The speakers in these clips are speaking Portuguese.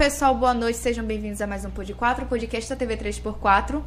pessoal, boa noite, sejam bem-vindos a mais um Pod 4, podcast da TV 3x4.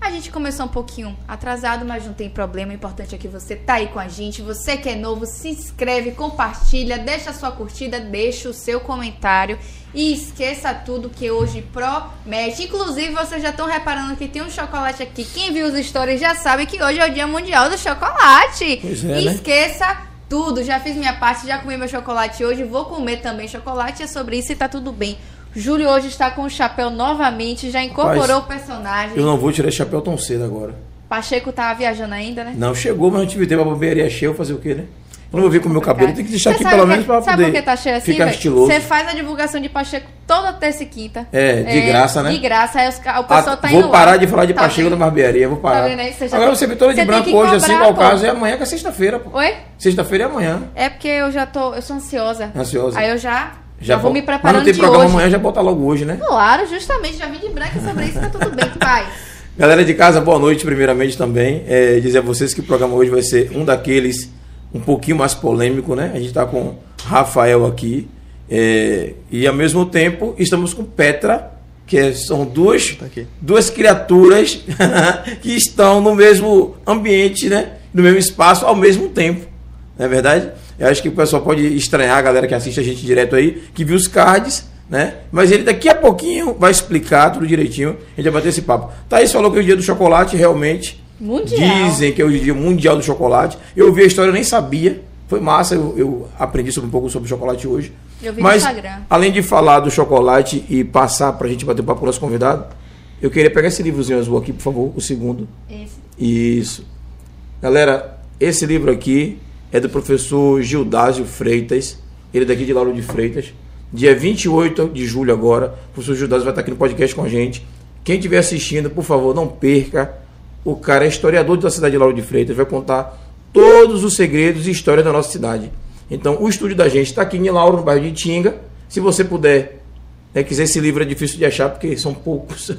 A gente começou um pouquinho atrasado, mas não tem problema, o importante é que você tá aí com a gente. Você que é novo, se inscreve, compartilha, deixa a sua curtida, deixa o seu comentário e esqueça tudo que hoje promete. Inclusive, vocês já estão reparando que tem um chocolate aqui. Quem viu os stories já sabe que hoje é o Dia Mundial do Chocolate. Pois é, né? Esqueça tudo, já fiz minha parte, já comi meu chocolate hoje, vou comer também chocolate, é sobre isso e tá tudo bem. Júlio hoje está com o chapéu novamente, já incorporou Rapaz, o personagem. Eu não vou tirar esse chapéu tão cedo agora. Pacheco tá viajando ainda, né? Não, chegou, mas não tive tempo, a barbearia cheia, eu fazer o quê, né? Eu não vou vir com o meu cabelo, tem que deixar Você aqui sabe pelo que- menos pra Sabe poder por que tá cheio assim, ficar estiloso. Você faz a divulgação de Pacheco toda terça e quinta. É, de graça, né? De graça, aí os o Ah, pessoal tá indo vou parar lá. de falar de Tá Pacheco vendo? da barbearia, vou parar. Tá vendo aí? Você já Agora tem- você vê toda de branco hoje, assim, pô. caso, é amanhã que é sexta-feira, pô. Oi? Sexta-feira é amanhã. É porque eu já tô, eu sou ansiosa. Ansiosa. Aí eu já, já, vou vo- me Mas preparando não tem programa hoje. amanhã, já bota logo hoje, né? Claro, justamente, já vim de branco sobre isso, tá tudo bem, paz. Galera de casa, boa noite, primeiramente também. É, dizer a vocês que o programa hoje vai ser um daqueles um pouquinho mais polêmico, né? A gente está com Rafael aqui. é, e ao mesmo tempo estamos com Petra, que é- são duas, Tá aqui. duas criaturas que estão no mesmo ambiente, né? No mesmo espaço ao mesmo tempo. Não é verdade? Eu acho que o pessoal pode estranhar, a galera que assiste a gente direto aí, que viu os cards, né? Mas ele daqui a pouquinho vai explicar tudo direitinho. A gente vai bater esse papo. Thaís falou que é o dia do chocolate, realmente. Mundial. Dizem que é o dia mundial do chocolate. Eu vi a história, eu nem sabia. Foi massa, eu, eu aprendi sobre, um pouco sobre chocolate hoje. Eu vi Mas, no Instagram. além de falar do chocolate e passar pra gente bater papo com o nosso convidado, eu queria pegar esse livrozinho azul aqui, por favor, o segundo. Esse. Isso. Galera, esse livro aqui é do professor Gildásio Freitas, ele é daqui de Lauro de Freitas. Dia 28 de julho agora, o professor Gildásio vai estar aqui no podcast com a gente. Quem estiver assistindo, por favor, não perca. O cara é historiador da cidade de Lauro de Freitas, vai contar todos os segredos e história da nossa cidade. Então, o estúdio da gente está aqui em Lauro, no bairro de Tinga. Se você puder, né, quiser esse livro é difícil de achar porque são poucos,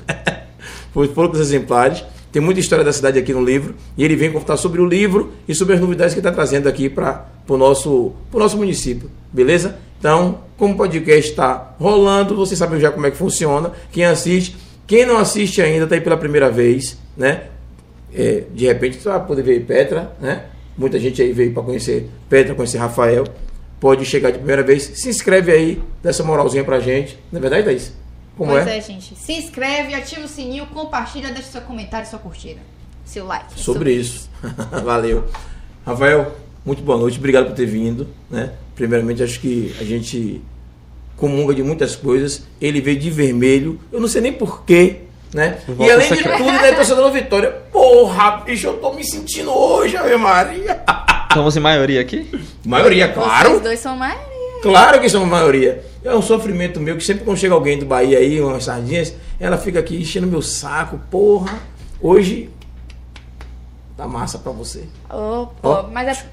poucos exemplares. Tem muita história da cidade aqui no livro e ele vem contar sobre o livro e sobre as novidades que está trazendo aqui para o nosso, nosso município, beleza? Então, como o podcast está rolando, vocês sabem já como é que funciona. Quem assiste, quem não assiste ainda está aí pela primeira vez, né? É, de repente você vai poder ver Petra, né? Muita gente aí veio para conhecer Petra, conhecer Rafael. Pode chegar de primeira vez. Se inscreve aí, dá essa moralzinha pra gente. Não é verdade? Como pois é? é? gente. Se inscreve, ativa o sininho, compartilha, deixa seu comentário, sua curtida. Seu like. É Sobre isso. Valeu. Rafael, muito boa noite. Obrigado por ter vindo. Né? Primeiramente, acho que a gente comunga de muitas coisas. Ele veio de vermelho. Eu não sei nem porquê. Né? E além de tudo, ele é torcedor da Vitória. Porra, bicho, eu tô me sentindo hoje, Ave Maria. Estamos em maioria aqui? Maioria, claro. Vocês dois são maioria. Claro que somos maioria. É um sofrimento meu que sempre quando chega alguém do Bahia aí, umas sardinhas, ela fica aqui enchendo meu saco. Porra, hoje tá massa pra você. Pô, Ó, mas é.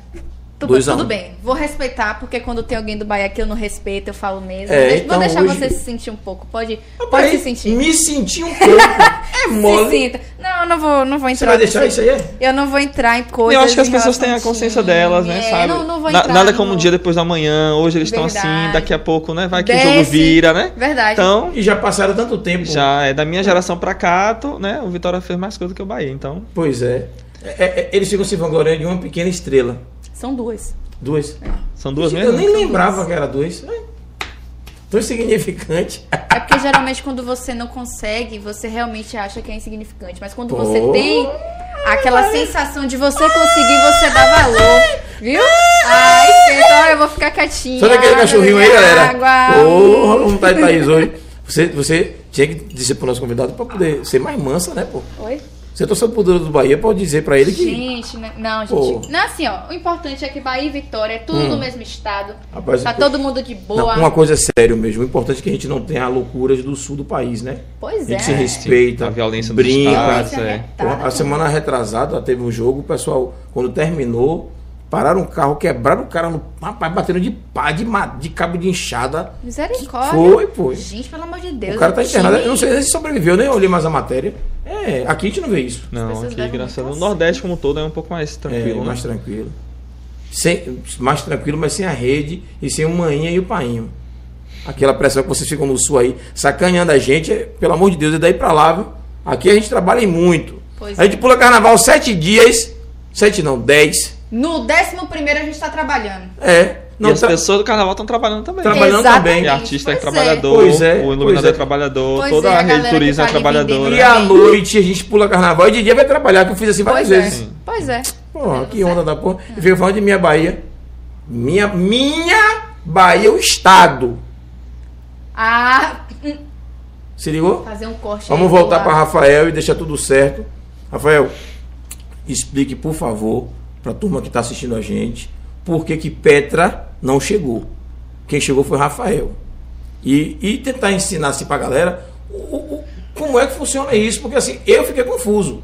Tudo, bem, vou respeitar, porque quando tem alguém do Bahia que eu não respeito, eu falo mesmo. É, então vou deixar hoje- você se sentir um pouco. Pode, pode se sentir. Me senti um pouco. É Se mole. sinta. Não, eu não vou, não vou Você entrar. vai deixar isso aí? Eu não vou entrar em coisas. eu acho que as pessoas têm a consciência time. delas, né? É, sabe? Não, não vou Na- entrar nada no- como um dia depois da manhã, hoje eles estão assim, daqui a pouco, né? Vai que o jogo vira, né? Verdade. Então, E já passaram tanto tempo. já é da minha geração pra cá, tô, né? O Vitória fez mais coisa que o Bahia, então. Pois é. É, é, Eles ficam se vangloriando de uma pequena estrela. São duas. Duas. São duas eu mesmo? nem lembrava que era dois. É. Tão insignificante. É porque geralmente quando você não consegue, você realmente acha que é insignificante. Mas quando Pô. você tem aquela sensação de você conseguir, você dá valor. Viu? Ai, então eu vou ficar quietinha. Sabe aquele cachorrinho aí, galera? Água. Porra, tá aí, Thaís hoje? Você, você tinha que dizer pro nosso convidado pra poder ser mais mansa, né, pô? Oi? Você torceu pro Duro do Bahia, pode dizer pra ele que. Gente, né? não, gente. Pô. Não, assim, ó. O importante é que Bahia e Vitória é tudo no mesmo estado. Rapaz, tá eu- todo mundo de boa. Não, uma coisa é sério mesmo. O importante é que a gente não tenha loucuras do sul do país, né? Pois A é. gente se respeita, A violência brinca. estados, é. retada, a semana retrasada teve um jogo, o pessoal, quando terminou, pararam o carro, quebraram o cara no. Rapaz, batendo de pá, de, ma- de cabo de enxada. Misericórdia. Foi, foi. Gente, pelo amor de Deus. o cara tá internado. Eu não sei nem se sobreviveu, nem olhei mais a matéria. É, aqui a gente não vê isso. Não, aqui, graças a Deus. a O Nordeste como um todo é um pouco mais É, tranquilo, né? mais tranquilo. Sem, mais tranquilo, mas sem a rede e sem o manhinha e o painho. Aquela pressão que vocês ficam no sul aí, sacaneando a gente, é, pelo amor de Deus, é daí pra lá, viu? Aqui a gente trabalha muito. Pois a gente pula carnaval sete dias, sete não, dez. No 11 primeiro a gente tá trabalhando. É. Não, e as tá- pessoas do carnaval estão trabalhando também. Trabalhando também. E artista é Pois trabalhador, Pois é, o iluminador é. é trabalhador, Pois toda é, a rede turismo tá é ali trabalhadora. E à noite a gente pula carnaval e de dia vai trabalhar, que eu fiz assim várias Pois é. vezes. Pois é. Pô, que onda da porra. E veio falando de minha Bahia. Minha, minha Bahia, o estado. Ah, hum, Se ligou? fazer um corte Vamos aí, voltar para Rafael e deixar tudo certo. Rafael, explique, por favor, para a turma que está assistindo a gente, por que, que Petra não chegou. Quem chegou foi Rafael. E, e tentar ensinar assim para a galera o, o- como é que funciona isso, porque assim, eu fiquei confuso.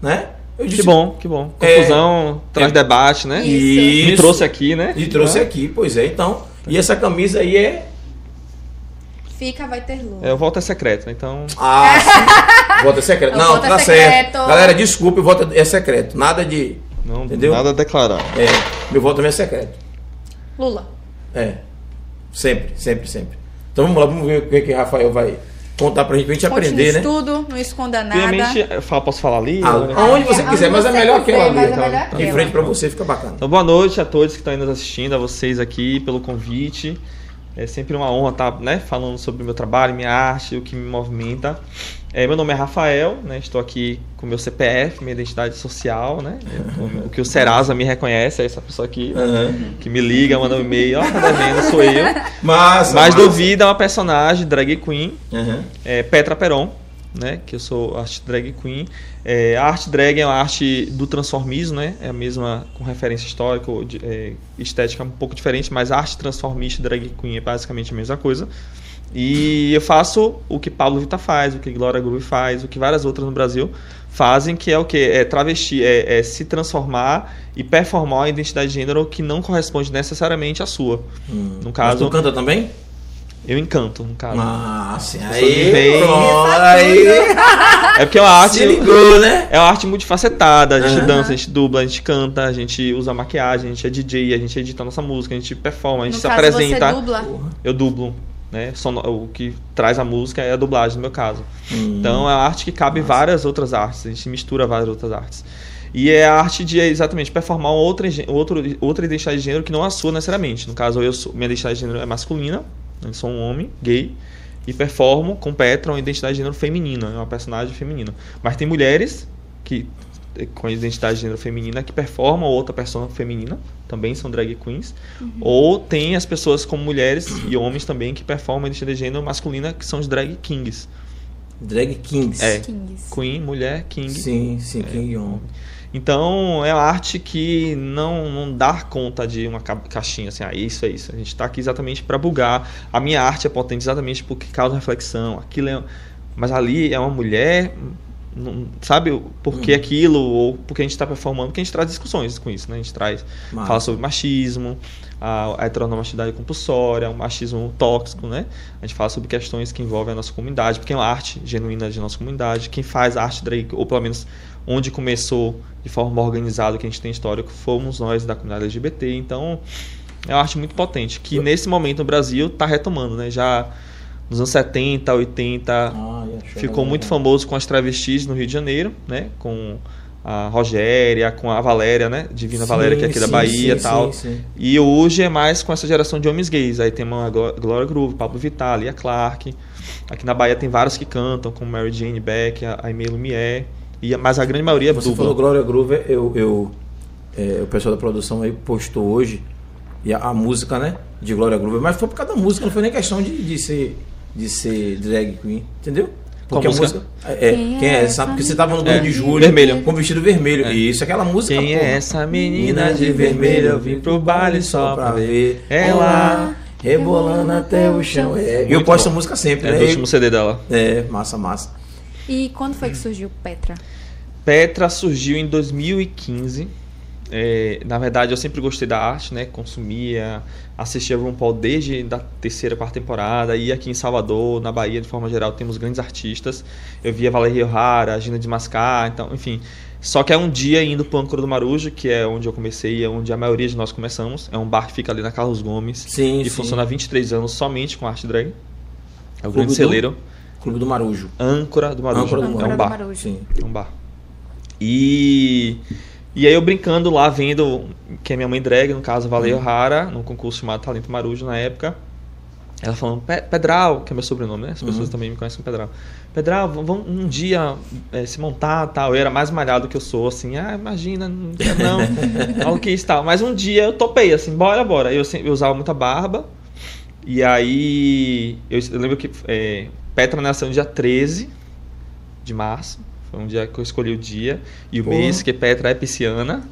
Né? Eu Que bom, que bom. É. Confusão, traz debate, né? Isso. Me trouxe aqui, né? E trouxe Ah. aqui, pois é. Então, e essa camisa aí é. Fica, vai ter luz. É, o voto é secreto, né? Então. Ah, sim. Voto é secreto. O Não, é tá secreto. certo. Galera, desculpe, o voto é secreto. Nada de. Não, Entendeu? nada a declarar. É, meu voto também é secreto. Lula. É. Sempre, sempre, sempre. Então vamos lá, vamos ver o que, que Rafael vai contar pra gente, pra gente Conte aprender, né? tudo, não esconda nada. Primeiramente, posso falar ali? Ah, aonde você Aonde quiser, mas é melhor aquela ali. é melhor De frente pra você fica bacana. Então, boa noite a todos que estão aí nos assistindo, a vocês aqui pelo convite. É sempre uma honra estar né, falando sobre o meu trabalho, minha arte, o que me movimenta. É, meu nome é Rafael, né, estou aqui com meu CPF, minha identidade social, né, o que o Serasa me reconhece, é essa pessoa aqui Uhum. que me liga, manda um e-mail, ó, tá devendo, sou eu. Massa, Mas massa. duvida é uma personagem, drag queen, Uhum. é Petra Peron, né? Que eu sou arte drag queen. É, a arte drag é uma arte do transformismo, né? É a mesma com referência histórica, ou de- é, estética um pouco diferente, mas arte transformista e drag queen é basicamente a mesma coisa. E eu faço o que Pablo Vittar faz, o que Glória Groove faz, o que várias outras no Brasil fazem, que é o que? É travesti, é, é se transformar e performar uma identidade de gênero que não corresponde necessariamente à sua. Hum. No caso- Mas tu canta também? Eu encanto, no caso. Me Aí, vem- pronto, aí. É porque é uma arte. Se ligou, né? É uma arte multifacetada. A gente Aham. dança, a gente dubla, a gente canta, a gente usa maquiagem, a gente é DJ, a gente edita nossa música, a gente performa, a gente No se caso, apresenta. você dubla. Eu dublo, né? Sono- O que traz a música é a dublagem, no meu caso. Hum. Então é uma arte que cabe várias outras artes, a gente mistura várias outras artes. E é a arte de exatamente performar outra, outro, outra identidade de gênero que não a sua necessariamente. No caso, eu sou, minha identidade de gênero é masculina, eu sou um homem gay e performo com Petra uma identidade de gênero feminina, é uma personagem feminina. Mas tem mulheres que com identidade de gênero feminina que performam outra pessoa feminina, também são drag queens. Ou tem as pessoas como mulheres e homens também que performam a identidade de gênero masculina, que são os drag kings. Drag Kings. É. Kings. Queen, mulher, king. Sim, sim, King On. Então é uma arte que não, não dá conta de uma ca- caixinha assim, ah, isso é isso. A gente está aqui exatamente para bugar. A minha arte é potente exatamente porque causa reflexão. Aquilo é, mas ali é uma mulher, não- sabe por que Uhum. aquilo ou porque a gente está performando? Porque a gente traz discussões com isso, né? A gente traz Massa. fala sobre machismo, a, a heteronormatividade compulsória, o machismo tóxico, né? A gente fala sobre questões que envolvem a nossa comunidade, porque é uma arte genuína de nossa comunidade. Quem faz arte drag, ou pelo menos onde começou de forma organizada, que a gente tem histórico, fomos nós da comunidade LGBT. Então, é uma arte muito potente, que nesse momento no Brasil está retomando, né? Já nos anos 70, 80, Ah, ficou muito famoso com as travestis no Rio de Janeiro, né? Com a Rogéria, com a Valéria, né? Divina Sim, Valéria, que é aqui da sim, Bahia e tal. sim. E hoje é mais com essa geração de homens gays. Aí tem a Gló- Glória Groove, Pablo Vittar, Lia Clark. Aqui na Bahia tem vários que cantam, como Mary Jane Beck, a Aimee Lumière. E, mas a grande maioria é Você dubla. falou Glória Groove, eu, eu, é, o pessoal da produção aí postou hoje e a, a música, né, de Glória Groove, mas foi por causa da música, não foi nem questão de, de ser de ser drag queen, entendeu? Qual Porque a música? música é, é, Quem quem é é essa essa? Porque você tava no 2 É, de julho vermelho. com vestido vermelho. É. Isso, aquela música. Quem porra. é essa menina de vermelho? Eu vim pro baile só pra ver. Ela rebolando até o chão. É, eu posto bom. a música sempre, É né? do último CD dela. É, massa, massa. E quando foi que surgiu Petra? Petra surgiu em 2015. É, na verdade, eu sempre gostei da arte, né? Consumia, assistia RuPaul desde da terceira, quarta temporada. E aqui em Salvador, na Bahia, de forma geral, temos grandes artistas. Eu via Valeria O'Hara, Gina de Mascar, então, enfim. Só que é um dia indo pro Âncora do Marujo, que é onde eu comecei e é onde a maioria de nós começamos. É um bar que fica ali na Carlos Gomes. Sim, e sim. funciona há 23 anos somente com arte drag. É o Clube grande do- celeiro. Clube do Marujo. Âncora do Marujo. Âncora do é um bar. Marujo. Sim. É um bar. E, e aí eu brincando lá, vendo que é minha mãe drag, no caso, Valeria O'Hara, num concurso chamado Talento Marujo na época. Ela falando, "Pe- Pedral, que é meu sobrenome, né? As pessoas Uhum. também me conhecem como Pedral. Pedral, vamos um dia eh, se montar tal. Eu era mais malhado que eu sou, assim, ah, imagina, não quero não. Algo que tal. Mas um dia eu topei, assim, bora, bora. Eu, eu usava muita barba. E aí, eu, eu lembro que eh, Petra nasceu no dia 13 de março. Foi um dia que eu escolhi o dia e o Porra. mês, que Petra é pisciana.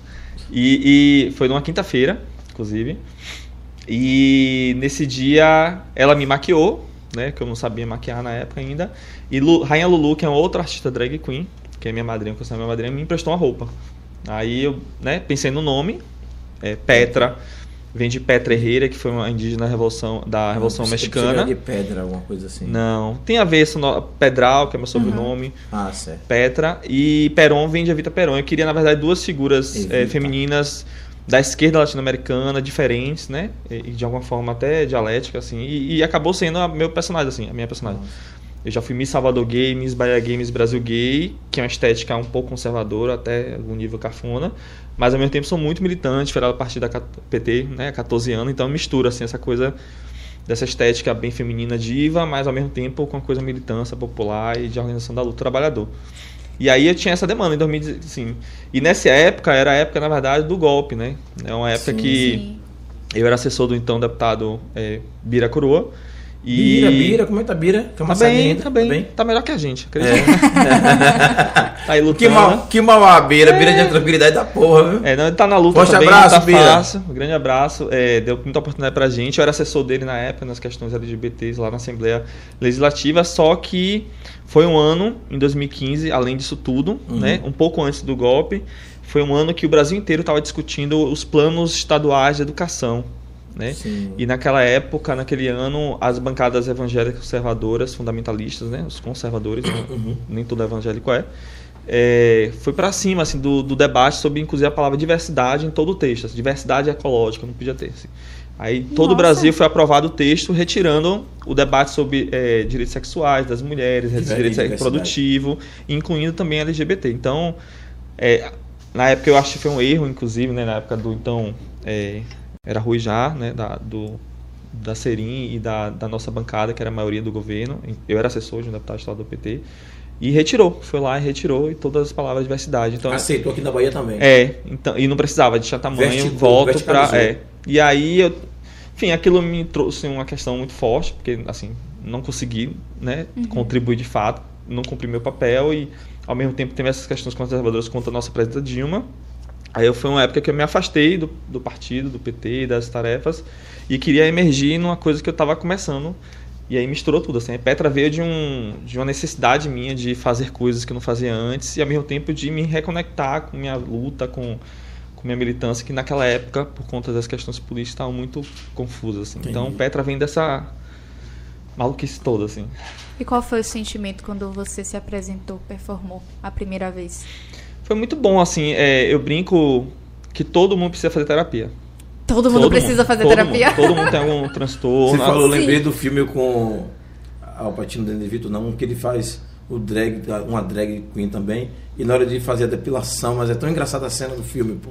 E, e foi numa quinta-feira, inclusive. E nesse dia ela me maquiou, né? Que eu não sabia maquiar na época ainda. E Lu- Rainha Lulu, que é outra artista drag queen, que é minha madrinha, que eu minha madrinha, me emprestou uma roupa. Aí eu né, pensei no nome, é, Petra. Vem de Petra Herrera, que foi uma indígena da Revolução, da Revolução pensei que Mexicana. de pedra, alguma coisa assim. Não. Tem a ver no- Pedral, que é meu sobrenome. Ah, certo. Petra e Peron vem de Evita Peron. Eu queria, na verdade, duas figuras eh, femininas da esquerda latino-americana, diferentes, né? E, de alguma forma até dialética, assim. E, e acabou sendo a meu personagem, assim, a minha personagem. Eu já fui Miss Salvador Gay, Miss Bahia Gay, Miss Brasil Gay, que é uma estética um pouco conservadora, até algum nível cafona. Mas ao mesmo tempo sou muito militante, federal a partir da PT, né? há 14 anos, então mistura assim, essa coisa dessa estética bem feminina diva, mas ao mesmo tempo com a coisa militância popular e de organização da luta do trabalhador. E aí eu tinha essa demanda em 2015. Assim, e nessa época era a época, na verdade, do golpe, né? É uma época Sim, que Sim. eu era assessor do então deputado é, Bira Coroa. E... Bira, Bira, como é que tá Bira? Que é uma Tá bem, tá bem, tá melhor que a gente, acredito. É. tá aí lutando. Que mal, que mal a Bira, Bira de tranquilidade da porra, viu? É, não, ele tá na luta Forte também, abraço, tá Bira. fácil. Um grande abraço. É, deu muita oportunidade pra gente. Eu era assessor dele na época, nas questões LGBTs lá na Assembleia Legislativa, só que foi um ano, em 2015, além disso tudo, Uhum. né? Um pouco antes do golpe, foi um ano que o Brasil inteiro estava discutindo os planos estaduais de educação. Né? E naquela época, naquele ano, as bancadas evangélicas conservadoras, fundamentalistas, né? os conservadores, né? Uhum. nem todo evangélico é, é, foi para cima assim, do, do debate sobre, inclusive, a palavra diversidade em todo o texto. assim, diversidade ecológica, não podia ter. assim. Aí todo Nossa. o Brasil foi aprovado o texto, retirando o debate sobre é, direitos sexuais das mulheres, Diver- direitos reprodutivos, incluindo também LGBT. Então, é, na época eu acho que foi um erro, inclusive, né, na época do então é, era Rui Já, né, da, do, da Serim e da, da nossa bancada, que era a maioria do governo. Eu era assessor de um deputado estadual do PT. E retirou, foi lá e retirou e todas as palavras de diversidade. Então, Aceitou aqui na Bahia também. é, então, e não precisava de tamanho, Verticou, volto pra. verticalizou. É. E aí eu. Enfim, aquilo me trouxe uma questão muito forte, porque assim, não consegui né, contribuir de fato, não cumpri meu papel e ao mesmo tempo teve essas questões conservadoras contra a nossa presidenta Dilma. Aí eu- foi uma época que eu me afastei do, do partido, do PT, das tarefas, e queria emergir numa coisa que eu estava começando. E aí misturou tudo. Assim. A Petra veio de, um, de uma necessidade minha de fazer coisas que eu não fazia antes, e ao mesmo tempo de me reconectar com minha luta, com, com minha militância, que naquela época, por conta das questões políticas, estavam muito confusas. Assim. Então. Petra vem dessa maluquice toda. Assim. E qual foi o sentimento quando você se apresentou, performou a primeira vez? Foi muito bom. assim é, Eu brinco que todo mundo precisa fazer terapia. Todo mundo Todo precisa fazer todo terapia? Mundo, todo mundo tem algum transtorno. Você falou, Sim. lembrei do filme com Alpatino Danny DeVito, não, que ele faz o drag, uma drag queen também, e na hora de fazer a depilação, mas é tão engraçada a cena do filme, pô.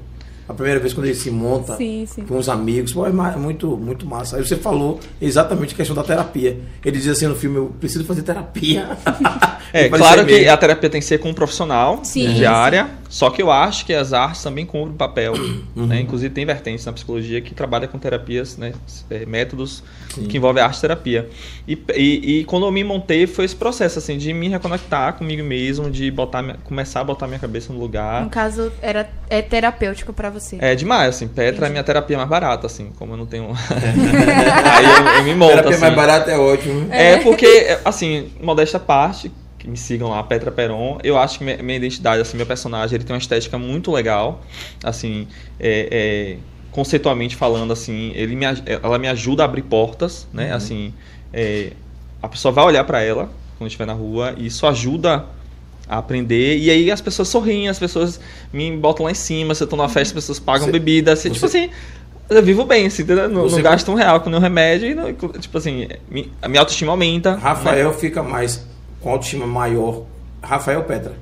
A primeira vez quando ele se monta Sim, sim. com os amigos, pô, é ma- muito, muito massa. Aí você falou exatamente a questão da terapia. Ele diz assim no filme, eu preciso fazer terapia. É, claro que a terapia tem que ser com um profissional Sim, diária, só que eu acho que as artes também cumprem papel. Uhum. né? Inclusive tem vertentes na psicologia que trabalha com terapias, né? é, métodos Sim. que envolvem a arte terapia. E, e, e quando eu me montei foi esse processo assim de me reconectar comigo mesmo, de botar, começar a botar minha cabeça no lugar. No caso, era, é terapêutico pra você. É demais, assim. Petra é minha terapia mais barata, assim, como eu não tenho. Aí eu, eu me monto, terapia assim. mais barata é ótimo. É porque, assim, modesta parte, que me sigam lá, Petra Peron, eu acho que minha, minha identidade, assim, meu personagem, ele tem uma estética muito legal, assim, é, é, conceitualmente falando, assim, ele me, ela me ajuda a abrir portas, né, Uhum. assim, é, a pessoa vai olhar pra ela quando estiver na rua e isso ajuda a aprender, e aí as pessoas sorriem, as pessoas me botam lá em cima, se eu tô numa festa, as pessoas pagam Você- bebida, assim, tipo você- assim, eu vivo bem, assim, entendeu? não, Você- não gasto um real com nenhum remédio e, não, tipo assim, a minha autoestima aumenta. né? Rafael fica mais com autoestima maior. Rafael Petra.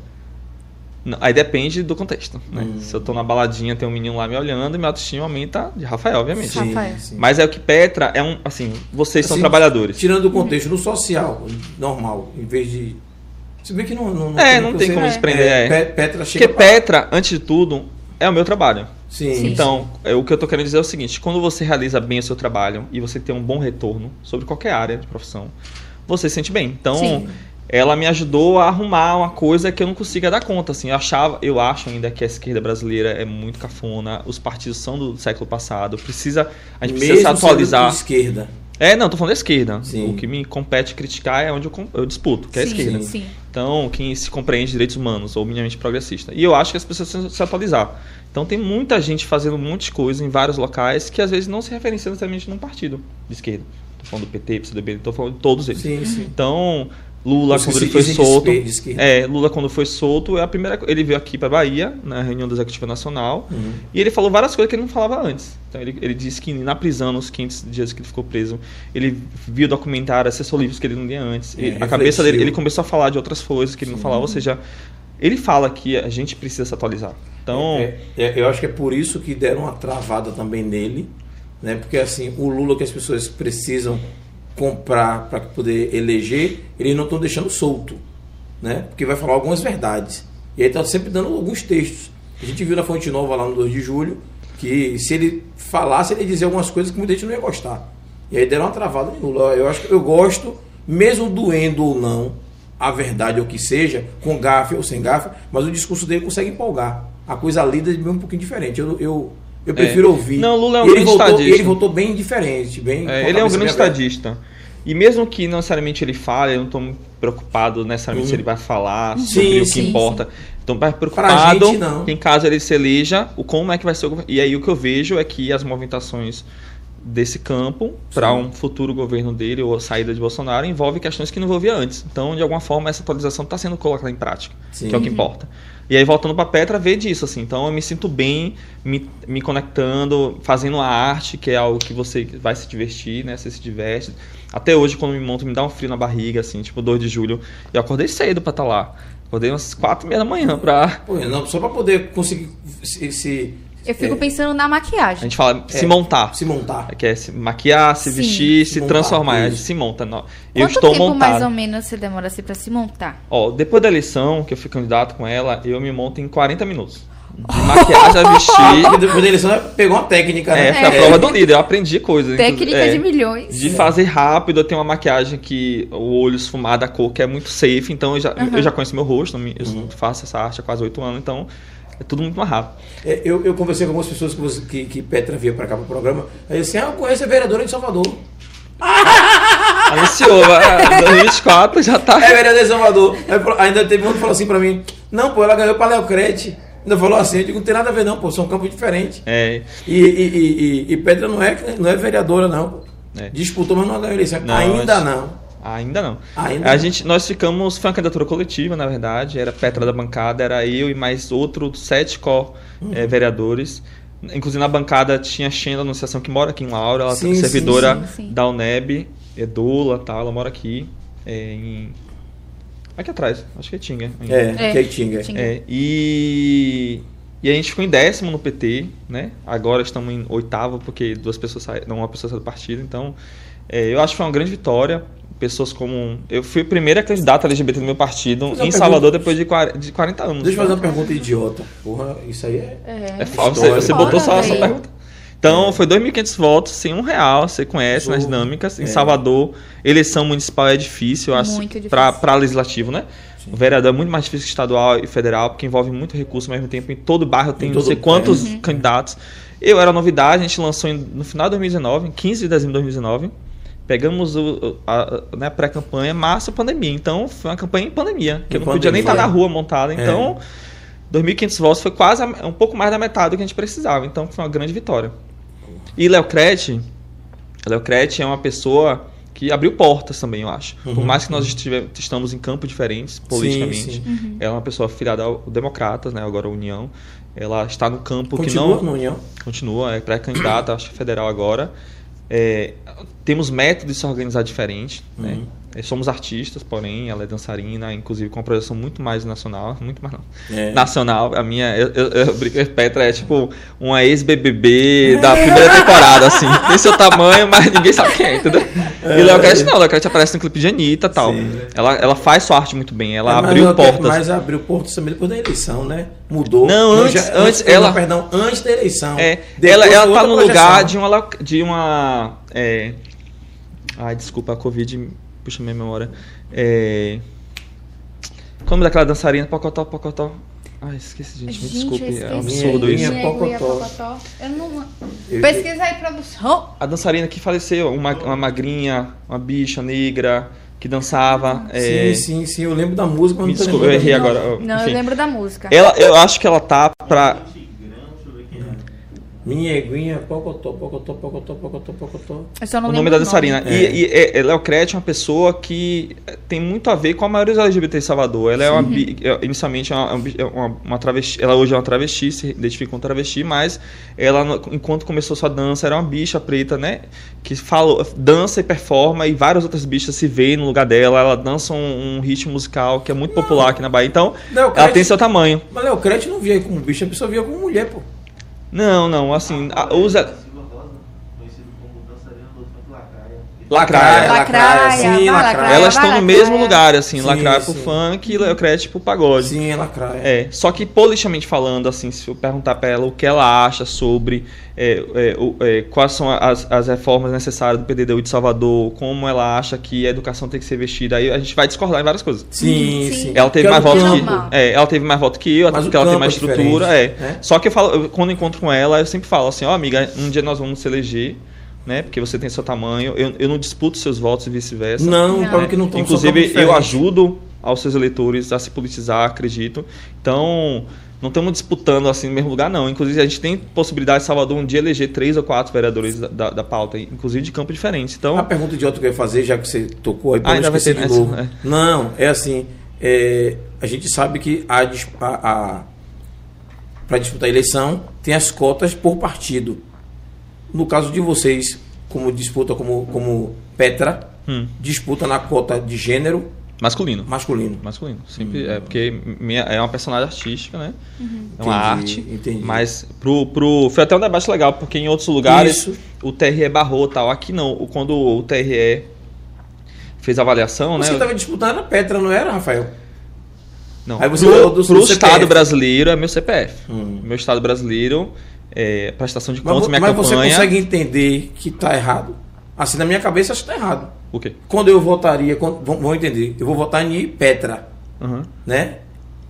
Não, Aí depende do contexto, né? Hum. Se eu tô na baladinha, tem um menino lá me olhando, minha autoestima aumenta de Rafael, obviamente. Sim. Rafael. Mas é o que Petra é um, assim, vocês são Assim, trabalhadores. Tirando o contexto, no social, normal, em vez de. Se bem que não. não, É, tem não tem como se prender, é. Pe- Petra chega. Porque Petra, antes de tudo, é o meu trabalho. Sim. Então, é, o que eu tô querendo dizer é o seguinte: quando você realiza bem o seu trabalho e você tem um bom retorno sobre qualquer área de profissão, você se sente bem. Então, Sim. ela me ajudou a arrumar uma coisa que eu não conseguia dar conta. Assim, eu achava, eu acho ainda que a esquerda brasileira é muito cafona. Os partidos são do século passado. Precisa, a gente precisa Mesmo se sendo atualizar. de esquerda. É, não, tô falando da esquerda. Sim. O que me compete criticar é onde eu, eu disputo, que é a sim, esquerda. sim. Então, quem se compreende direitos humanos ou minimamente progressista. E eu acho que as pessoas precisam se atualizar. Então, tem muita gente fazendo um monte de coisa em vários locais que às vezes não se referenciam necessariamente num partido de esquerda. Tô falando do PT, PCdoB, tô falando de todos eles. Sim, sim. Então, Lula, quando ele foi solto. É, Lula, quando foi solto, é a primeira Ele veio aqui para Bahia, na reunião do Executivo Nacional, Uhum. e ele falou várias coisas que ele não falava antes. Então, ele, ele disse que na prisão, nos 500 dias que ele ficou preso, ele viu documentário, acessou livros que ele não lia antes. É, Ele- a cabeça dele, ele começou a falar de outras coisas que ele não falava, ou seja, ele fala que a gente precisa se atualizar. Então, É, é, eu acho que é por isso que deram uma travada também nele, né? Porque assim, o Lula que as pessoas precisam comprar para poder eleger, eles não estão deixando solto, né? Porque vai falar algumas verdades. E aí está sempre dando alguns textos. A gente viu na Fonte Nova lá no 2 de julho que se ele falasse, ele dizia algumas coisas que muita gente não ia gostar. E aí deram uma travada no Lula. Eu acho que eu gosto, mesmo doendo ou não, a verdade ou que seja, com gafe ou sem gafe, mas o discurso dele consegue empolgar. A coisa lida é um pouquinho diferente. Eu, eu, eu prefiro É. ouvir. Não, Lula é um ele grande voltou, estadista. Ele voltou bem diferente. Bem, É, ele é um grande estadista. E mesmo que não necessariamente ele fale, eu não estou preocupado necessariamente se ele vai falar Sim, sobre o que sim, importa. Estou mais Pra preocupado gente, não. em caso ele se eleja, o como é que vai ser o. E aí o que eu vejo é que as movimentações desse campo para um futuro governo dele ou a saída de Bolsonaro envolve questões que não envolvia antes. Então, de alguma forma, essa atualização está sendo colocada em prática, Sim. que é o que importa. E aí, voltando para Petra, ver disso, assim. Então, eu me sinto bem me, me conectando, fazendo a arte, que é algo que você vai se divertir, né? Você se diverte. Até hoje, quando me monto, me dá um frio na barriga, assim, tipo 2 de julho. Eu acordei cedo para estar lá. Acordei umas 4 e meia da manhã. Pô, não, só para poder conseguir se, se, Eu fico é, pensando na A maquiagem. gente fala se É. montar. se montar. Que é se maquiar, se Sim. vestir, se, Se montar, transformar. A gente isso. se monta. Não. Eu Quanto estou tempo montado. mais ou menos você demora assim pra se montar? Ó, depois da eleição, que eu fui candidato com ela, eu me monto em 40 minutos. De maquiagem a vestir. Porque depois da eleição pegou uma técnica, né? É, foi a prova do líder. Eu aprendi coisas. Técnica é, de milhões. De fazer rápido, eu tenho uma maquiagem que o olho esfumado, a cor que é muito safe, então eu já, Uhum. eu já conheço meu rosto, eu eu faço essa arte há quase oito anos, então é tudo muito mais rápido. É, eu, eu conversei com algumas pessoas que, você- que, que Petra veio para cá para o programa. Aí eu disse, ah, eu conheço a vereadora de Salvador. Anunciou, ah, 2024 já tá. É vereadora de Salvador. Ainda teve um que falou assim para mim, não, pô, ela ganhou para Léo Crete. Ainda falou assim, eu digo, não tem nada a ver não, pô, são campos diferentes. É, E, e, e, e- e Petra não é, não é vereadora não. É. Disputou, mas não ganhou eleição. Não, ainda acho- não. Ainda não. Ainda a não. gente, nós ficamos, foi uma candidatura coletiva, na verdade, era Petra da bancada, era eu e mais outros sete co-vereadores. Inclusive na bancada tinha Xena Anunciação, que mora aqui em Laura, ela Sim, é servidora sim, sim. da UNEB, Edula, tal, ela mora aqui, é, em... Aqui atrás, acho que é Tinga. ainda. É, É. que é Tinga. Tinga. É, e, e a gente ficou em décimo no PT, né? Agora estamos em oitavo, porque duas pessoas saíram, não, uma pessoa saiu do partido. Então, é, eu acho que foi uma grande vitória. Pessoas como. Eu fui a primeira candidata LGBT do meu partido em Salvador depois de 40, de 40 anos. Deixa eu fazer uma pergunta idiota. Porra, isso aí é... É. É falso, você, você botou só essa pergunta. Então, foi 2.500 votos, sem um real, você conhece nas Jogo. dinâmicas. Em É. Salvador, eleição municipal é difícil, eu acho, Muito difícil. para legislativo, né? O vereador é muito mais difícil que estadual e federal, porque envolve muito recurso ao mesmo tempo. Em todo bairro tem Em não sei quantos Uhum. candidatos. Eu era novidade, a gente lançou em- no final de 2019, em 15 de dezembro de 2019. Pegamos o, a, a- né, pré-campanha, março, pandemia. Então, foi uma campanha em pandemia, que eu não podia nem estar pandemia. na rua montada. Então, 2.500 votos foi quase a- um pouco mais da metade do que a gente precisava. Então, foi uma grande vitória. E Léo Crete, Léo Crete é uma pessoa que abriu portas também, eu acho. Por Uhum. mais que nós estive- estamos em campos diferentes politicamente. sim. Uhum. Ela é uma pessoa filiada ao Democratas, né, agora a União. Ela está no campo Continua que não União? continua, é pré-candidata, acho que federal agora. É, temos métodos de se organizar diferente, né? Uhum. É, Somos artistas, porém, ela é dançarina, inclusive com uma projeção muito mais nacional, muito mais não. É. Nacional, a minha, eu, eu, eu Petra é tipo uma ex-BBB da primeira temporada, assim. Tem seu tamanho, mas ninguém sabe quem é, entendeu? E Léo não, Léo aparece no clipe de Anitta e tal. Sim. Ela, ela faz sua arte muito bem, ela É, abriu portas. Mas abriu portas também depois da eleição, né? Mudou. Não, antes- antes perdão, ela- Perdão, antes da eleição. É, ela, ela tá no projeção. lugar de uma. De uma é... Ai, desculpa, a Covid puxa minha memória. É... Qual é o nome daquela dançarina? Pocotó, pocotó. Ai, esqueci, gente. Me Gente, desculpe, eu é absurdo isso. Minha Pocotó. Pocotó. Eu não... Eu- Pesquisa aí, produção. A dançarina que faleceu, uma, uma magrinha, uma bicha negra, que dançava. é, Sim, sim, sim. Eu lembro da música, mas Me não desculpa, eu errei agora. Não, eu enfim. lembro da música. Ela, eu acho que ela tá pra. Minha eguinha, pocotó, pocotó, pocotó, pocotó, pocotó. Não o nome da dançarina. É. E, e é, Léo Crete é uma pessoa que tem muito a ver com a maioria dos LGBT em Salvador. Ela é uma bi- é, inicialmente é uma, é um é uma, uma travesti, ela hoje é uma travesti, se identifica como travesti, mas ela enquanto começou sua dança era uma bicha preta, né, que fala, dança e performa e várias outras bichas se veem no lugar dela. Ela dança um, um ritmo musical que é muito popular aqui na Bahia. Então, Léo ela Crete- tem seu tamanho. Mas Léo Crete não via como bicho, a pessoa via como mulher, pô. Não, não, assim, usa Lacraia. Lacraia, sim, vai, lacraia. Elas estão no Lacraia. mesmo lugar, assim, Sim, lacraia pro sim. funk e lacraia pro pagode. Sim, é lacraia. É, só que politicamente falando, assim, se eu perguntar pra ela o que ela acha sobre é, é, o- é, quais são as, as reformas necessárias do PDDU de Salvador, como ela acha que a educação tem que ser vestida, aí a gente vai discordar em várias coisas. Sim, Sim. sim. Ela teve mais é do votos que, é, ela teve mais votos que eu, até porque ela tem mais é estrutura, é. né? Só que eu falo, eu- quando encontro com ela, eu sempre falo assim, ó, amiga, um dia nós vamos se eleger, né? Porque você tem seu tamanho, eu, eu não disputo seus votos e vice-versa. Não, Não. para que não Inclusive, eu ajudo aos seus eleitores a se politizar, acredito. Então, não estamos disputando assim no mesmo lugar, não. Inclusive, a gente tem possibilidade de Salvador um dia eleger três ou quatro vereadores da, da, da pauta, inclusive de campo diferentes. Então, A pergunta de outro que eu ia fazer, já que você tocou aí, Ah, ainda vai ter de novo. é. Não, é assim, é, a gente sabe que a, a, a para disputar a eleição tem as cotas por partido. No caso de vocês, como disputa como, como Petra, Hum. disputa na cota de gênero masculino. masculino. Masculino. Sempre, É porque minha, é uma personagem artística, né? É uma Entendi, arte. entendi. Mas pro, pro. Foi até um debate legal, porque em outros lugares Isso. o TRE barrou tal. Aqui não. O- Quando o TRE fez a avaliação, Você né? estava disputando a Petra, não era, Rafael? Não. Aí você pro, falou do- pro do Estado brasileiro é meu CPF. Hum. Meu Estado brasileiro, é, prestação de Mas, contas, minha mas você campanha. consegue entender que está errado? Assim, na minha cabeça, acho que está errado. O quê? Quando eu votaria, quando, vão, entender, eu vou votar em Petra, Aham. né?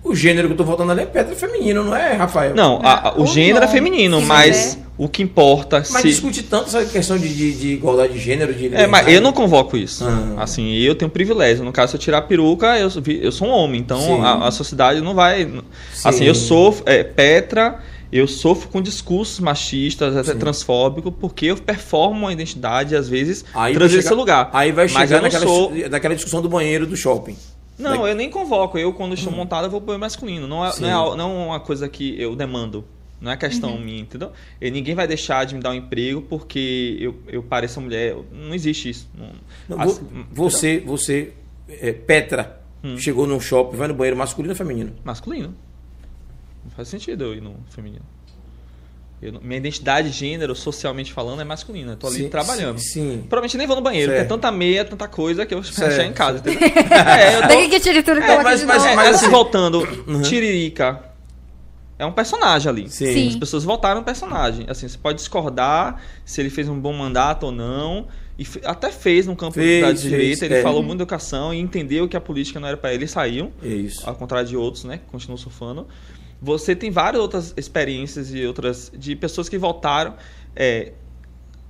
O gênero que eu tô votando ali é Petra feminino, não é, Rafael? Não, a- a- o Ou gênero é não. feminino, Sim, mas é. o que importa Mas se. discute tanto essa questão de, de, de igualdade de gênero, de É, mas eu não convoco isso. Ah. Assim, eu tenho privilégio. No caso, se eu tirar a peruca, eu, sou- eu sou um homem. Então, a, a sociedade não vai... Sim. Assim, eu sofro... É, Petra, eu sofro com discursos machistas, até Sim. transfóbicos, porque eu performo uma identidade, às vezes, Aí vai trazer chegar- esse lugar. Aí vai Mas chegar naquela, sou... naquela discussão do banheiro do shopping. Não, eu nem convoco. Eu, quando estou montado, eu vou pôr masculino. Não é, não, é, não é uma coisa que eu demando. Não é questão minha, entendeu? E ninguém vai deixar de me dar um emprego porque eu, eu pareço mulher. Não existe isso. Não- Não, Assim, vo- você, você, é, Petra, Hum. chegou num shopping, vai no banheiro masculino ou feminino? Masculino. Não faz sentido eu ir no feminino. Eu minha identidade de gênero, socialmente falando, é masculina. Eu tô ali Sim, trabalhando. Sim. sim. Provavelmente nem vou no banheiro, Certo. porque é tanta meia, tanta coisa que eu vou deixar em casa, é, eu tô... Daqui que tira tudo É, coloca mas- mas-. É, mas assim, assim- voltando, Tiririca é um personagem ali. Sim. Sim. As pessoas votaram no personagem. Assim, você pode discordar se ele fez um bom mandato ou não. E até fez no campo Fez, da fez, direita. Ele é. falou muito de educação e entendeu que a política não era para ele e saiu. É isso. Ao contrário de outros, né? Que continuam surfando. Você tem várias outras experiências e outras de pessoas que votaram. É,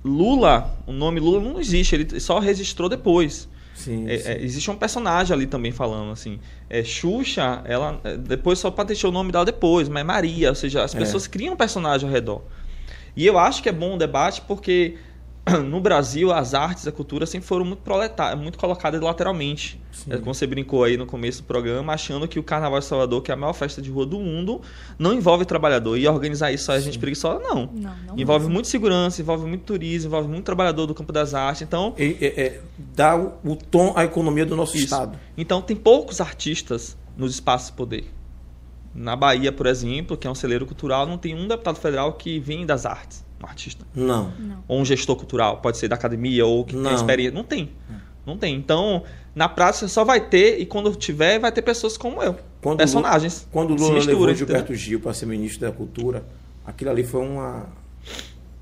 Lula, o nome Lula não existe, ele só registrou depois. Sim, É, sim. é, existe um personagem ali também falando assim. É, Xuxa, ela é, depois só deixar o nome dela depois, mas Maria, ou seja, as É. pessoas criam um personagem ao redor. E eu acho que é bom o debate porque no Brasil as artes, a cultura sempre foram muito proletárias, muito colocadas lateralmente. É, como você brincou aí no começo do programa, achando que o Carnaval de Salvador, que é a maior festa de rua do mundo, não envolve trabalhador. E organizar isso só é gente preguiçosa, não. Não, não envolve mesmo. muito segurança, envolve muito turismo, envolve muito trabalhador do campo das artes. Então, É, é, é, dá o, o tom à economia do nosso Isso. estado. Então tem poucos artistas nos espaços de poder. Na Bahia, por exemplo, que é um celeiro cultural, não tem um deputado federal que vem das artes, um artista. Não. Ou um gestor cultural, pode ser da academia ou que Não. tem experiência. Não tem. Não tem. Então, na prática só vai ter, e quando tiver, vai ter pessoas como eu. Quando personagens. Quando o Lula mistura, levou entendeu? Gilberto Gil para ser ministro da Cultura, aquilo ali foi uma.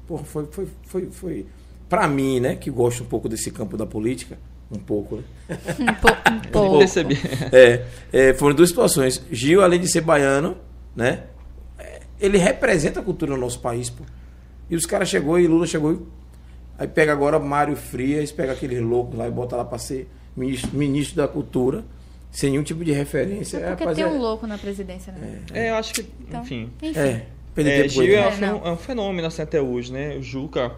Porra, foi. foi, foi, foi... Para mim, né, que gosto um pouco desse campo da política, um pouco, né? Um, po- um Eu pouco. percebi. É, é, foram duas situações. Gil, além de ser baiano, né? é, Ele representa a cultura no nosso país, pô. E os caras chegou e Lula chegou. e- Aí pega agora Mário Frias, pega aqueles loucos lá e bota lá para ser ministro, ministro da cultura, sem nenhum tipo de referência. É porque Rapaz, tem é- um louco na presidência, né? É, eu acho que, Então, enfim. Enfim. É, É, Gil ele. é, um É, é um fenômeno assim até hoje, né? O Juca,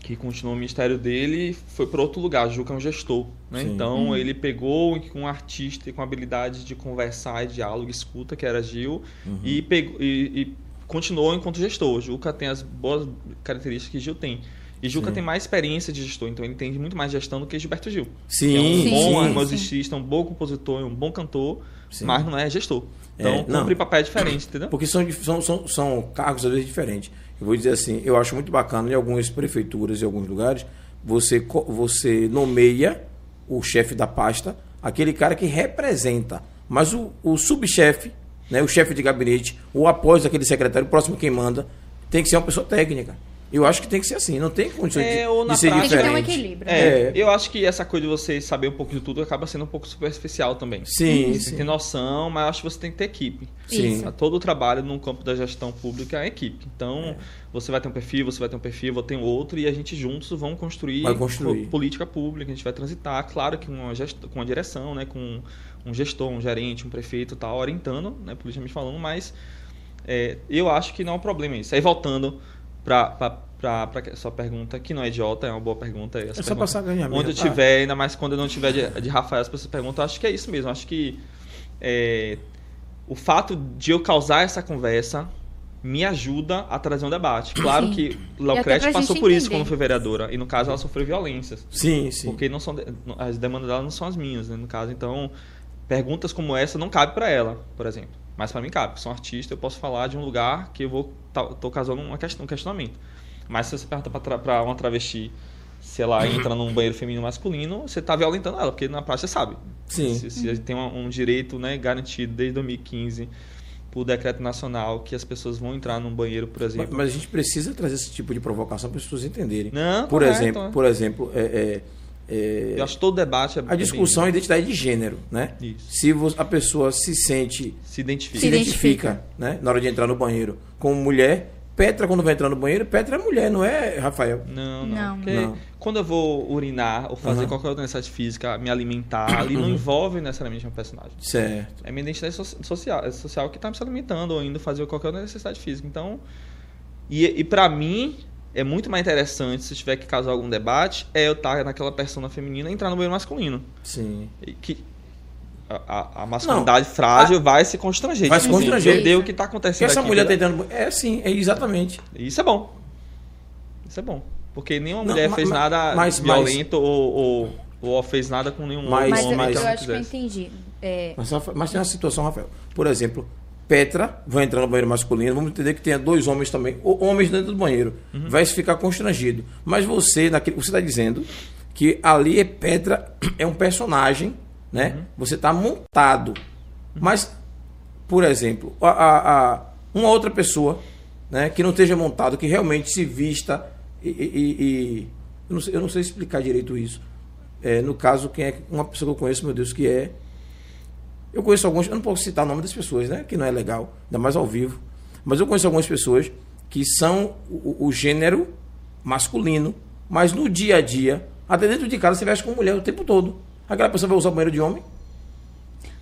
que continuou o ministério dele, foi para outro lugar. O Juca é um gestor, né? Sim. Então ele pegou com um artista e com habilidade de conversar e diálogo, escuta, que era Gil, Uhum. e, pegou, e, e continuou enquanto gestor. O Juca tem as boas características que Gil tem. E Juca Sim. tem mais experiência de gestor, então ele entende muito mais gestão do que Gilberto Gil. Sim, é um Sim, bom musicista, um bom compositor, um bom cantor, Sim. mas não é gestor. É, Então não. cumpre papel diferente, entendeu? Porque são, são, são, são cargos às vezes diferentes. Eu vou dizer assim, eu acho muito bacana em algumas prefeituras e alguns lugares, você, você nomeia o chefe da pasta, aquele cara que representa. Mas o, o subchefe, né, o chefe de gabinete, ou após aquele secretário, o próximo quem manda, tem que ser uma pessoa técnica. Eu acho que tem que ser assim, não tem condição É, de, ou na de ser prática- Tem que ter um diferente. equilíbrio. É, É. eu acho que essa coisa de você saber um pouco de tudo acaba sendo um pouco superficial também. Sim, Você sim. tem noção, mas eu acho que você tem que ter equipe. Sim. Isso. Todo o trabalho no campo da gestão pública é equipe. Então, É. você vai ter um perfil, você vai ter um perfil, eu vou ter um outro, e a gente juntos vamos construir, construir. po- política pública, a gente vai transitar, claro que com uma, gest- com uma direção, né, com um gestor, um gerente, um prefeito tal, orientando, né, politicamente falando, mas é, eu acho que não é um problema isso. Aí voltando para a sua pergunta, que não é idiota, é uma boa pergunta. essa É só passar ganhar Onde eu. Ah. tiver, ainda mais quando eu não tiver de, de Rafael, as pessoas perguntam, eu acho que é isso mesmo. Acho que é, o fato de eu causar essa conversa me ajuda a trazer um debate. Claro Sim. que Laucrete passou por isso entender. quando foi vereadora. E no caso ela sofreu violências. Sim, sim. Porque não são as demandas dela não são as minhas, né? No caso, então, perguntas como essa não cabe para ela, por exemplo. Mas para mim cabe. porque Sou um artista, eu posso falar de um lugar que eu vou tô causando uma questão, um questionamento. Mas se você pergunta para uma travesti se ela entra num banheiro feminino masculino, você tá violentando ela, porque na prática você sabe. Sim. Se, se tem um, um direito né, garantido desde 2015 por decreto nacional que as pessoas vão entrar num banheiro, por Mas, exemplo. mas a gente precisa trazer esse tipo de provocação para as pessoas entenderem. Não, por correto, exemplo, né? por exemplo, é, é, é, Eu acho que todo debate é a discussão é identidade de gênero, né? Isso. Se a pessoa se sente, se identifica. se identifica, né, na hora de entrar no banheiro como mulher, Petra quando vai entrar no banheiro, Petra é mulher, não é Rafael? Não, não. Não. Porque Não. quando eu vou urinar ou fazer Aham. qualquer outra necessidade física, me alimentar, ali não envolve necessariamente um personagem. Certo. É minha identidade so- social, é social que está me se alimentando ou indo fazer qualquer outra necessidade física. Então, e, e para mim, é muito mais interessante, se tiver que causar algum debate, é eu estar naquela persona feminina e entrar no banheiro masculino. Sim. E que a, a- a masculinidade frágil vai se constranger. Vai se constranger. Entender o que está Se acontecendo essa aqui, mulher tá entrando no banheiro, é sim, é exatamente. Isso é bom. Isso é bom. Porque nenhuma Não, mulher ma- fez nada mas- violento ou, ou, ou fez nada com nenhum Mas- Mas, homem eu, mas- eu não acho que eu entendi. É, Mas, mas tem uma situação, Rafael. Por exemplo, Petra vai entrar no banheiro masculino, vamos entender que tenha dois homens também, ou homens dentro do banheiro. Uhum. Vai se ficar constrangido. Mas você, naquele, você está dizendo que ali é Petra, é um personagem, né? Uhum. Você está montado. Mas, por exemplo, a, a- a- uma outra pessoa né, que não esteja montado, que realmente se vista e. e- e- e- eu, não sei, eu não sei explicar direito isso. É, no caso, quem é uma pessoa que eu conheço, meu Deus, que é eu conheço alguns, eu não posso citar o nome das pessoas, né? Que não é legal, ainda mais ao vivo. Mas eu conheço algumas pessoas que são o, o gênero masculino, mas no dia a dia, até dentro de casa, você veste com mulher o tempo todo. Aquela pessoa vai usar o banheiro de homem?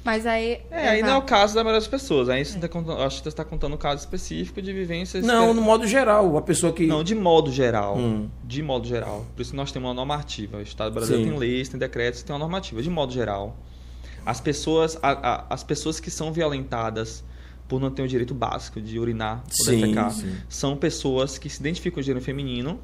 mas aí. É, aí não é o caso da maioria das pessoas. Aí você tá contando, acho que você está contando um caso específico de vivências. Não, que- no modo geral, a pessoa que. Não, de modo geral. Hum. De modo geral. Por isso que nós temos uma normativa. O Estado brasileiro Sim. tem leis, tem decretos, tem uma normativa. De modo geral, as pessoas, a- a- as pessoas que são violentadas por não ter o direito básico de urinar ou defecar são pessoas que se identificam com o gênero feminino,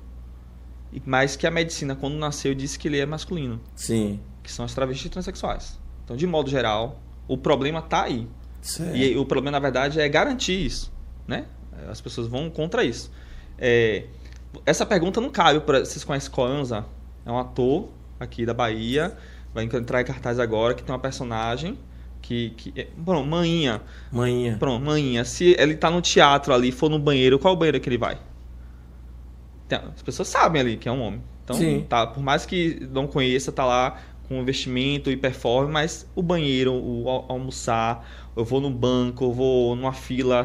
e- mas que a medicina, quando nasceu, disse que ele é masculino, Sim. que são as travestis transexuais. Então, de modo geral, o problema está aí. Certo. E o problema, na verdade, é garantir isso, né? As pessoas vão contra isso. É, essa pergunta não cabe para... Vocês conhecem Coanza? É um ator aqui da Bahia, vai entrar em cartaz agora, que tem uma personagem que... que é, bom, Maninha. Manhã. Pronto, Maninha. Se ele tá no teatro ali, for no banheiro, qual banheiro que ele vai? As pessoas sabem ali que é um homem. Então, Sim. tá, por mais que não conheça, tá lá com vestimento e performance, mas o banheiro, o al- almoçar, eu vou no banco, eu vou numa fila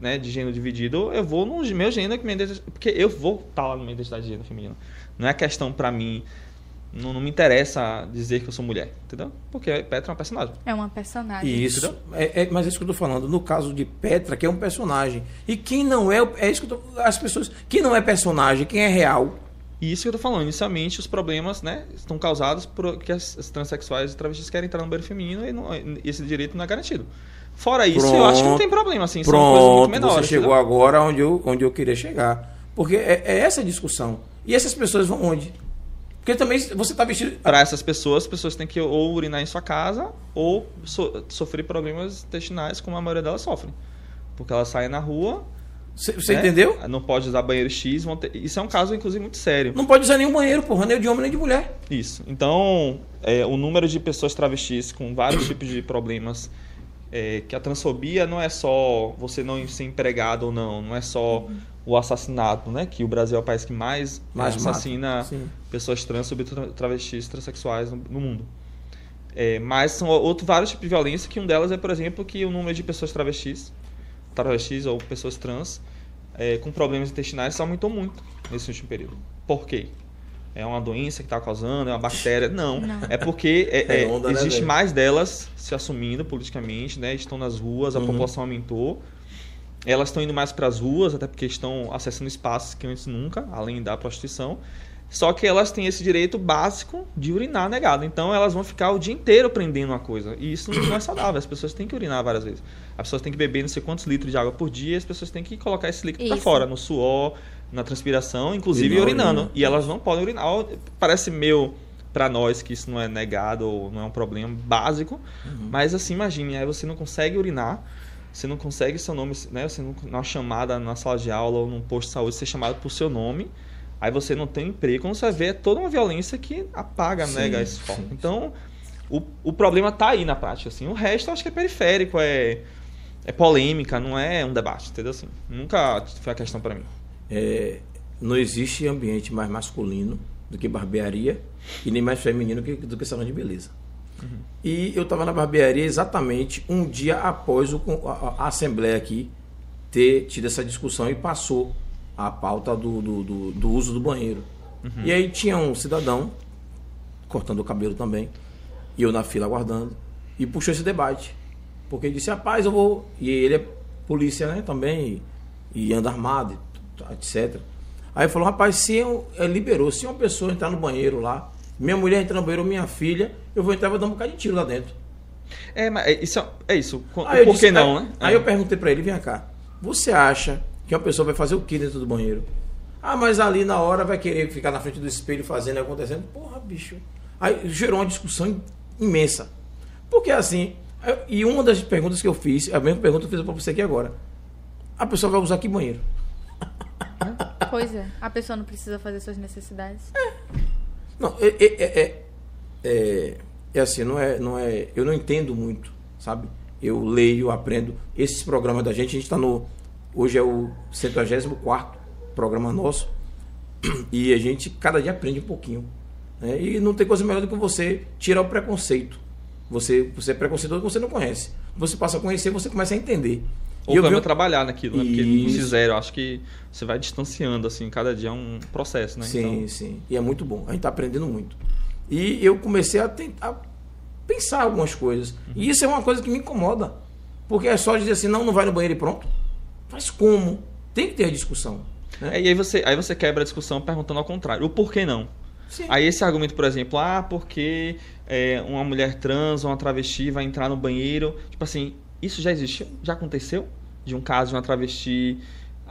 né, de gênero dividido, eu vou no meu gênero, identidade- porque eu vou estar lá no minha identidade de gênero feminino. Não é questão pra mim, não, não me interessa dizer que eu sou mulher, entendeu? Porque Petra é uma personagem. É uma personagem. Isso. É, é- mas é isso que eu tô falando. No caso de Petra, que é um personagem. E quem não é. É isso que eu tô. As pessoas. Quem não é personagem, quem é real. E isso que eu tô falando, inicialmente os problemas, né, estão causados por que as, as transexuais e travestis querem entrar no banheiro feminino e, não- e esse direito não é garantido. Fora isso, eu acho que não tem problema, assim, são coisas Pronto, muito menores. você chegou entendeu? agora onde eu, onde eu queria chegar. Porque é, é essa a discussão. E essas pessoas vão onde? Porque também você está vestido. Para essas pessoas, as pessoas têm que ou urinar em sua casa ou so- sofrer problemas intestinais, como a maioria delas sofrem. Porque elas saem na rua Você você né? entendeu? Não pode usar banheiro X. ter- Isso é um caso, inclusive, muito sério. Não pode usar nenhum banheiro, porra, nem de homem nem de mulher. Isso. Então, é, o número de pessoas travestis com vários tipos de problemas, é, que a transfobia não é só você não ser empregado ou não, não é só o assassinato, né? Que o Brasil é o país que mais, Mais assassina pessoas trans, sobretudo tra- travestis, transexuais no, no mundo. É, mas são outros vários tipos de violência, que um delas é, por exemplo, que o número de pessoas travestis, travestis ou pessoas trans, é, com problemas intestinais aumentou muito nesse último período. Por quê? É uma doença que está causando, é uma bactéria? Não. Não. É porque é, É é, onda, né, existe velho? mais delas se assumindo politicamente, né? Estão nas ruas, a Uhum. população aumentou. Elas estão indo mais para as ruas, até porque estão acessando espaços que antes nunca, além da prostituição. Só que elas têm esse direito básico de urinar negado. Então elas vão ficar o dia inteiro prendendo uma coisa. E isso não é saudável. As pessoas têm que urinar várias vezes. As pessoas têm que beber não sei quantos litros de água por dia. As pessoas têm que colocar esse líquido para fora, no suor, na transpiração, inclusive E na urinando. urina. E elas não podem urinar. Parece meio para nós que isso não é negado ou não é um problema básico. Mas assim, imagine, aí você não consegue urinar. Você não consegue seu nome, né? Você não, numa chamada na sala de aula ou num posto de saúde ser chamado por seu nome. Aí você não tem emprego, quando você vê é toda uma violência que apaga, Sim, nega esse foco. Então, o, o problema tá aí na prática, assim. O resto eu acho que é periférico, é, é polêmica, não é um debate, entendeu? Assim, nunca foi a questão para mim. É, não existe ambiente mais masculino do que barbearia e nem mais feminino que- do que salão de beleza. E eu estava na barbearia exatamente um dia após o a, a- Assembleia aqui ter tido essa discussão e passou a pauta do, do, do- do uso do banheiro. E aí tinha um cidadão cortando o cabelo também, e eu na fila aguardando, e puxou esse debate. Porque ele disse, rapaz, eu vou. E ele é polícia, né, também, e, anda armado, etc. Aí falou, rapaz, se eu, é, liberou, se uma pessoa entrar no banheiro lá, minha mulher entrar no banheiro, minha filha, eu vou entrar e vou dar um bocado de tiro lá dentro. É, mas é- isso é, é isso. Por disse- que não, aí, né? Aí É. eu perguntei pra ele, vem cá, você acha que uma pessoa vai fazer o que dentro do banheiro? Ah, mas ali na hora vai querer ficar na frente do espelho fazendo e acontecendo. Porra, bicho. Aí gerou uma discussão imensa. Porque assim, eu- e uma das perguntas que eu fiz, a mesma pergunta que eu fiz pra você aqui agora. A pessoa vai usar que banheiro? Pois é, a pessoa não precisa fazer suas necessidades. Não, é, é, é, é, é- assim, não é, não é. Eu não entendo muito, sabe? Eu leio, aprendo. Esses programas da gente, a gente está no. Hoje é o 104 programa nosso. E a gente cada dia aprende um pouquinho. né? E não tem coisa melhor do que você tirar o preconceito. Você, você é preconceituoso que você não conhece. Você passa a conhecer, você começa a entender. Ou E eu pelo vi- menos trabalhar naquilo, né? Porque não Isso. zero. Eu acho que você vai distanciando, assim, cada dia é um processo, né? Sim, Então, sim. E é muito bom. A gente está aprendendo muito. E eu comecei a tentar pensar algumas coisas. E isso é uma coisa que me incomoda. Porque é só dizer assim, não, não vai no banheiro e pronto. Mas como? Tem que ter a discussão. né? É, e aí você, aí você quebra a discussão perguntando ao contrário. O porquê não? Sim. Aí esse argumento, por exemplo, ah, porque é, uma mulher trans ou uma travesti vai entrar no banheiro. Tipo assim, isso já existiu? Já aconteceu? De um caso de uma travesti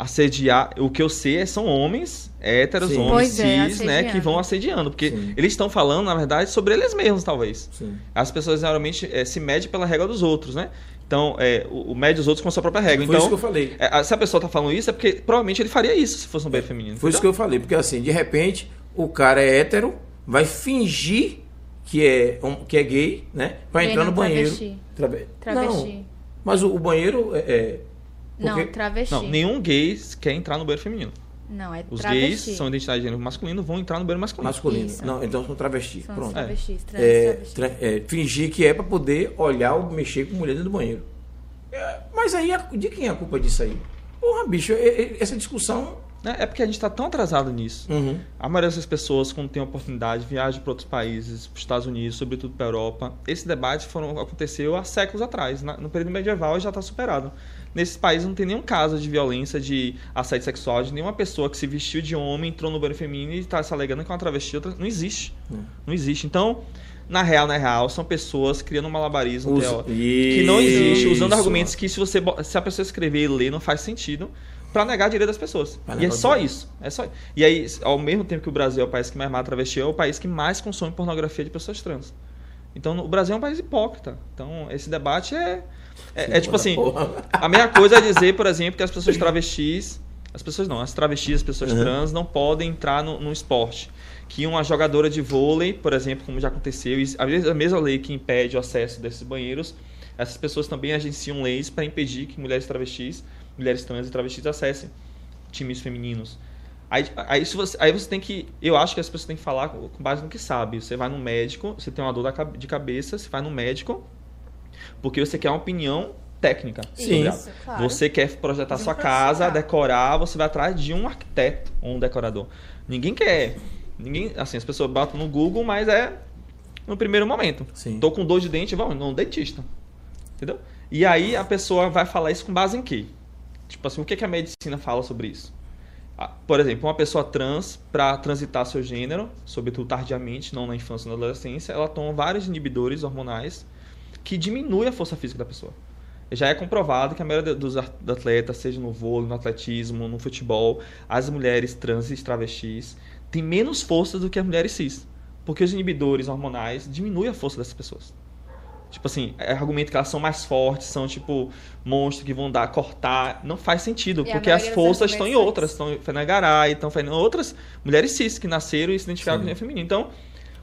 assediar. O que eu sei é são homens héteros, Sim. homens Pois é, cis, né, que vão assediando. Porque Sim. eles estão falando, na verdade, sobre eles mesmos, talvez. Sim. As pessoas geralmente eh, se medem pela regra dos outros, né? Então, é, o, o mede os outros com a sua própria regra. Foi então, isso que eu falei. é, se a pessoa tá falando isso, é porque provavelmente ele faria isso se fosse um banheiro feminino. Foi isso que eu falei. Porque assim, de repente, o cara é hétero, vai fingir que é, hom- que é gay, né? Pra Gay entrar no banheiro. travesti. Trave- Travesti. Não, mas o, o banheiro é. É Não, porque- travesti. Não, nenhum gay quer entrar no banheiro feminino. Não, é Os travesti. gays são identidade de gênero masculino, vão entrar no banheiro masculino. masculino. Isso. Não, então são travesti. São Pronto. travestis, trans, é, travestis. tra- é, fingir que é para poder olhar ou mexer com mulher dentro do banheiro. É, mas aí, de quem é a culpa disso aí? Porra, bicho, é- é- essa discussão. Né? É porque a gente está tão atrasado nisso. Uhum. A maioria dessas pessoas, quando tem a oportunidade, viaja para outros países, para os Estados Unidos, sobretudo para a Europa. Esse debate foram, aconteceu há séculos atrás. Na- no período medieval já está superado. Nesses países não tem nenhum caso de violência, de assédio sexual, de nenhuma pessoa que se vestiu de homem, entrou no banheiro feminino e está se alegando que é uma travesti. Outra... Não existe. Hum. Não existe. Então, na real, na real, são pessoas criando um malabarismo teórico que não existe, usando argumentos que se você se a pessoa escrever e ler não faz sentido para negar direito das pessoas. Pra e é o só direito. isso, é só. E aí, ao mesmo tempo que o Brasil é o país que mais mata travesti, é o país que mais consome pornografia de pessoas trans. Então, o Brasil é um país hipócrita. Então, esse debate é É, é tipo assim, a mesma coisa é dizer, por exemplo, que as pessoas travestis, as pessoas não, as travestis, as pessoas Uhum. trans não podem entrar no, no esporte. Que uma jogadora de vôlei, por exemplo, como já aconteceu, a mes- a mesma lei que impede o acesso desses banheiros, essas pessoas também agenciam leis para impedir que mulheres travestis, mulheres trans e travestis acessem times femininos. Aí, aí, você, aí você tem que. Eu acho que as pessoas têm que falar com base no que sabe. Você vai no médico, você tem uma dor de cabeça, você vai no médico, porque você quer uma opinião técnica. Sim. Isso, claro. Você quer projetar De sua casa, decorar, você vai atrás de um arquiteto ou um decorador. Ninguém quer. Ninguém, assim, as pessoas batem no Google, mas é no primeiro momento. Sim. Tô com dor de dente, vamos no dentista. Entendeu? E aí a pessoa vai falar isso com base em quê? Tipo assim, o que, que a medicina fala sobre isso? Ah, Por exemplo, uma pessoa trans, para transitar seu gênero, sobretudo tardiamente, não na infância ou na adolescência, ela toma vários inibidores hormonais que diminuem a força física da pessoa. Já é comprovado que a maioria dos atletas, seja no vôlei, no atletismo, no futebol, as mulheres trans e travestis têm menos força do que as mulheres cis. Porque os inibidores hormonais diminuem a força dessas pessoas. Tipo assim, é argumento que elas são mais fortes, são tipo monstros que vão dar, cortar. Não faz sentido, E a porque as forças estão em outras. Estão em Fenegaray, estão em outras mulheres cis que nasceram e se identificaram Sim. com gênero feminino. Então,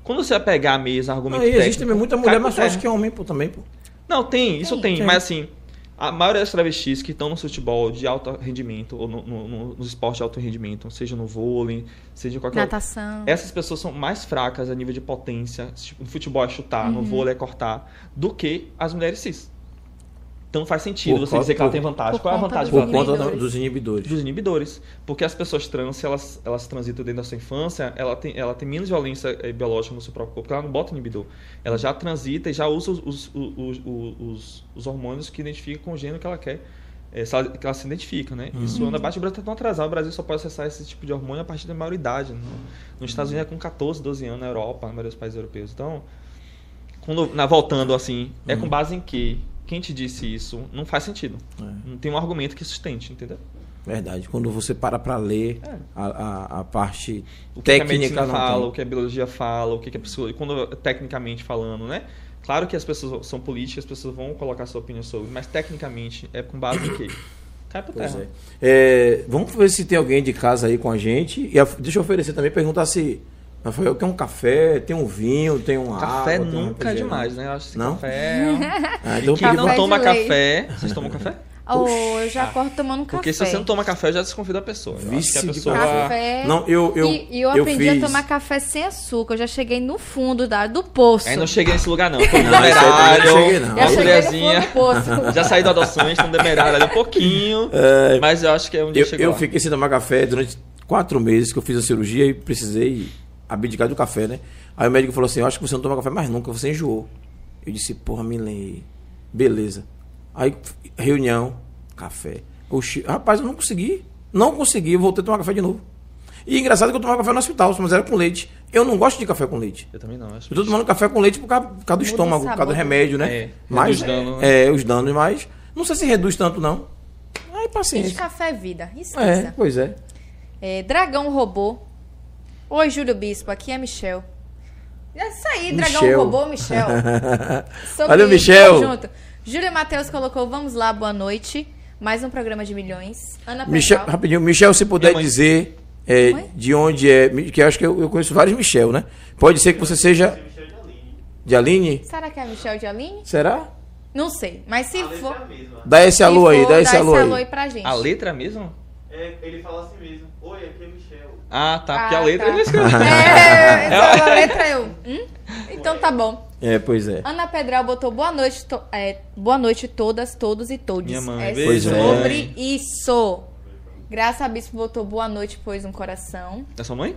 quando você vai pegar a mesa, argumento e existe técnico, muita mulher mais forte que homem, pô, também, pô. Não, tem, isso Tem. tem, Tem. mas assim, a maioria das travestis que estão no futebol de alto rendimento, ou no, no- no- nos esportes de alto rendimento, seja no vôlei, seja em qualquer Natação. essas pessoas são mais fracas a nível de potência, tipo, no futebol é chutar, Uhum. no vôlei é cortar, do que as mulheres cis. Então faz sentido Por você causa- dizer que ela por- tem vantagem. Qual é a vantagem dos Por ela conta inibidores. dos inibidores. Dos inibidores. Porque as pessoas trans, se elas, elas transitam dentro da sua infância, ela tem, ela tem menos violência eh, biológica no seu próprio corpo, porque ela não bota inibidor. Ela já transita e já usa os, os, os, os, os- os hormônios que identificam com o gênero que ela quer. ela- que ela se identifica, né? Isso anda abaixo, o Brasil está tão atrasado. O Brasil só pode acessar esse tipo de hormônio a partir da maioridade. No, nos Estados Unidos é com 14, 12 anos, na Europa, na maioria dos países europeus. Então, quando, na, voltando assim, é com base em que? Quem te disse isso? Não faz sentido. É. Não tem um argumento que sustente, entendeu? Verdade. Quando você para pra ler É. a, a, a parte o que, que a técnica medicina não fala, tem. o que a biologia fala, o que, que a pessoa. Quando tecnicamente falando, né? Claro que as pessoas são políticas, as pessoas vão colocar sua opinião sobre, mas tecnicamente é com base em quê? Cai Pois terra. é. É, Vamos ver se tem alguém de casa aí com a gente. E a- deixa eu oferecer também, perguntar se. Rafael, quer um café, tem um vinho, tem um Café água, tem um nunca é demais, né? Eu acho que Não? café. Ah, e então quem não toma leite. café. Vocês tomam café? Oh, eu já acordo tomando café. Porque se você não toma café, eu já desconfio da pessoa. Eu acho que a Vício de pessoa. Café. Não, eu, eu, e, eu aprendi fiz... a tomar café sem açúcar. Eu já cheguei no fundo da, do poço. Aí não cheguei nesse lugar, não. Foi no Não, não cheguei, não. Já cheguei no colherzinha. fundo do poço. Já saí do adoções, no demerário ali um pouquinho. É, Mas eu acho que é um dia eu, chegou eu lá. fiquei sem tomar café durante quatro meses que eu fiz a cirurgia e precisei abdicar do café, né? Aí o médico falou assim: Eu acho que você não toma café mais nunca, você enjoou. Eu disse: Porra, Milen, beleza. Aí, reunião, café. Oxi, rapaz, eu não consegui. Não consegui, eu voltei a tomar café de novo. E engraçado que eu tomava café no hospital, mas era com leite. Eu não gosto de café com leite. Eu também não, acho. Eu tô tomando café com leite por causa, por causa do estômago, por causa do sabor. remédio, né? É, mas, reduz dano, né? É, os danos, mas não sei se reduz tanto, não. Aí, Gente, paciência. café é vida. É, Esqueça. pois é. É, Dragão Robô. Oi, Júlio Bispo. Aqui é Michel. É isso aí, Dragão Michel. Robô, Michel. Sobre Olha o Michel. tamo junto. Júlia Matheus colocou Vamos lá, boa noite. Mais um programa de milhões. Ana Michel, Pedral. rapidinho, Michel, se puder dizer é, de onde é, que eu acho que eu, eu conheço vários Michel, né? Pode ser que você seja de Aline? Será que é Michel de Aline? Será? Não sei, mas se for. Dá esse se alô aí, dá esse alô alô aí. aí pra gente. A letra mesmo? É, ele fala assim mesmo. Oi, aqui é Michel. Ah, tá. Porque Ah, a letra tá. ele escreveu. É, essa letra eu. Hum? Então tá bom. É, pois é. Ana Pedral botou boa noite, to- é, boa noite todas, todos e todes. Minha mãe, é beijo, sobre mãe. isso. Graça a Bispo botou boa noite, pois um coração. É sua mãe?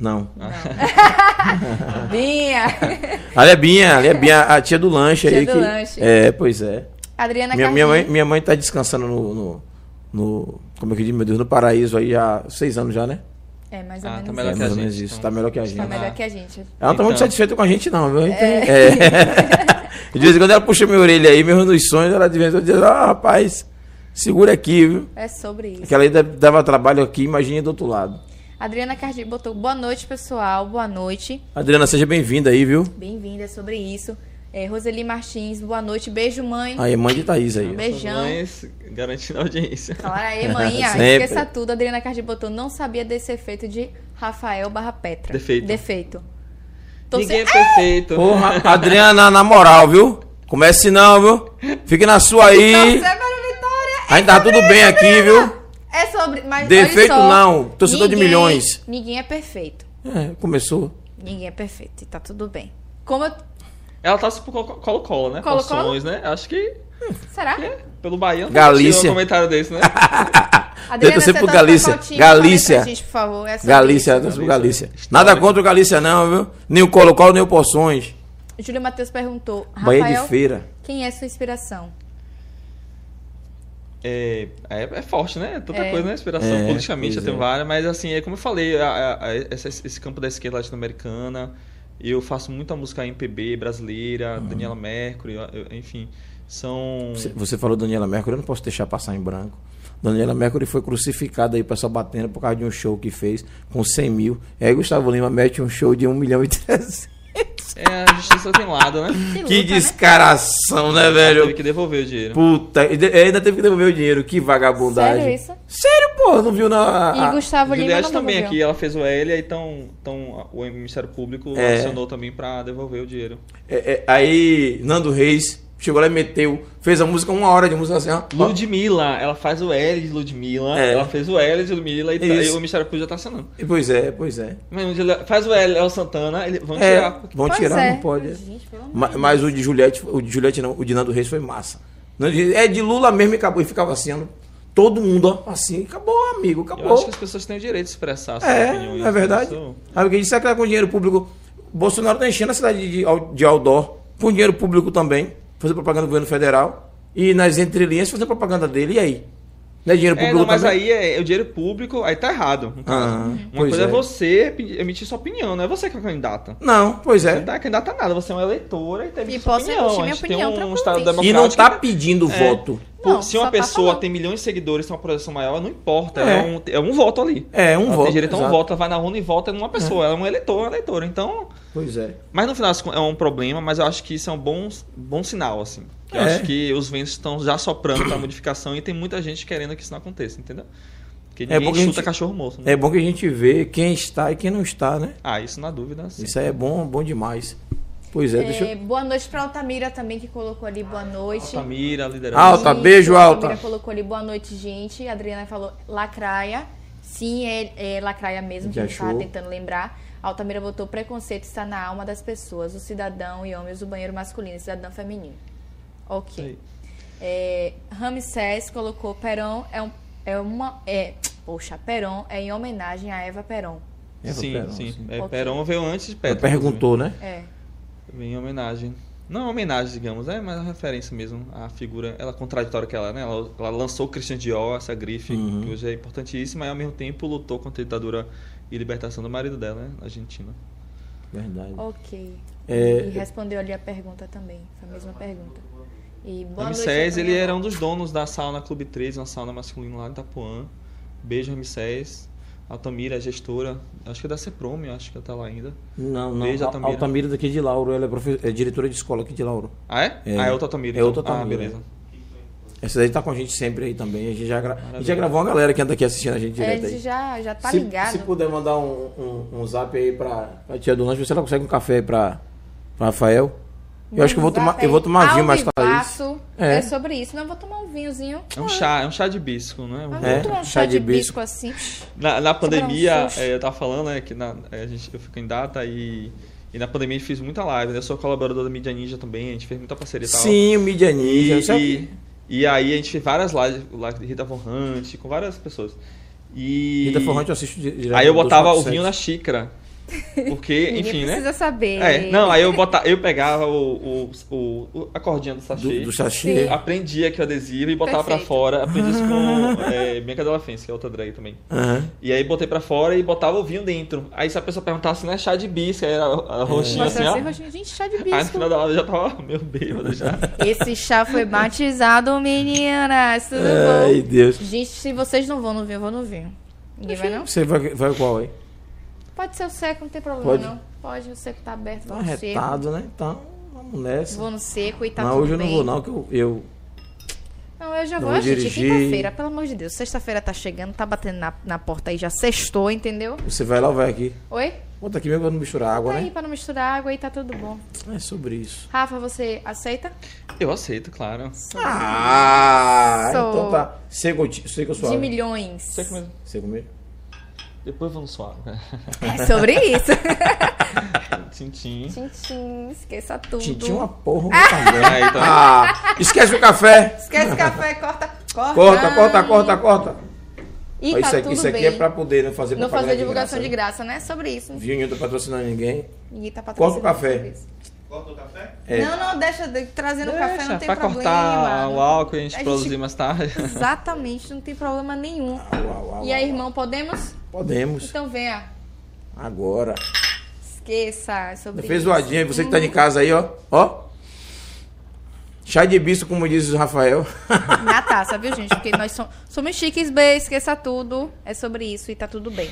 Não. Binha. Ali é Binha, ali é Binha, a tia do lanche Tia aí. do que- lanche. É, pois é. Adriana Minha, Carlinhos. minha, mãe, minha mãe tá descansando no, no, no- Como é que diz, meu Deus, no paraíso aí há seis anos já, né? É, mais ou Ah, menos tá É, melhor isso. que a mais ou menos gente, isso. então. Tá melhor que a gente. Tá melhor que a gente. Ela não tá Então. muito satisfeita com a gente, não, viu? Então, é. De vez em quando ela puxa minha orelha aí, mesmo nos sonhos, ela de vez em quando diz, ah, rapaz, segura aqui, viu? É sobre isso. Que ela ainda dava trabalho aqui, imagine do outro lado. Adriana Cardi botou boa noite, pessoal. Boa noite. Adriana, seja bem-vinda aí, viu? Bem-vinda, é sobre isso. É, Roseli Martins, boa noite. Beijo, mãe. Aí, mãe de Thaís aí. ó. Beijão. Mães garantindo a audiência. Claro aí, manhã. Sempre. Esqueça tudo. Adriana Cardi botou, não sabia desse efeito de Rafael barra Petra. Defeito. Defeito. Tô Ninguém se- é perfeito. Porra, Adriana, na moral, viu? Comece não, viu? Fique na sua aí. Torcer a vitória. Ainda tá tudo bem aqui, viu? É sobre. Mas Defeito olha só, não, torcedor de ninguém- milhões. Ninguém é perfeito. É, começou. Ninguém é perfeito. E tá tudo bem. Como eu. Ela tá pro Colo- Colo-Colo, né? Colo-Colo? Poções, né? Acho que Será? é, pelo Bahia. não Galícia. um comentário desse, né? Adriana, você pro torce pra Galícia. time? Galícia. Gente, por favor. É Galícia, pro Galícia. Nada contra o Galícia, não, viu? Nem o Colo-Colo, nem o Poções. Júlio Matheus perguntou: Bahia Rafael, de Feira. quem é sua inspiração? É, é, é forte, né? Tanta É. coisa, né? Inspiração É, politicamente, já tem é. várias, mas assim, é como eu falei, a- a- a- esse, esse campo da esquerda latino-americana, eu faço muita música MPB brasileira, Uhum. Daniela Mercury, enfim, são. Você- falou Daniela Mercury, eu não posso deixar passar em branco. Daniela Mercury foi crucificada aí, pessoal batendo por causa de um show que fez com 100 mil. E aí Gustavo Lima mete um show de 1 milhão e 300. É, a justiça tem lado, né? Que, Que luta, né? descaração, né, Teve velho? que devolver o dinheiro. Puta, ainda teve que devolver o dinheiro, que vagabundagem. Sério isso? Sério, pô, não viu na. E a- Gustavo Lima Juliette também aqui, ela fez o L, aí tão, tão, o Ministério Público É. acionou também pra devolver o dinheiro. É, é, aí Nando Reis chegou lá e meteu, fez a música, uma hora de música assim, ó. Ludmilla, ela faz o L de Ludmilla, É. ela fez o L de Ludmilla e, tá- e o Ministério Público já tá assinando. E, Pois é, pois é. Mas um dia faz o L, é o Santana, ele, vão É, tirar. vão Pois tirar, é. não pode. Gente, pelo amor Ma- de Mas, o de Juliette, o de Juliette não, o de Nando Reis foi massa. É de Lula mesmo e acabou. E ficava assim, ó, todo mundo, ó, assim, acabou, amigo, Eu acabou. acho que as pessoas têm o direito de expressar suas É, opiniões. é verdade? Isso- Aí alguém disse que era com dinheiro público. Bolsonaro tá enchendo a cidade de, de Aldor com dinheiro público também, fazer propaganda do governo federal. E nas entrelinhas fazer propaganda dele. E aí? Não é dinheiro É, público não, mas também? aí é, é o dinheiro público, aí tá errado. Ah, Uma coisa é. é. você emitir sua opinião, não é você que é candidata. Não, pois Você é. não tá candidata a nada, você é uma eleitora e tem E sua posso opinião. emitir A minha opinião tem um tranquilamente. Estado democrático. E não tá que- pedindo É. voto. Não, se uma tá pessoa falando. tem milhões de seguidores, tem uma projeção maior, não importa. É, É. um, é um voto ali. É, um ela voto. tem direito a um exato. voto, ela vai na urna e vota numa pessoa. Ela é um eleitor, uma eleitora. Então, Pois é. mas no final é um problema, mas eu acho que isso é um bom, bom sinal, assim. Eu É. acho que os ventos estão já soprando para modificação e tem muita gente querendo que isso não aconteça, entendeu? Porque ninguém porque a chuta gente- cachorro morto. Né? É bom que a gente vê quem está e quem não está, né? Ah, isso na dúvida, sim. Isso aí é bom, bom demais. Pois é, deixa É, eu... boa noite pra Altamira também, que colocou ali boa noite. Altamira, liderança. Alta, beijo, a Alta. Altamira colocou ali boa noite, gente. A Adriana falou lacraia. Sim, é, é lacraia mesmo, que achou? tentando lembrar. A Altamira botou preconceito está na alma das pessoas, o cidadão e homens do banheiro masculino, e cidadão feminino. Ok. É, Ramsés colocou Perón é, um, é uma. É, poxa, Perón é em homenagem a Eva Perón. Eva sim, Perón, sim. sim. É, Ok. Perón veio antes de Ela Petra. perguntou, né? É. Vem em homenagem. Não homenagem, digamos, é mais uma referência mesmo à figura, ela contraditória que ela é, né? Ela, ela lançou o Christian Dior, essa grife, Uhum. que hoje é importantíssima, e ao mesmo tempo lutou contra a ditadura e libertação do marido dela, né? Na Argentina. Verdade. Ok. É, e respondeu ali a pergunta também. Foi a mesma pergunta. E boa noite. Ramsés, ele era um dos donos da sauna Clube 13, uma sauna masculina lá em Itapuã. Beijo, Ramsés. Altamira, é gestora, acho que é da Ceprome, acho que ela tá lá ainda. Não, não. Beijo, a- Altamira. Altamira daqui de Lauro, ela é, profe- é diretora de escola aqui de Lauro. Ah, é? É. Ah, é outra Altamira. É então. outra Altamira, Ah, beleza. Essa daí tá com a gente sempre aí também. A gente já, gra- a gente já gravou uma galera que anda aqui assistindo a gente É, direto ele aí. já, já tá se, ligado. se puder mandar um, um, um zap aí pra, pra tia do lanche, se ela consegue um café aí pra, pra Rafael. Eu acho que eu vou tomar, eu vou tomar vinho mais Alvivaço, É. É. sobre isso. Não, eu vou tomar um vinhozinho. É um chá, é um chá de bisco, né? Mas É, vou tomar um chá, de bisco assim. Na, na pandemia, um é, eu tava falando, né, que na, é, a gente, eu fico em data e, e na pandemia a gente fez muita live. né? Eu sou colaborador da Mídia Ninja também, a gente fez muita parceria e tal. Sim, o Mídia Ninja. E, e, e aí a gente fez várias lives, live de Rita Von Hunt, com várias pessoas. E Rita Forrante eu assisto di- direto. aí eu botava o 247. vinho na xícara. Porque, enfim, né? precisa saber. É, não, aí eu, botava, eu pegava o, o, o- a cordinha do sachê, Do, do sachê. aprendia aqui o adesivo e botava Perfeito. pra fora. Aprendi isso com é, Bianca Della Fence, que é outra drag também. Aham. E aí botei pra fora e botava o vinho dentro. Aí se a pessoa perguntasse, não é chá de bisco, aí era a roxinha Você assim, ó. roxinho, gente, chá de Aí no bisco. final da aula eu já tava meio bêbado já. Esse chá foi batizado, meninas. Tudo Ai, bom? Deus. Gente, se vocês não vão no vinho, eu vou no vinho. Ninguém vai, não? Você vai, vai qual aí? Pode ser o seco, não tem problema, Pode? não. Pode, o seco tá aberto, Tá vamos ser. retado, né? Então, Vamos nessa. Vou no seco e tá não, tudo hoje eu bem. não vou não, que eu... eu Não, eu já Não vou. vou gente, quinta-feira, pelo amor de Deus. Sexta-feira tá chegando, tá batendo na, na porta aí, já sextou, entendeu? você vai lá ou vai aqui? Oi? Bota aqui mesmo pra não misturar água, Tá aí né? pra não misturar água e tá tudo bom. É sobre isso. Rafa, você aceita? Eu aceito, claro. Ah, Sou- então tá. Seco, seco suave. De milhões. Seco mesmo. Seco mesmo? Depois vamos suave. É sobre isso. Tintim. Tintim, esqueça tudo. Tintim uma porra no também. Aí, tá. Ah, esquece o café. Esquece café, corta, corta. Corta, corta, corta, corta. E Ó, tá isso aqui, tudo isso aqui é pra poder não fazer Não fazer divulgação de graça. graça, né? Sobre isso. Viu, não tá patrocinando ninguém. Ninguém tá Corta patrocinando o café. Corta o café? É. Não, não, deixa de- trazendo café, não Deixa, tem pra problema. cortar o álcool e a gente A gente- produzir mais tarde. Exatamente, não tem problema nenhum. Uau, uau, E aí, irmão, podemos? Podemos. Então venha. Agora. Esqueça sobre Fez isso. Você que tá de casa aí, ó. Ó. Chá de bisco, como diz o Rafael. Na taça, viu, gente? Porque nós somos, somos chiques, B, esqueça tudo. É sobre isso e tá tudo bem.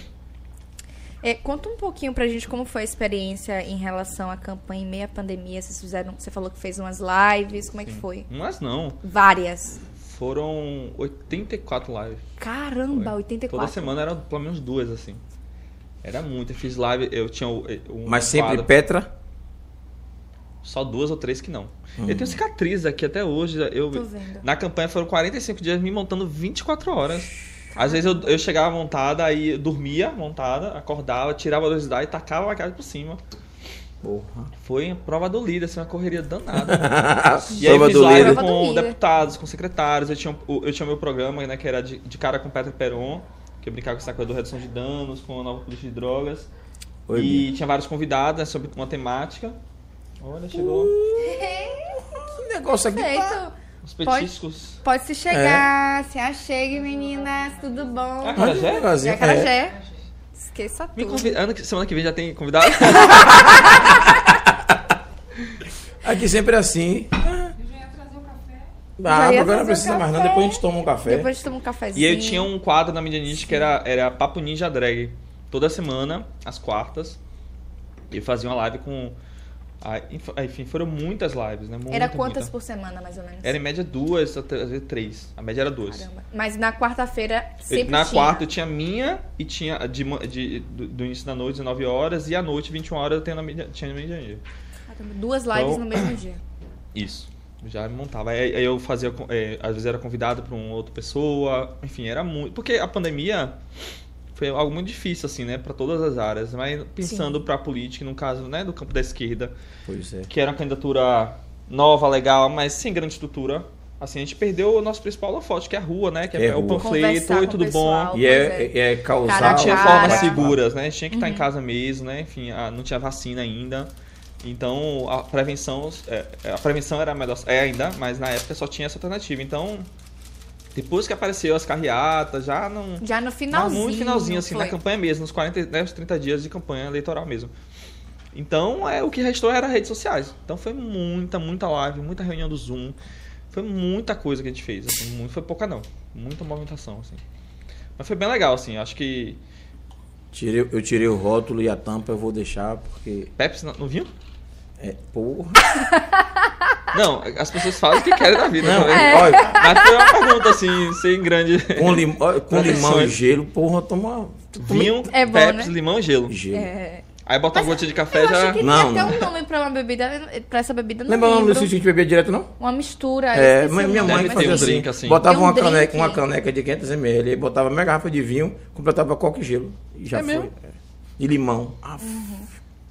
É, conta um pouquinho pra gente como foi a experiência em relação à campanha em meio à pandemia. Vocês fizeram. Você falou que fez umas lives. Como é que foi? Mas não. Várias. Foram 84 lives. Caramba, Foi. 84. Toda semana eram pelo menos duas, assim. Era muito. Eu fiz live, eu tinha o- um Mas sempre quadro- Petra. Só duas ou três que não. Eu tenho cicatriz aqui até hoje. Eu, Tô vendo. Na campanha foram 45 dias me montando 24 horas. Às vezes eu, eu chegava montada, aí eu dormia montada, acordava, tirava a velocidade e tacava a maquiagem por cima. Porra. Foi a prova do líder, assim, uma correria danada. E aí Prova eu fiz live com deputados, com secretários. Eu tinha, eu tinha meu programa, né, que era de, de cara com Petra Peron, que eu brincava com essa coisa do redução de danos, com a nova política de drogas. Oi, e tinha vários convidados né, sobre uma temática. Olha, chegou Que negócio aqui. tá-. Os petiscos. Pode se chegar, se achegue, meninas, tudo bom? Ah, Acarajé? É Devagarzinho. Acarajé. Esqueça Me tudo. convida, ano que- semana que vem já tem convidado? Aqui sempre é assim. Já Ah, agora não precisa um mais não. Depois a gente toma um café. Depois a gente toma um cafezinho. E eu tinha um quadro na mídia ninja que era, era Papo Ninja Drag. Toda semana, às quartas. Eu fazia uma live com. Enfim, foram muitas lives, né? Muita, Era quantas muita. por semana, mais ou menos? Era em média duas, às vezes três. A média era duas. Caramba. Mas na quarta-feira sempre na tinha. quarta eu tinha minha e tinha a de, de- do, do início da noite, 19 horas, e à noite, 21 horas, eu tenho na tinha na. Caramba, Duas lives Então- no mesmo dia. Isso. Já montava. Aí, aí eu fazia, é, às vezes era convidado para uma outra pessoa. Enfim, era muito. Porque a pandemia foi algo muito difícil, assim, né, para todas as áreas. Mas pensando para a política, no caso, né, do campo da esquerda, Pois é. que era uma candidatura nova, legal, mas sem grande estrutura. Assim, a gente perdeu o nosso principal holofote, que é a rua, né? Que é, É o panfleto Conversar e com tudo pessoal. bom. E Pois é, é, causar. Cara Não tinha formas Uhum. seguras, né? A gente tinha que estar em casa mesmo, né? Enfim, a- não tinha vacina ainda. Então, a prevenção, é, a prevenção era melhor, é ainda, mas na época só tinha essa alternativa. Então, depois que apareceu as carreatas, já não... Já no Não, finalzinho. muito finalzinho, assim, foi? na campanha mesmo, nos 40, né, os 30 dias de campanha eleitoral mesmo. Então, é, o que restou era redes sociais. Então, foi muita, muita live, muita reunião do Zoom. Foi muita coisa que a gente fez, assim, muito, foi pouca não. Muita movimentação, assim. Mas foi bem legal, assim, acho que... Tirei, eu tirei o rótulo e a tampa eu vou deixar porque. Pepsi não, não viu? É, porra. Não, as pessoas fazem o que querem da vida. Não, né? olha, Mas foi uma pergunta, assim, sem grande... com, lim, com limão e gelo, porra, toma. toma Vinho, É bom, Pepsi, né? limão e gelo. Gelo. É. Aí bota uma gota de café Eu já... acho que Não, tem não. até um nome pra uma bebida, pra essa bebida, não Lembra o nome do lembro. sítio que a gente bebia direto, não? Uma mistura. É, mas minha mãe Deve fazia um assim, drink, assim. Botava um uma, drink. caneca, uma caneca de 500 ml, aí botava uma garrafa de vinho, completava coca e gelo. E já É foi. mesmo? É. E limão. Ah,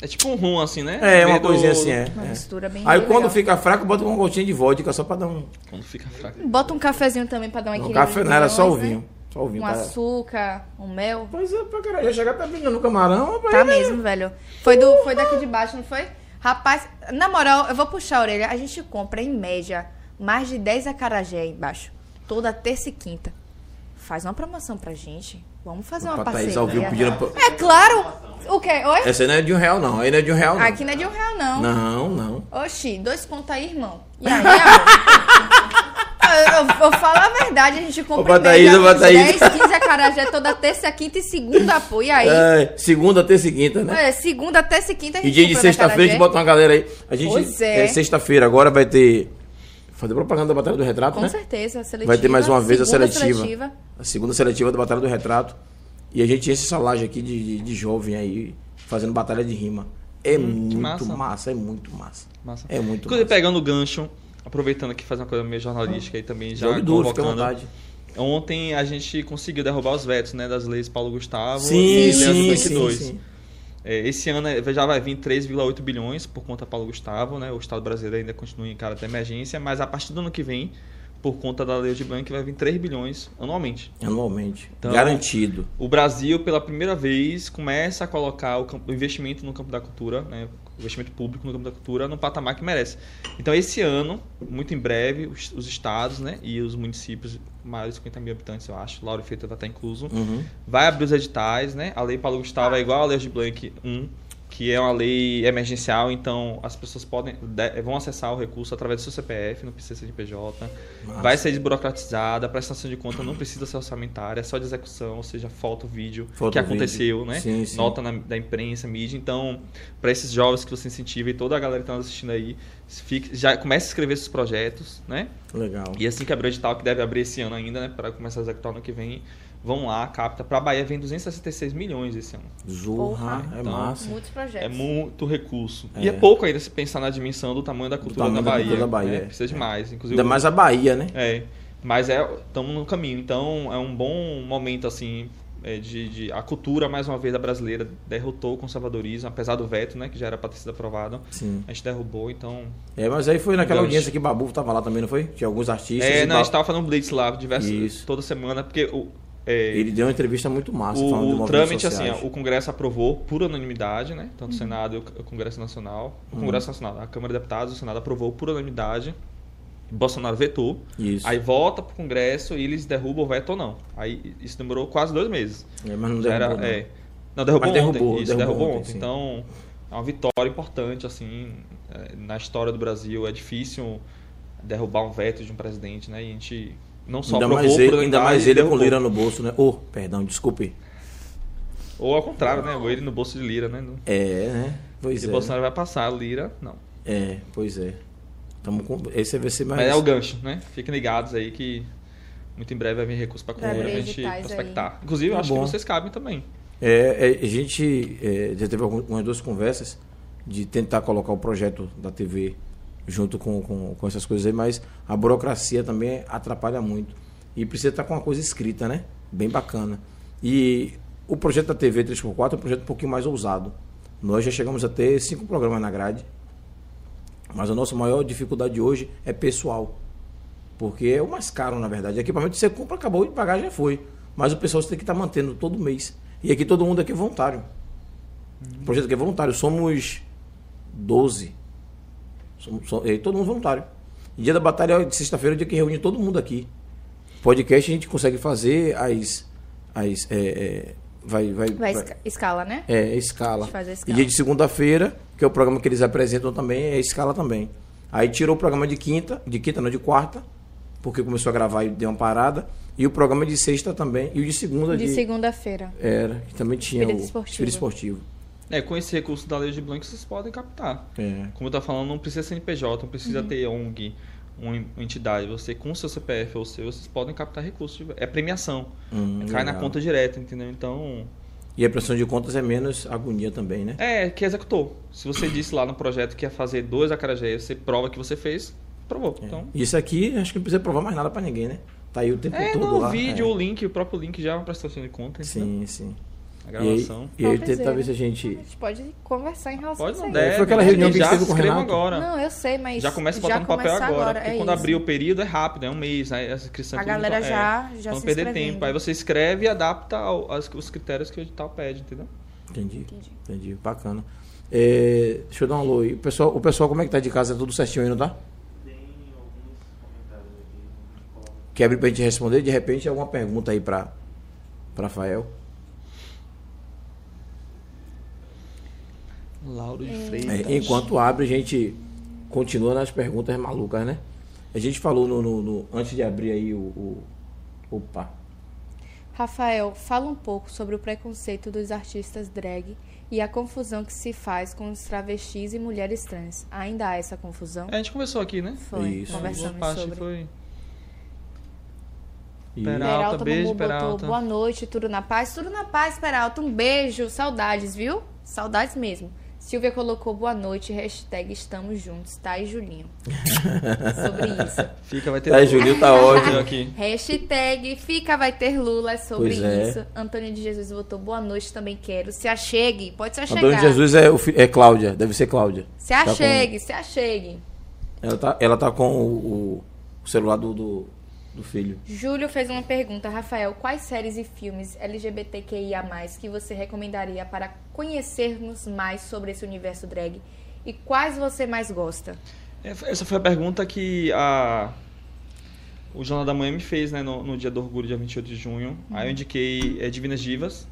É tipo um rum, assim, né? É, uma Meio do- coisinha assim, é. Uma é. mistura bem Aí bem quando legal. fica fraco, bota uma gotinha de vodka só pra dar um. Quando fica fraco. Bota um cafezinho também pra dar um Um equilíbrio. café não era só o né? vinho. Só o vinho. Um cara. açúcar, um mel. Pois é, pra caralho. Já chegar tá no camarão, rapaz. Tá mesmo, velho. Foi, do, foi daqui de baixo, não foi? Rapaz, na moral, eu vou puxar a orelha. A gente compra, em média, mais de 10 acarajé aí embaixo. Toda terça e quinta. Faz uma promoção pra gente. Vamos fazer uma Pra Thaís parceria. ao vivo pedindo. pra- É claro! O quê? Oi? Essa aí não é de um real, não. Aí não é de um real, não. Aqui não é de um real, não. Não, não. Oxi, dois contos aí, irmão. E aí, amor? eu, eu- eu falo a verdade, a gente compra Ô, média Thaís, ô, Thaís. 10, 15 acarajé toda terça, quinta e segunda. E aí? É, segunda, terça e quinta, né? É, segunda, terça e quinta a E gente dia de sexta-feira a gente bota uma galera aí. A gente. Pois é. sexta-feira agora vai ter. Fazer propaganda da Batalha do Retrato, Com né? certeza, a seletiva. Vai ter mais uma vez a segunda seletiva. A segunda seletiva da Batalha do Retrato. E a gente enche essa laje aqui de, de, de jovem aí, fazendo batalha de rima. É muito massa. massa. é muito massa. Massa. É muito Inclusive, massa. pegando o gancho, aproveitando aqui fazer uma coisa meio jornalística aí também, já Jogue duro, fica à vontade. Ontem a gente conseguiu derrubar os vetos, né, das leis Paulo Gustavo Sim, e sim, Leandro sim, 22. sim. É, esse ano é, já vai vir 3,8 bilhões por conta Paulo Gustavo, né? O Estado brasileiro ainda continua em cara de emergência, mas a partir do ano que vem, por conta da Lei de Blanc, vai vir 3 bilhões anualmente. Anualmente. Então- Garantido. O Brasil, pela primeira vez, começa a colocar o, campo- o investimento no campo da cultura, né? o investimento público no campo da cultura, no patamar que merece. Então, esse ano, muito em breve, os, os estados né? e os municípios maiores de 50 mil habitantes, eu acho, Lauro Feita vai estar incluso, Uhum. vai abrir os editais, né? A lei Paulo Gustavo é igual a lei de Blanc 1, que é uma lei emergencial, então as pessoas podem de- vão acessar o recurso através do seu CPF, não precisa ser de PJ. Massa. Vai ser desburocratizada, a prestação de conta não precisa ser orçamentária, é só de execução, ou seja, foto, vídeo, Foto, que aconteceu, vídeo. né? Sim, sim. Nota na- da imprensa, mídia. Então, para esses jovens que você incentiva e toda a galera que está nos assistindo aí, fique, já comece a escrever esses projetos, né? Legal. E assim que abrir o edital, que deve abrir esse ano ainda, né? Para começar a executar no ano que vem, vão lá, capta. Para a Bahia vem 266 milhões esse ano. Zorra, Porra. é Então, massa. Muitos projetos. É muito recurso. É. E é pouco ainda se pensar na dimensão do tamanho da cultura tamanho da da Bahia. cultura da Bahia, né? é. Precisa de mais. Inclusive, Ainda mais a Bahia, né? É, mas é, estamos no caminho. Então, é um bom momento, assim, é, de, de- A cultura, mais uma vez, da brasileira derrotou o conservadorismo, apesar do veto, né, que já era para ter sido aprovado. Sim. A gente derrubou, então... É, mas aí foi naquela Gancho. audiência que Babu tava lá também, não foi? Tinha alguns artistas. É, não, a gente tava fazendo um blitz lá, diversas, Isso. toda semana, porque o, é, Ele deu uma entrevista muito massa o, falando de o trâmite, assim, sociais. ó, o Congresso aprovou por unanimidade, né? Uhum. Tanto o Senado e o Congresso Nacional. O Uhum. Congresso Nacional, a Câmara de Deputados e o Senado aprovou por unanimidade. Bolsonaro vetou. Isso. Aí volta pro Congresso e eles derrubam o veto ou não. Aí isso demorou quase dois meses. É, mas não derrubou, era, não. é. Não, derrubou Mas ontem. derrubou, isso, derrubou derrubou, ontem, sim. Então, é uma vitória importante, assim, é, na história do Brasil. É difícil derrubar um veto de um presidente, né? E a gente não só Ainda aprovou mais, ele, ainda mais ele com derrubou. lira no bolso, né? Oh, perdão, desculpe. Ou ao contrário, né? Ou ele no bolso de lira, né? É, né? Pois E é. Bolsonaro vai passar, lira, não. É, pois é. Tamo com... Esse vai ser mais. Mas é o gancho, né? Fiquem ligados aí que muito em breve vai vir recurso abrir pra gente prospectar. Inclusive, eu Tá acho bom. que vocês cabem também. É, é, a gente é, já teve algumas duas conversas de tentar colocar o projeto da TV junto com, com, com essas coisas aí, mas a burocracia também atrapalha muito. E precisa estar com uma coisa escrita, né? Bem bacana. E o projeto da TV 3x4 é um projeto um pouquinho mais ousado. Nós já chegamos a ter cinco programas na grade, mas a nossa maior dificuldade hoje é pessoal. Porque é o mais caro, na verdade. Equipamento você compra, acabou de pagar, já foi. Mas o pessoal você tem que estar mantendo todo mês. E aqui todo mundo aqui é voluntário. O projeto aqui é voluntário. Somos 12. É, todo mundo voluntário. E dia da batalha de sexta-feira é o dia que reúne todo mundo aqui. Podcast a gente consegue fazer as. as é, é, vai, vai, Vai vai- esca- escala, né? é, escala. A gente faz a E escala. dia de segunda-feira, que é o programa que eles apresentam também, é escala também. Aí tirou o programa de quinta, de quinta não, de quarta, porque começou a gravar e deu uma parada. E o programa de sexta também, e o de segunda De de. segunda-feira. Era, que também tinha Espírito o esportivo. Espírito Esportivo. É, com esse recurso da Lei de Blanc, vocês podem captar. É. Como eu tô falando, não precisa CNPJ, não precisa ter ONG, uma en- entidade. Você, com o seu CPF ou seu, vocês podem captar recursos. É premiação. Hum, Cai na legal. conta direta, entendeu? Então, E a pressão de contas é menos agonia também, né? é que executou. Se você disse lá no projeto que ia fazer dois acarajés, você prova que você fez, provou. Então, Isso aqui, acho que não precisa provar mais nada pra ninguém, né? Tá aí o tempo é todo no lá. vídeo, é. o link, o próprio link já é uma prestação de conta, entendeu? Sim, sim. A E aí, gravação. e aí Topzera. tentar ver se a A gente. gente pode conversar em relação Pode a isso aí. deve. Foi aquela reunião que a gente já teve com o Renato. agora. Não, eu sei, mas Já começa a botar no papel começa agora. é porque quando isso. abrir o período é rápido, é um mês, né? Essa inscrição A é tudo galera muito- já- é, já Não perder tempo. Aí você escreve e adapta ao, aos, os critérios que o edital pede, entendeu? Entendi. Entendi. Entendi. Bacana. É, deixa eu dar um alô aí. O pessoal, o pessoal, como é que tá de casa? É tudo certinho aí, não tá? Tem alguns comentários aqui. a gente coloca. Quer abrir pra gente responder? De repente, alguma pergunta aí pra, pra Rafael? Lauro de É, Freitas. enquanto abre, a gente continua nas perguntas malucas, né? A gente falou no, no- no- antes de abrir aí o, o- Opa. Rafael, fala um pouco sobre o preconceito dos artistas drag e a confusão que se faz com os travestis e mulheres trans. Ainda há essa confusão? A gente conversou aqui, né? Foi, Isso. Boa conversamos parte sobre. foi. E- Peralta, Peralta beijo, botou Peralta. boa noite, tudo na paz. Tudo na paz, Peralta. Um beijo, saudades, viu? Saudades mesmo. Silvia colocou boa noite, hashtag estamos juntos, tá? E Julinho. Sobre isso. Fica, vai ter. Tá, Julinho tá ótimo. aqui. Hashtag fica vai ter Lula é sobre Pois é. isso. Antônio de Jesus botou boa noite, também quero. Se achegue, pode se Antônio achegar. de Jesus é, é Cláudia, deve ser Cláudia. Se Tá com- achegue, se achegue. ela, tá, ela tá com o, o- o celular do, do, do filho. Júlio fez uma pergunta. Rafael, quais séries e filmes LGBTQIA+, que você recomendaria para conhecermos mais sobre esse universo drag? E quais você mais gosta? É, Essa foi a pergunta que a... o Jornal da Manhã me fez né, no, no dia do orgulho, dia 28 de junho. Aí eu indiquei é, Divinas Divas,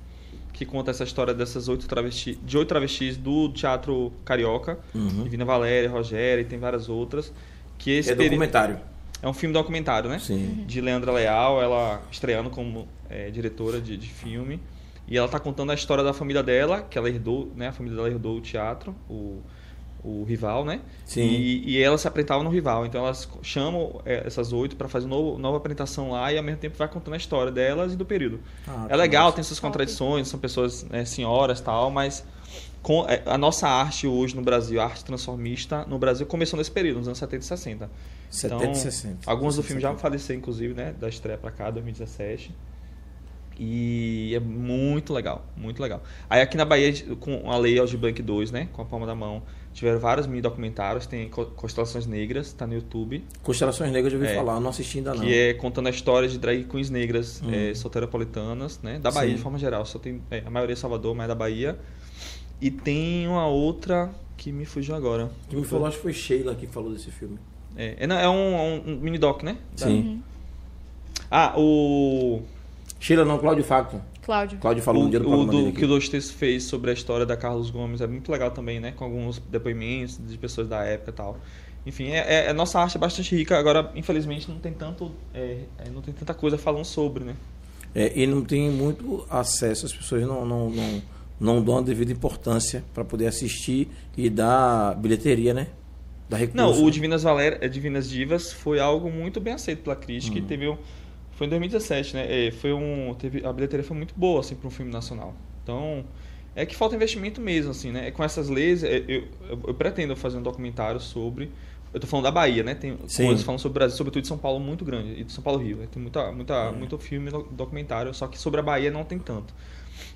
que conta essa história dessas oito travestis, de oito travestis do teatro carioca. Divina Valéria, Rogéria e tem várias outras. Que esse é documentário. É um filme documentário, né? Sim. de Leandra Leal, ela estreando como é, diretora de, de filme. E ela tá contando a história da família dela, que ela herdou, né? A família dela herdou o teatro, o, o rival, né? Sim. E, e elas se apresentavam no rival. Então elas chamam é, essas oito para fazer uma nova apresentação lá e ao mesmo tempo vai contando a história delas e do período. Ah, é legal, tem suas contradições, são pessoas né, senhoras tal, mas com, é, a nossa arte hoje no Brasil, a arte transformista no Brasil começou nesse período, nos anos 70 e 60. 70 e 60. Alguns do filme já 70. faleceram, inclusive, né? Da estreia pra cá, 2017. E é muito legal, muito legal. Aí aqui na Bahia, com a Lei Algebrank 2, né? Com a palma da mão, tiveram vários mini documentários. Tem Co- Constelações Negras, tá no YouTube. Constelações Negras eu ouvi É. falar, não assisti ainda não. Que é contando a história de drag queens negras é, solteropolitanas, né? Da Bahia, Sim. de forma geral. Só tem, é, a maioria é Salvador, mas é da Bahia. E tem uma outra que me fugiu agora. Quem me falou, acho que foi Sheila que falou desse filme. É, é, não, é um, um mini doc, né? Sim. Ah, o Sheila não, Cláudio Facto. Cláudio. Cláudio falou o, um dia no o do, que o. Dostoiévski fez sobre a história da Carlos Gomes é muito legal também, né? Com alguns depoimentos de pessoas da época e tal. Enfim, é, é- a nossa arte é bastante rica. Agora, infelizmente, não tem tanto, é, é, não tem tanta coisa falando sobre, né? É, e não tem muito acesso, as pessoas não, não, não, não dão a devida importância para poder assistir e dar bilheteria, né? Da recurso. Não, o Divinas Valéria, é, Divinas Divas foi algo muito bem aceito pela crítica Uhum. e teve um, foi em 2017, né? É, foi um, teve, a bilheteria foi muito boa assim para um filme nacional. Então, é que falta investimento mesmo assim, né? Com essas leis, é, eu, eu, eu pretendo fazer um documentário sobre eu tô falando da Bahia, né? Tem Sim. coisas falando sobre o Brasil, sobretudo de São Paulo muito grande e de São Paulo Rio. né? Tem muita, muita, muito filme do- documentário, só que sobre a Bahia não tem tanto.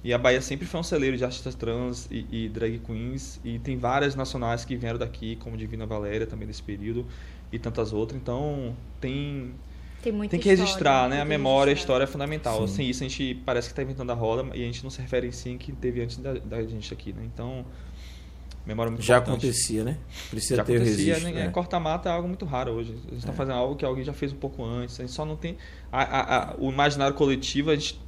E a Bahia sempre foi um celeiro de artistas trans e, e drag queens. E tem várias nacionais que vieram daqui, como Divina Valéria, também desse período, e tantas outras. Então, tem, Tem muita tem que história, registrar, né? tem A memória, a história é fundamental. Sim. Sem isso, a gente parece que está inventando a roda e a gente não se refere em si que teve antes da, da gente aqui, né? Então, memória é muito Já importante. acontecia, né? Precisa Já ter o acontecia, registro. né? né? Cortar mata é algo muito raro hoje. A gente está fazendo algo que alguém já fez um pouco antes. A gente só não tem. a- a- a- o imaginário coletivo a gente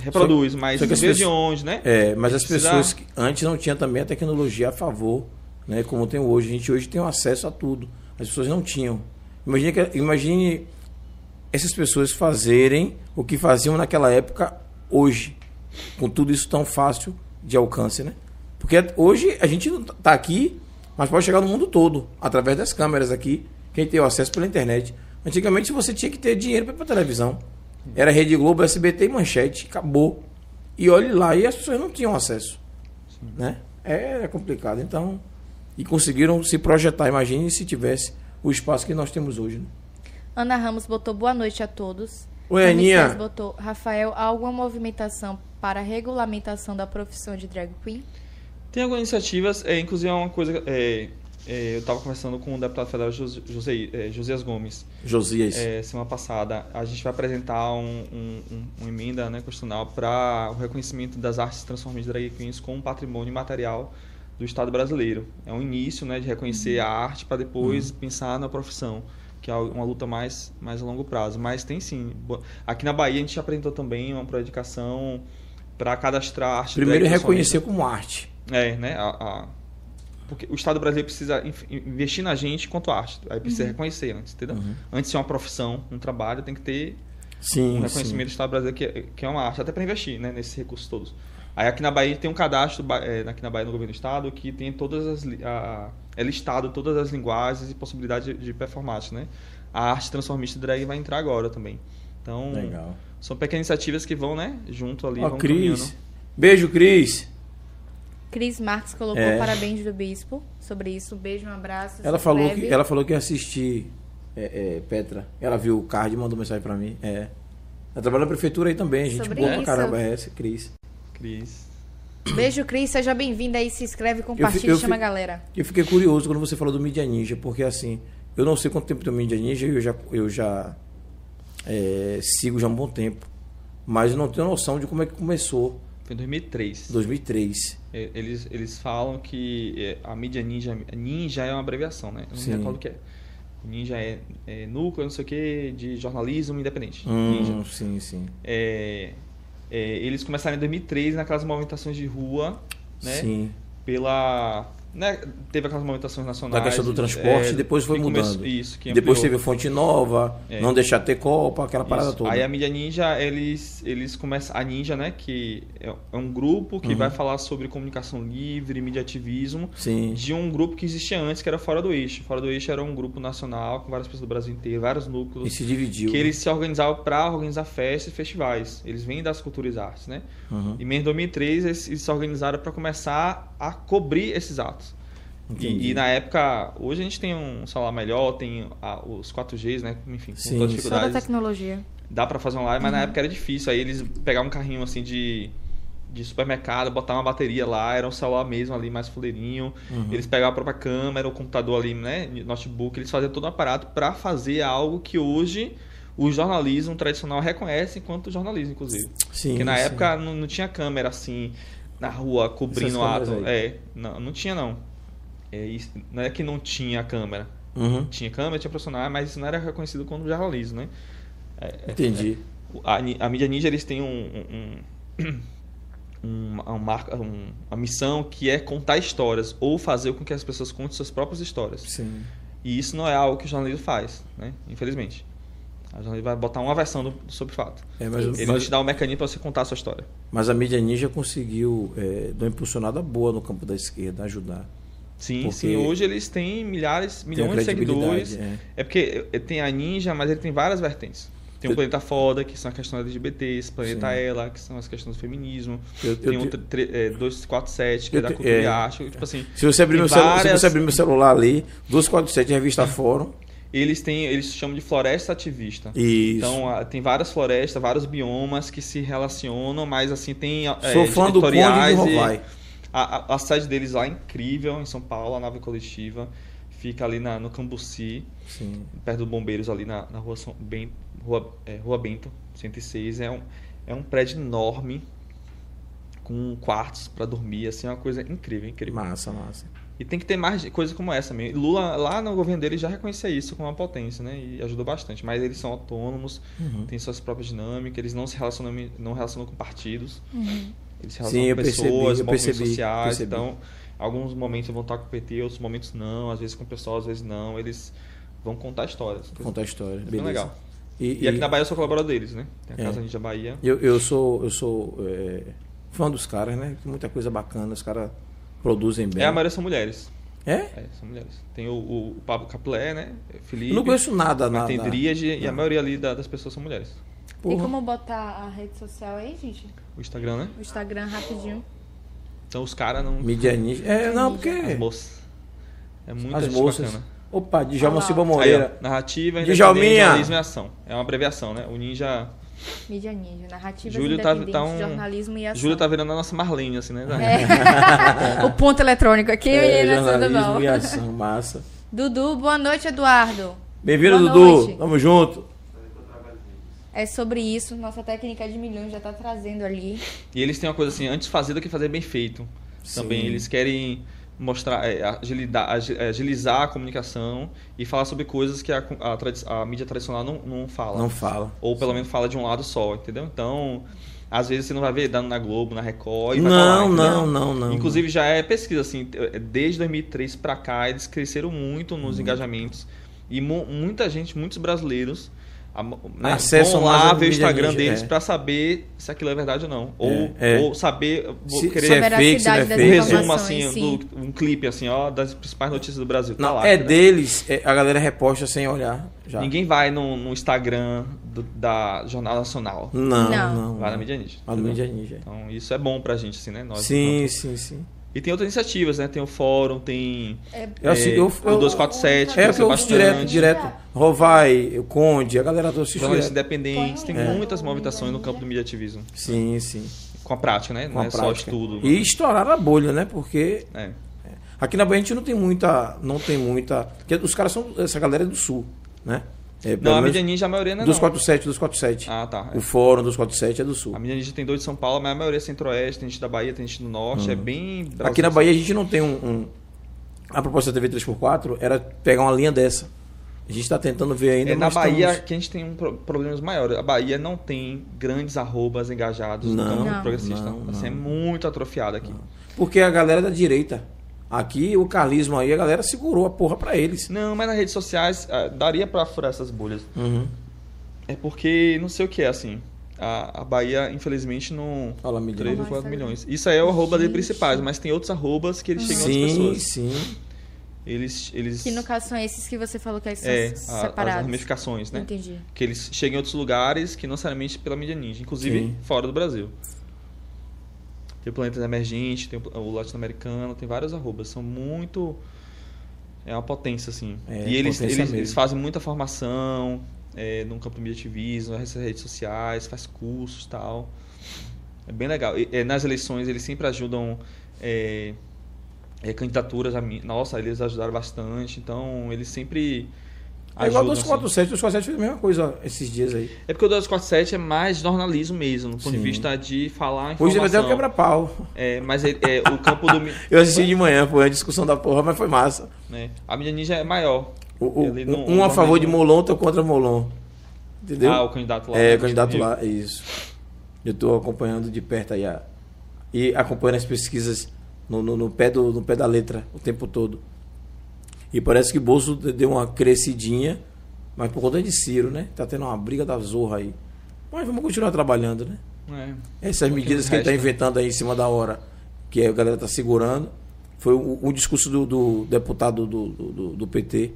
reproduz, mas só que as de onde, né? É, mas as Precisa- pessoas que antes não tinham também a tecnologia a favor, né? Como tem hoje. A gente hoje tem um acesso a tudo. As pessoas não tinham. Imagine, que, imagine essas pessoas fazerem o que faziam naquela época hoje, com tudo isso tão fácil de alcance, né? Porque hoje a gente está aqui, mas pode chegar no mundo todo através das câmeras aqui. Quem tem o acesso pela internet. Antigamente você tinha que ter dinheiro para ir para televisão. Era Rede Globo, SBT e Manchete, acabou. E olhe lá, e as pessoas não tinham acesso, né? É, é complicado. Então, e conseguiram se projetar. Imagine se tivesse o espaço que nós temos hoje. Né? Ana Ramos botou boa noite a todos. Oi, Aninha. botou, Rafael, há alguma movimentação para a regulamentação da profissão de drag queen? Tem algumas iniciativas, é, inclusive é uma coisa. é, é, eu estava conversando com o deputado federal José, é, Josias Gomes Josias. é, semana passada. A gente vai apresentar um, um- um- uma emenda né, constitucional para o reconhecimento das artes transformistas drag queens como um patrimônio material do Estado brasileiro. É um início né, de reconhecer a arte para depois pensar na profissão, que é uma luta mais, mais a longo prazo. Mas tem sim. Aqui na Bahia a gente apresentou também uma pré-educação para cadastrar arte Primeiro reconhecer como arte. é, né? A, a- porque o Estado brasileiro precisa investir na gente quanto arte. Aí precisa reconhecer antes, entendeu? Antes de ser uma profissão, um trabalho, tem que ter Sim, um reconhecimento do Estado brasileiro que, é- que é uma arte, até para investir né, nesses recursos todos. Aí aqui na Bahia tem um cadastro, é, aqui na Bahia no governo do Estado, que tem todas as. a- é listado todas as linguagens e possibilidades de, de performance, né? A arte transformista drag vai entrar agora também. Então. Legal. são pequenas iniciativas que vão, né, junto ali, Ó, vão Cris. caminhando. Beijo, Cris. Cris Marques colocou É. parabéns do bispo sobre isso. Um beijo, um abraço. Ela falou, que, ela falou que ia assistir é, é, Petra. Ela viu o card e mandou mensagem pra mim. É. Ela trabalha na prefeitura aí também, gente Sobre boa pra isso. caramba é essa, Cris. Cris. Beijo, Cris. Seja bem-vinda aí. Se inscreve, compartilha, eu chama a galera. Eu fiquei curioso quando você falou do Media Ninja, porque assim, eu não sei quanto tempo tem o Media Ninja, eu já, eu já é, sigo já há um bom tempo, mas eu não tenho noção de como é que começou Foi em 2003. 2003. É, Eles, eles falam que é, a mídia ninja. Ninja é uma abreviação, né? Eu não Sim. me recordo o que é. Ninja é, é núcleo, não sei o que, de jornalismo independente. Ninja. Hum, sim, sim. É, é, eles começaram em 2003 naquelas movimentações de rua, né? Sim. Pela. Né? Teve aquelas movimentações nacionais. Da questão do transporte, é, depois foi mudando. começou- isso, Depois teve Fonte Nova, É. não deixar ter Copa, aquela parada Isso. toda. Aí a mídia ninja, eles, eles começam. A ninja, né? Que é é um grupo que Uhum. vai falar sobre comunicação livre, mediativismo, Sim. de um grupo que existia antes, que era Fora do Eixo. Fora do Eixo era um grupo nacional com várias pessoas do Brasil inteiro, vários E núcleos. se dividiu. Que eles se organizavam para organizar festas e festivais. Eles vêm das culturas e artes, né? Uhum. E em 2003 eles, eles se organizaram para começar a cobrir esses atos. E, e na época, hoje a gente tem um celular melhor, tem a- os 4Gs, né? Enfim, com Sim, todas as Toda a tecnologia. Dá pra fazer online, mas na época era difícil. Aí eles pegavam um carrinho assim de, de supermercado, botavam uma bateria lá, era um celular mesmo ali, mais fuleirinho. Uhum. Eles pegavam a própria câmera, o computador ali, né? Notebook, eles faziam todo um aparato pra fazer algo que hoje o jornalismo tradicional reconhece enquanto jornalismo, inclusive. Sim, Porque na sim. época não, não tinha câmera assim na rua cobrindo o ato. É, não, não tinha não. É, não é que não tinha câmera. Uhum. Tinha câmera, tinha profissional, mas isso não era reconhecido como jornalismo, né? Entendi. A, ni- a mídia ninja eles têm um, um, um- uma, um- uma missão que é contar histórias ou fazer com que as pessoas contem suas próprias histórias. Sim. E isso não é algo que o jornalismo faz, né? Infelizmente. A jornalismo vai botar uma versão do, sobre o fato. É, mas, Ele mas, te dá um mecanismo para você contar a sua história. mas a mídia ninja conseguiu é, dar uma impulsionada boa no campo da esquerda, ajudar. Sim, Porque sim. Hoje eles têm milhares, milhões a de seguidores. credibilidade, É. porque eh, tem a Ninja, mas ele tem várias vertentes. Tem o Eu- Planeta Foda, que são as questões LGBTs, Planeta Sim. Ela, que são as questões do feminismo. Eu- eu tem o te- tre- tre- eh, 247, que Eu é da cultura é. e arte. Tipo assim, Se você abrir meu, celu- se várias- você abrir meu celular ali, 247 revista Fórum. eles têm, eles chamam de floresta ativista. Isso. Então, ah, tem várias florestas, vários biomas que se relacionam, mas assim, tem eh, Sou fã do Conde de editoriais e- Rovai. A, a, a sede deles lá é incrível, em São Paulo, a nave coletiva. Fica ali na, no Cambuci, Sim. perto do Bombeiros, ali na, na rua, São, Ben- rua, é, rua Bento, 106. É um, é um prédio enorme, com quartos para dormir, assim, é uma coisa incrível, incrível. Massa, massa. E tem que ter mais coisa como essa mesmo. Lula, lá no governo dele, já reconhecia isso como uma potência, né? E ajudou bastante. Mas eles são autônomos, Uhum. têm suas próprias dinâmicas, eles não se relacionam, não relacionam com partidos. Eles se relacionam Sim, com percebi, pessoas, eu movimentos percebi, sociais. percebi. Então, alguns momentos vão estar com o PT, outros momentos não. Às vezes com o pessoal, às vezes não. Eles vão contar histórias. Contar a história. É beleza. legal. E, E aqui na Bahia eu sou colaborador deles, né? Tem a É. Casa Ninja Bahia. Eu, eu sou, eu sou é, fã dos caras, né? Tem muita coisa bacana, os caras produzem bem. É, a maioria são mulheres. É? É, são mulheres. Tem o, o Pablo Capulé, né? Felipe. Eu não conheço nada, nada. Tem Dríade e a maioria ali da- das pessoas são mulheres. Tem Porra. como botar a rede social aí, gente? O Instagram, né? O Instagram rapidinho. Então os caras não. Mídia ninja. É, não, porque. As moças. É muita As moças. bacana. Opa, Djalma Ah. Silva Aí, Moreira. ó, narrativa, Djalminha! jornalismo e ação. É uma abreviação, né? O Ninja. Mídia Ninja, narrativas Júlio tá- tá um- jornalismo e ação. Júlia tá virando a nossa Marlene, assim, né? É. o ponto eletrônico aqui, É, menina, tudo jornalismo bom. e ação, massa. Dudu, boa noite, Eduardo. Bem-vindo, Dudu. noite. Tamo junto. É sobre isso, nossa técnica de milhões já tá trazendo ali. E eles têm uma coisa assim, antes fazer do que fazer bem feito. Também Sim. eles querem mostrar, é, agilidar- agi- agilizar a comunicação e falar sobre coisas que a, a a mídia tradicional não, não fala. Não fala. Ou pelo menos fala de um lado só, entendeu? Então, às vezes você não vai ver dando na Globo, na Record. E vai Não, não, não, não. Inclusive já é pesquisa assim, desde 2003 pra cá eles cresceram muito nos engajamentos e mu- muita gente, muitos brasileiros a- né, Acessam vão lá ver o mídia Instagram ninja, deles é. pra saber se aquilo é verdade ou não. Ou, É, é. ou saber, vou Se- querer se é fake, se não é das um fake. resumo assim, sim. do, um clipe assim, ó, das principais notícias do Brasil. Tá Não, lá, é entendeu? deles, é, a galera reposta sem olhar. Já. Ninguém vai no, no Instagram do- da Jornal Nacional. Não, Não. não. Vai na não. mídia ninja. Vai na mídia ninja. Então isso é bom pra gente, assim, né? Nós, Sim, sim, sim. E tem outras iniciativas, né? Tem o fórum, tem Eu, assim, é, eu, o eu, 247, é eu o que eu ouço direto, direto. Rovai, o Conde, a galera assiste jornalistas independentes, tem É. muitas movimentações no campo do mediativismo. Sim, sim. Com a prática, né? Com não a é só prática. estudo. E estourar a bolha, né? Porque É. aqui na Bahia a gente não tem muita. Não tem muita. Porque os caras são. Essa galera é do sul, né? É, Não, a mídia ninja, a maioria não é dos não. 47, dos 47. Ah, tá. é. O fórum dos 47 é do sul. A mídia ninja tem dois de São Paulo, mas a maioria é centro-oeste, tem gente da Bahia, tem gente do norte, é bem... Uhum. Aqui na Bahia a gente não tem um. um- A proposta da TV 3x4 era pegar uma linha dessa. A gente está tentando ver ainda. É na Bahia estamos- que a gente tem um pro- problemas maiores. A Bahia não tem grandes arrobas engajados no Não, campo Não. progressista. não, Assim, é não. muito atrofiado aqui. Porque a galera da direita. Aqui, o carlismo aí, a galera segurou a porra pra eles. Não, mas nas redes sociais ah, daria pra furar essas bolhas. Uhum. É porque não sei o que é assim. A, a Bahia, infelizmente, não. Fala, me diga. 3,4 milhões. Isso aí é o arroba dele principais, mas tem outros arrobas que eles chegam a outras Sim, pessoas. sim. Eles. eles Que no caso são esses que você falou que são é, a- as separados. ramificações, né? Entendi. Que eles chegam em outros lugares que não necessariamente pela mídia ninja, inclusive Sim. fora do Brasil. Tem o Planetas Emergente, tem o- latino-americano, tem vários arrobas. São muito. É uma potência, assim. É, e eles, eles, eles fazem muita formação é, no campo do mediativismo, nas redes sociais, faz cursos e tal. É bem legal. E, é, nas eleições eles sempre ajudam é, é, candidaturas a mim. Nossa, eles ajudaram bastante. Então eles sempre. É igual ajudam, dos assim. 47, os 47 fez a mesma coisa esses dias aí. É porque o 247 é mais jornalismo mesmo, do ponto de vista de falar Hoje informação. deve até o quebra-pau. É, mas é, é, o campo do... Eu assisti de manhã, foi uma discussão da porra, mas foi massa. né, a mídia ninja é maior. O, o- Ele não- um a favor de. Molon, outro contra Molon. Entendeu? Ah, o candidato lá. É, o candidato eu- lá, isso. Eu estou acompanhando de perto aí a, e acompanhando as pesquisas no, no, no pé do, no pé da letra o tempo todo. E parece que Bolso deu uma crescidinha, mas por conta de Ciro, né? Tá tendo uma briga da zorra aí. Mas vamos continuar trabalhando, né? É. Essas medidas que ele está resto, né? inventando aí em cima da hora, que a galera está segurando, foi o, o discurso do, do deputado do, do, do- do PT,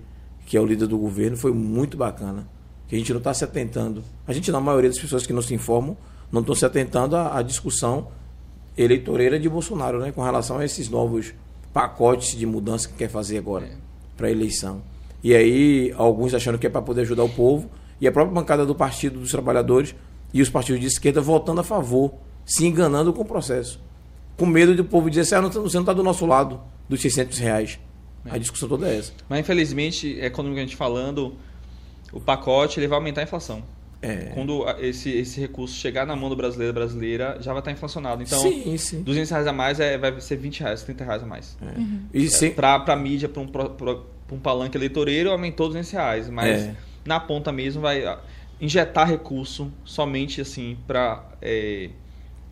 que é o líder do governo, foi muito bacana. Que a gente não está se atentando. A gente, na maioria das pessoas que não se informam, não estão se atentando à, à discussão eleitoreira de Bolsonaro, né? Com relação a esses novos pacotes de mudança que quer fazer agora É. para a eleição. E aí, alguns achando que é para poder ajudar o povo, e a própria bancada do Partido dos Trabalhadores e os partidos de esquerda votando a favor, se enganando com o processo. Com medo do povo dizer assim, ah, não, você não está do nosso lado dos 600 reais. A discussão toda é essa. Mas infelizmente, economicamente falando, o pacote ele vai aumentar a inflação. É. Quando esse, esse recurso chegar na mão do brasileiro brasileira, já vai estar inflacionado. Então, sim, sim. 200 reais a mais é, vai ser 20 reais, 30 reais a mais. E sem, Pra, pra mídia, pra um, pra um palanque eleitoreiro, aumentou 200 reais. Mas É. na ponta mesmo vai ah, injetar recurso somente assim pra é,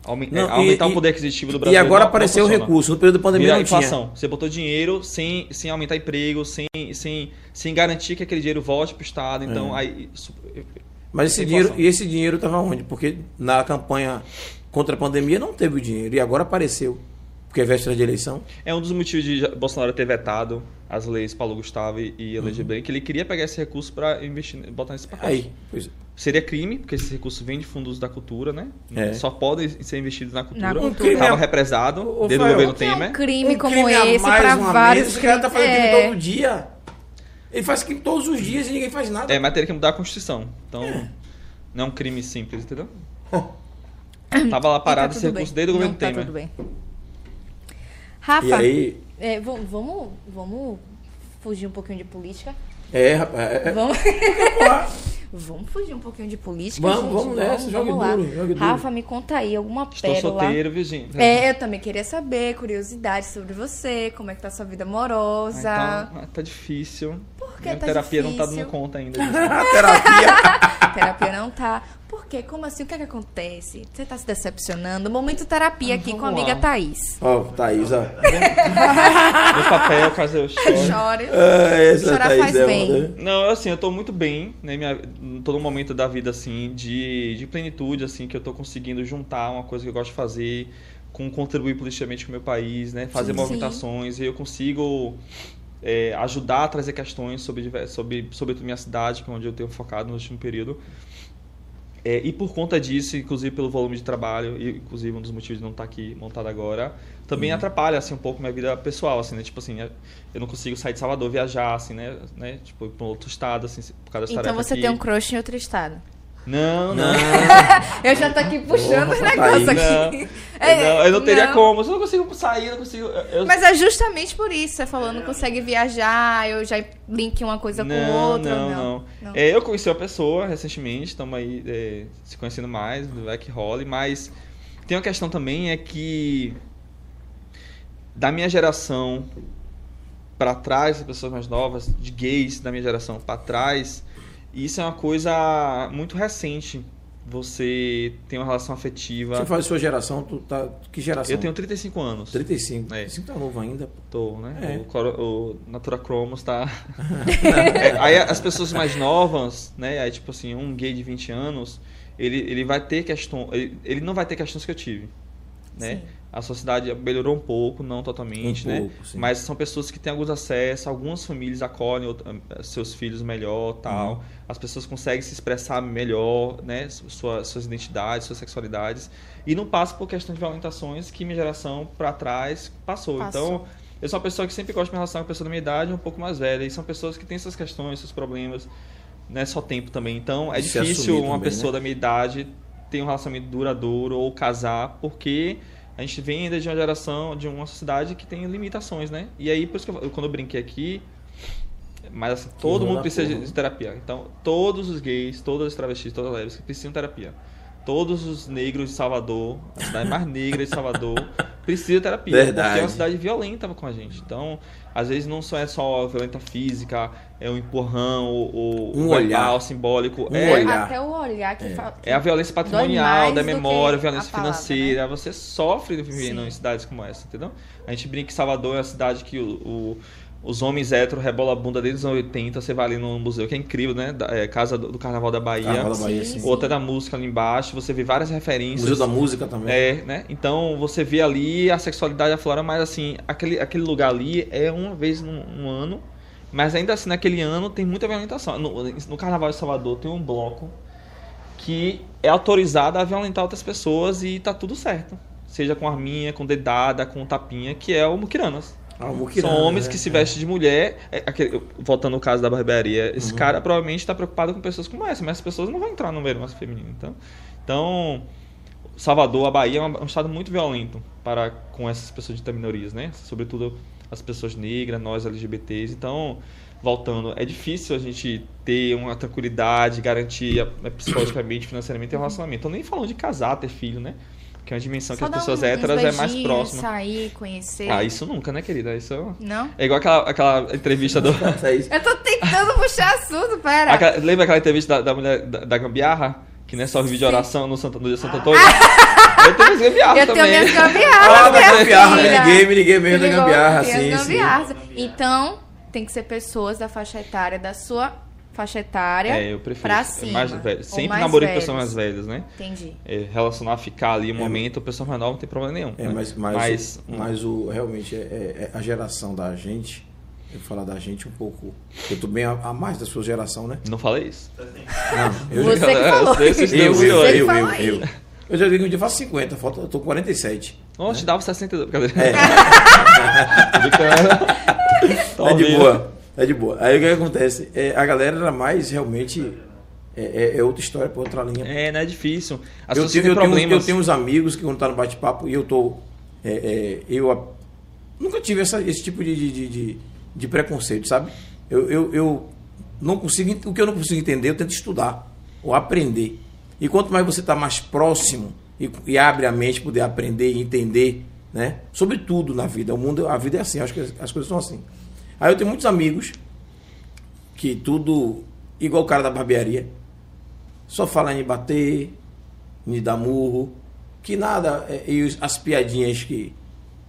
aumen- Não, é, aumentar e- o poder aquisitivo do e Brasil. agora não- não apareceu o funciona. recurso. No período da pandemia Vira não tinha. inflação. Você botou dinheiro sem, sem aumentar emprego, sem, sem, sem garantir que aquele dinheiro volte pro Estado. Então, É. aí. Mas esse dinheiro, e esse dinheiro estava onde? Porque na campanha contra a pandemia não teve o dinheiro. E agora apareceu. Porque é véspera de eleição. É um dos motivos de Bolsonaro ter vetado as leis Paulo Gustavo e eleger bem, que ele queria pegar esse recurso para investir, botar nesse pacote. Aí, pois é. Seria crime, porque esse recurso vem de fundos da cultura, né? É. Só podem ser investidos na cultura. Na cultura. Estava represado Ô, desde o governo O que é um Temer. crime Um como crime esse mais para uma vários vez, Esse cara tá fazendo crime É. todo dia. Ele faz crime todos os dias e ninguém faz nada. É, mas teria que mudar a Constituição. Então, não é um crime simples, entendeu? Tava lá parado E tá esse recurso desde o governo Não, tá Temer. tudo bem. Rafa, E aí, é, vamos, vamos, fugir um pouquinho de política. é, rapaz. é- é- Vamos, vamos fugir um pouquinho de política, Vamos, gente. vamos nessa, jogue vamos lá. duro, jogue duro. Rafa, me conta aí alguma Estou pérola. solteiro, Virgínia. É, eu também queria saber, curiosidade sobre você, como é que tá a sua vida amorosa. Ah, ah, tá difícil. Por que Minha tá terapia não tá difícil? dando conta ainda. terapia. terapia não tá. Por quê? Como assim? O que é que acontece? Você tá se decepcionando? Momento terapia aqui com a vamos amiga lá. Thaís. Ó, Thaís, ó. No papel, caso eu chore. Chore. Ah, essa Chorar Thaís faz é bem. Não, assim, eu tô muito bem, né? Minha, em todo momento da vida, assim, de, de plenitude, assim, que eu tô conseguindo juntar uma coisa que eu gosto de fazer com contribuir politicamente com o meu país, né? Fazer Sim. movimentações e eu consigo é, ajudar a trazer questões sobre, sobre, sobretudo minha cidade, que é onde eu tenho focado no último período. É, e por conta disso, inclusive pelo volume de trabalho, e inclusive um dos motivos de não estar aqui montado agora, também atrapalha assim um pouco minha vida pessoal, assim, né? Tipo assim, eu não consigo sair de Salvador, viajar, assim, né? né? Tipo, ir para outro estado, assim, por causa das Então tarefas você aqui. tem um crush em outro estado. Não, não. Eu já tô aqui puxando os negócios Thaís. aqui. Não, É, eu não, eu não teria não. como. Se eu não consigo sair, eu não consigo. eu- Mas é justamente por isso. Você falou, não consegue viajar, eu já link uma coisa com não, outra. não, Não, não. É, eu conheci uma pessoa recentemente, estamos aí é, se conhecendo mais, vai que role, mas tem uma questão também é que da minha geração para trás, as pessoas mais novas, de gays da minha geração para trás, isso é uma coisa muito recente. Você tem uma relação afetiva. Você faz a sua geração, tu tá. Que geração? Eu tenho 35 anos. 35. É. 35 tá novo ainda. Tô, né? É. O, coro- o Natura Cromos tá. É, aí as pessoas mais novas, né? Aí, tipo assim, um gay de 20 anos, ele, ele vai ter questão. Ele, ele não vai ter questões que eu tive. Né? Sim. A sociedade melhorou um pouco, não totalmente, Um né? pouco, sim. Mas são pessoas que têm alguns acessos, algumas famílias acolhem eh, seus filhos melhor, tal. Uhum. As pessoas conseguem se expressar melhor, né? Sua, suas identidades, suas sexualidades e não passam por questões de violentações que minha geração para trás passou. Passou. Então, eu sou uma pessoa que sempre gosta de me relacionar com pessoas da minha idade, um pouco mais velha, e são pessoas que têm essas questões, seus problemas, não é só tempo também. Então, é E se difícil uma também, pessoa né? da minha idade ter um relacionamento duradouro ou casar, porque a gente vem ainda de uma geração, de uma sociedade que tem limitações, né? E aí, por isso que eu, quando eu brinquei aqui, mas assim, todo mundo precisa de, de terapia. Então, todos os gays, todas as travestis, todas as lésbicas precisam de terapia. Todos os negros de Salvador, a cidade mais negra de Salvador, precisam de terapia. Verdade. Porque é uma cidade violenta com a gente. Então, às vezes não só é só violenta física, é um empurrão, ou, ou Um verbal, olhar. simbólico. Um é, olhar. Até o olhar que fala. é a violência patrimonial, da que memória, a violência palavra, né? financeira. Você sofre vivendo Sim. em cidades como essa, entendeu? A gente brinca que Salvador é a cidade que o- o- os homens héteros rebolam a bunda desde os anos 80. Você vai ali no museu, que é incrível, né? Da- é, Casa do, do Carnaval da Bahia. Carnaval da Bahia, Sim, sim. Outra da música ali embaixo. Você vê várias referências. Museu da Música também. É, né? Então você vê ali a sexualidade aflora, mas assim, aquele, aquele lugar ali é uma vez num, num ano, mas ainda assim naquele ano tem muita violentação. No, no Carnaval de Salvador tem um bloco que é autorizado a violentar outras pessoas e tá tudo certo. Seja com arminha, com dedada, com tapinha, que é o Muquiranas. São homens né? que se vestem de mulher. É, aquele- voltando no caso da barbearia, esse cara provavelmente está preocupado com pessoas como essa, mas as pessoas não vão entrar no verão feminino. Então, então, Salvador, a Bahia é um, um estado muito violento para com essas pessoas de minorias, né? Sobretudo as pessoas negras, nós LGBTs. Então, voltando, é difícil a gente ter uma tranquilidade, garantir eh, psicologicamente, financeiramente ter um relacionamento. Tô nem falando de casar, ter filho, né? Que é uma dimensão Só que as pessoas um- héteras é mais próxima. Sair, conhecer. Ah, isso nunca, né, querida? Isso é... Não? É igual aquela, aquela entrevista do. Eu tô tentando puxar assunto, pera. Aquela- lembra aquela entrevista da, da mulher da, da gambiarra? Que não é só vídeo de oração no, Santo, no dia Santo Antônio? Eu tenho as gambiarras Eu tenho também. minhas Ah, gambiarras, da minha gambiarra, filha. me liguei, me liguei mesmo da gambiarra, sim, sim. gambiarras. Então, tem que ser pessoas da faixa etária, da sua faixa etária. É, eu prefiro. Pra É cima. mais velho. Sempre mais namorei com pessoas mais velhas, né? Entendi. É, relacionar, ficar ali um momento, pessoa mais nova não tem problema nenhum. É, né? mas, mas, mas, o, mas o, realmente é, é- é a geração da gente, eu vou falar da gente um pouco, eu tô bem a, a mais da sua geração, né? Não falei isso. Não, eu, Você que eu falou. eu, eu, eu, que eu, eu, aí. eu. Eu já digo que eu faço 50, falta, eu tô com 47. Nossa, te dava 62. Cadê? É, Tá é de boa, é de boa. Aí o que acontece? É, a galera era mais realmente, é, é- é outra história, por outra linha. É, não é difícil. As eu, tenho, têm eu, tenho, eu tenho uns amigos que quando tá no bate-papo e eu tô. é, é, eu nunca tive essa- esse tipo de, de, de, de- preconceito, sabe? Eu, eu, eu não consigo. O que eu não consigo entender, eu tento estudar ou aprender. E quanto mais você está mais próximo e, e abre a mente, poder aprender e entender, né? Sobre tudo na vida. O mundo, a vida é assim, acho que as coisas são assim. Aí eu tenho muitos amigos que tudo igual o cara da barbearia só fala em bater, em dar murro, que nada, é, e as piadinhas que,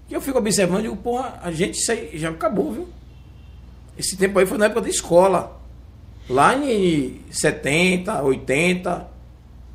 que eu fico observando digo, porra, a gente já acabou, viu? Esse tempo aí foi na época da escola. Lá em 70, 80.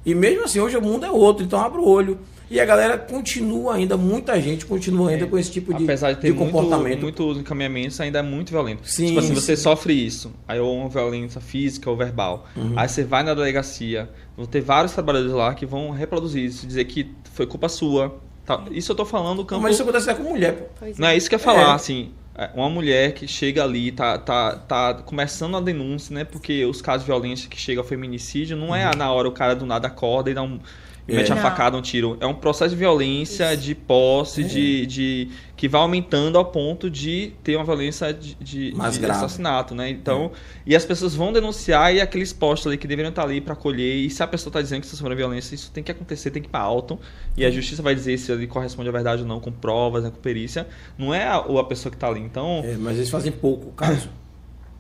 E mesmo assim, hoje o mundo é outro, então abre o olho. E a galera continua ainda, muita gente continua ainda com esse tipo de, Apesar de ter muito, comportamento. muitos encaminhamentos, ainda é muito violento. Sim, tipo assim, você sim. sofre isso, aí ou uma violência física ou verbal. Uhum. Aí você vai na delegacia, vão ter vários trabalhadores lá que vão reproduzir isso, dizer que foi culpa sua. tal. Isso eu tô falando do campo. Mas isso acontece até com mulher, pô. Pois Não é isso que eu ia falar, É. assim. é, Uma mulher que chega ali, tá, tá, tá começando a denúncia, né? Porque os casos de violência que chega ao feminicídio não é na hora o cara do nada acorda e dá um. É. mete a Não. facada, um tiro. É um processo de violência, de posse, de, de. que vai aumentando ao ponto de ter uma violência de, de, Mais de grave. assassinato, né? Então. E as pessoas vão denunciar e aqueles postos ali que deveriam estar ali para acolher. E se a pessoa tá dizendo que está sofrendo violência, isso tem que acontecer, tem que ir para alto. E a justiça vai dizer se ele corresponde à verdade ou não, com provas, né, com perícia. Não é a, ou a pessoa que tá ali. Então. É, mas eles fazem pouco caso.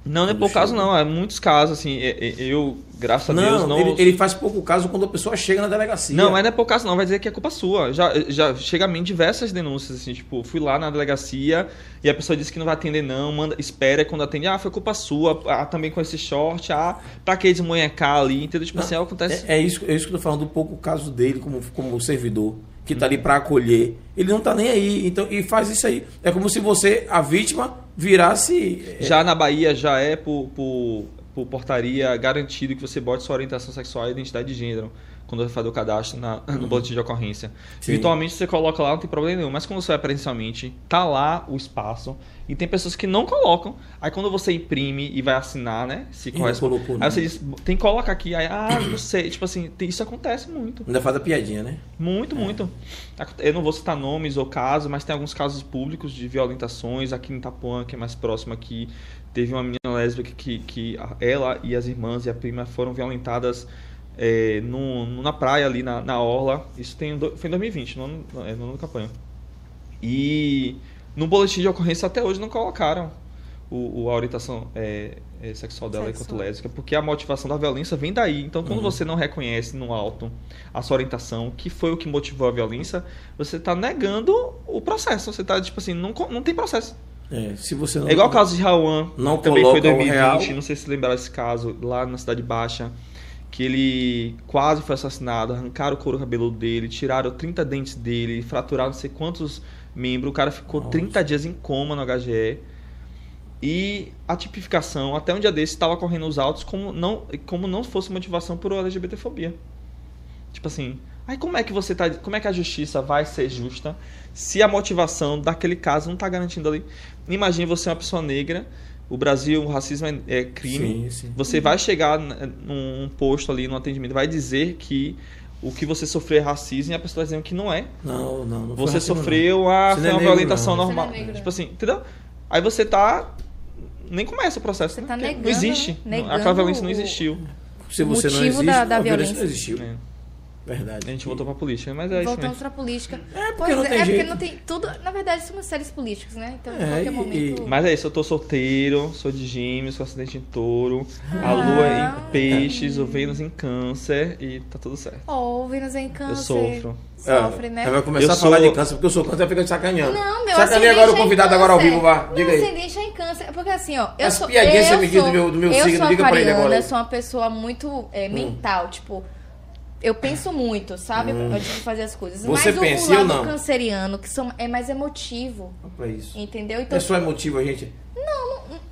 Não, não é por caso, não. É muitos casos, assim. é- é- Eu, graças a Deus, Não, não. ele, ele faz pouco caso quando a pessoa chega na delegacia. Não, mas não é por caso não, vai dizer que é culpa sua. Já, já chega a mim diversas denúncias, assim, tipo, fui lá na delegacia e a pessoa disse que não vai atender não, manda, espera quando atende, ah, foi culpa sua, ah, também com esse short, ah, pra que desmonhecar ali, entendeu? Tipo assim, acontece... É, é isso, é isso que eu tô falando, do pouco caso dele como, como servidor, que tá ali para acolher. Ele não tá nem aí, então, e faz isso aí. É como se você, a vítima, virasse. é, Já na Bahia já é por, por, por portaria garantido que você bote sua orientação sexual e identidade de gênero quando você fazer o cadastro na- no boletim de ocorrência. Sim. Virtualmente você coloca lá, não tem problema nenhum. Mas quando você vai presencialmente, tá lá o espaço e tem pessoas que não colocam. Aí quando você imprime e vai assinar, né? Se corresponde. colocou, Aí você né? diz, tem que colocar aqui. Aí, ah, não sei. Tipo assim, isso acontece muito. Ainda faz a piadinha, né? Muito, muito. Eu não vou citar nomes ou casos, mas tem alguns casos públicos de violentações. Aqui em Itapuã, que é mais próximo aqui, teve uma menina lésbica que, que ela e as irmãs e a prima foram violentadas é, no, no- na praia ali, na, na orla. Isso tem, foi em 2020, no ano, é, no ano da campanha. E no boletim de ocorrência até hoje não colocaram o, o- a orientação é, é, sexual dela Sexual. enquanto lésbica, porque a motivação da violência vem daí. Então, quando Uhum. você não reconhece no alto a sua orientação, que foi o que motivou a violência, você está negando o processo. Você está tipo assim, não, não tem processo. É, se você não. É igual o caso de Rawan, Não também foi o 2020, real. não sei se lembrar desse caso, lá na Cidade Baixa, que ele quase foi assassinado, arrancaram o couro cabeludo dele, tiraram 30 dentes dele, fraturaram não sei quantos membros, o cara ficou Nossa. 30 dias em coma no HGE. E a tipificação, até um dia desse, estava correndo os autos como não, como não fosse motivação por LGBTfobia. Tipo assim, aí como é que você tá, como é que a justiça vai ser justa se a motivação daquele caso não está garantindo ali? Imagine você é uma pessoa negra, o Brasil, o racismo é, é crime. Sim, sim. Você vai chegar n- num posto ali, no atendimento, vai dizer que o que você sofreu é racismo e a pessoa vai dizendo que não é. Não, não. não Você racismo, sofreu a Você não foi é uma negro, violentação não. Você não é normal. negro. tipo assim, entendeu? Aí você tá nem começa o processo. Você né? tá negando, não existe. né? Não, Aquela violência não Negando o- existiu. não. Se você não motivo existe, da- da a violência. não existiu. É. Verdade. A gente voltou pra política, mas é isso Voltamos mesmo. pra política. É, porque Pois não é, tem é porque jeito. não tem. Tudo, na verdade, somos seres políticos, né? Então, em É, qualquer e- momento. Mas é isso, eu tô solteiro, sou de gêmeos, com acidente em touro, a Ah. lua em peixes, o Vênus em câncer e tá tudo certo. Oh, o Vênus é em câncer. Eu sofro. Sofre, É, né? Aí vai começar Eu a falar sou- de câncer, porque eu sou câncer, fica te sacaneando. Não, meu Sacaneia agora o é convidado agora ao vivo, vá. Diga meu aí. ascendente é em câncer. Porque assim, ó, eu As sou. piadinhas que eu você me diz sou- do meu- do meu eu signo, sou diga pra ele agora. Hum. sou uma pessoa muito é, mental, tipo. Eu penso muito, sabe? Antes de fazer as coisas. Hum. Você Mas o- pensa, o eu lado não. canceriano, que são, é mais emotivo. Pra isso. Entendeu? Então, É só emotivo, a gente.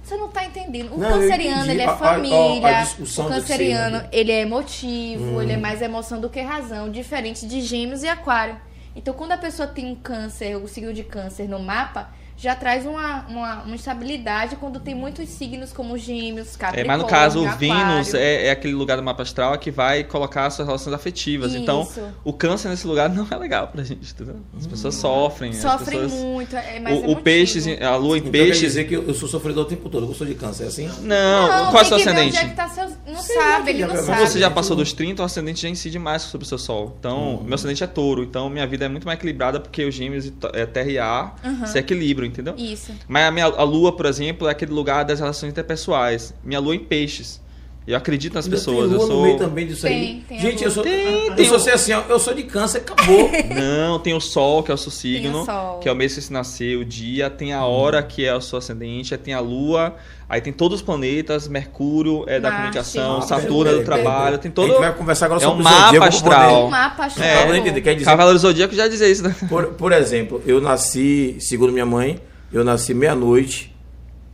Você não tá entendendo. O Não, canceriano, ele é A- a- família. a discussão o canceriano, signo. ele é emotivo, Hum. ele é mais emoção do que razão, diferente de gêmeos e aquário. Então, quando a pessoa tem um câncer, o signo de câncer no mapa, já traz uma, uma, uma estabilidade quando tem muitos signos como gêmeos, É, capricórnio, mas no caso, o. Vênus é, é aquele lugar do mapa astral que vai colocar suas relações afetivas. Então, Isso. o câncer nesse lugar não é legal pra gente, entendeu? As pessoas sofrem. as Sofrem pessoas... muito, é mais O, o emotivo. peixe, a lua em Então quer peixes. dizer que eu, sou sofredor o tempo todo, eu sou de câncer, é assim? Não, Não, qual é o seu ascendente? é que tá seu... Não Sei sabe, ele não mas Como sabe. você já passou dos 30, o ascendente já incide mais sobre o seu sol. Então, Uhum. meu ascendente é touro, então minha vida é muito mais equilibrada porque os gêmeos e é terra e ar Uhum. se equilibram, entendeu? Isso. Mas a minha a lua, por exemplo, é aquele lugar das relações interpessoais. Minha lua em peixes. Eu acredito nas Ainda pessoas. Tem Eu lua no meio sou. também disso Tem, aí. tem a Gente, eu sou. Tem, eu tem sou o- assim, assim, ó, eu sou de câncer, acabou. Não, tem o Sol, que é o seu signo, Sol. que é o mês que você nasceu, o dia, tem a hora, que é o seu ascendente, aí tem a Lua, aí tem todos os planetas, Mercúrio é da Marte. comunicação, Ah, Saturno é do trabalho, tem A todo. gente vai conversar agora É um sobre o mapa zodíaco astral. Um mapa astral. É. Pra poder entender, quer dizer, Cavaleiro Zodíaco já dizia isso, né? Por, por exemplo, eu nasci, segundo minha mãe, eu nasci meia-noite,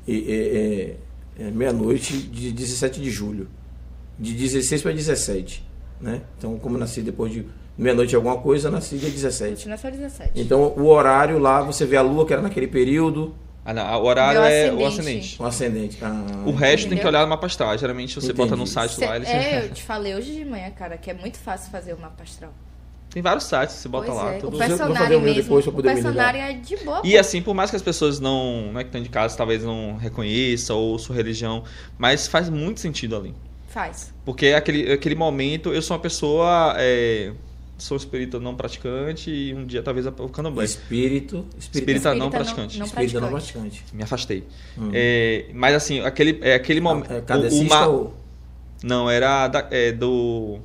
e- e- é, é, meia-noite de 17 de julho, de 16 para 17, né? Então, como eu nasci depois de meia-noite alguma coisa, eu nasci dia 17. Continua só 17. Então, o horário lá, você vê a lua, que era naquele período, Ah, não, o horário é o ascendente. o ascendente. Ah, O resto tem que Entendeu? olhar no mapa astral. Geralmente você bota no Entendi. site Cê- lá, eles é, eu te falei hoje de manhã, cara, que é muito fácil fazer o mapa astral. Tem vários sites, você bota pois lá. é, tudo. o Vou fazer o personagem mesmo. depois o personagem é de boa. E assim, por mais que as pessoas não, né, que estão de casa, talvez não reconheçam ou sua religião, mas faz muito sentido ali. Faz. Porque é aquele, aquele momento, eu sou uma pessoa, é, sou espírita não praticante e um dia talvez o candomblé. Espírito, espírita, Espírita não Espírita não- praticante. não espírita não praticante. praticante. Me afastei. Hum. É, mas assim, aquele, é aquele momento. É, uma- ou Não, era da- é, do.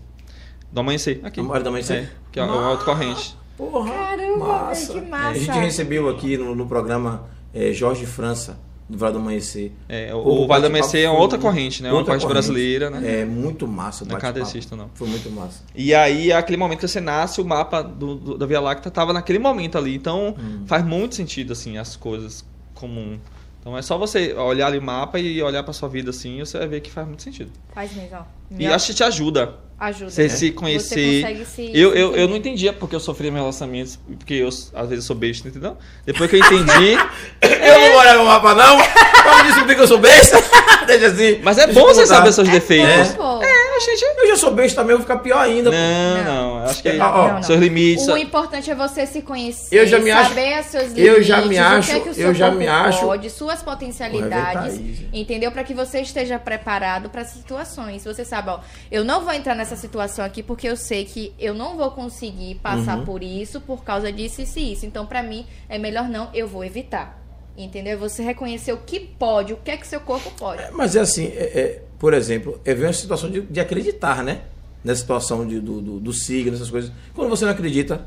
Do amanhecer. Aqui. Da Amanhecer? É, que é uma outra corrente. Porra, Caramba, massa. velho, que massa. A gente recebeu aqui no, no programa é, Jorge França, do Vale do Amanhecer. É, o, o Vale do Amanhecer é uma outra corrente, né? Uma outra corrente brasileira, né? É muito massa Não é kardecista, não. Foi muito massa. E aí, aquele momento que você nasce, o mapa do, do- da Via Láctea tava naquele momento ali. Então, Hum. faz muito sentido, assim, as coisas comum. Então, é só você olhar ali o mapa e olhar pra sua vida, assim, você vai ver que faz muito sentido. Faz mesmo, ó. E acho que te ajuda. ajuda. Você né? se conhecer. consegue se- eu, eu, eu não entendia porque eu sofria meus relacionamentos, porque eu, às vezes, eu sou besta, entendeu? Depois que eu entendi. Eu não vou olhar meu mapa, não. Como descobrir que eu sou besta? Deixa assim. Mas é Deixa bom eu você saber seus defeitos. É, pô. É, gente. Eu já sou besta também, eu vou ficar pior ainda. Não, Não. não. Acho que. Não, ó, Não, não. Seus limites. O importante é você se conhecer, Eu já me acho- saber os seus eu limites, já me o que acho- é que o seu eu já corpo me acho- pode, suas potencialidades, é entendeu? Para que você esteja preparado para situações. Você sabe, ó, eu não vou entrar nessa situação aqui porque eu sei que eu não vou conseguir passar Uhum. por isso por causa disso e isso, e isso. Então, para mim, é melhor não, eu vou evitar. Entendeu? É Você reconhecer o que pode, o que é que seu corpo pode. Mas é assim, é- é, por exemplo, é ver uma situação de, de acreditar, né? Nessa situação de, do, do, do signo, essas coisas. Quando você não acredita,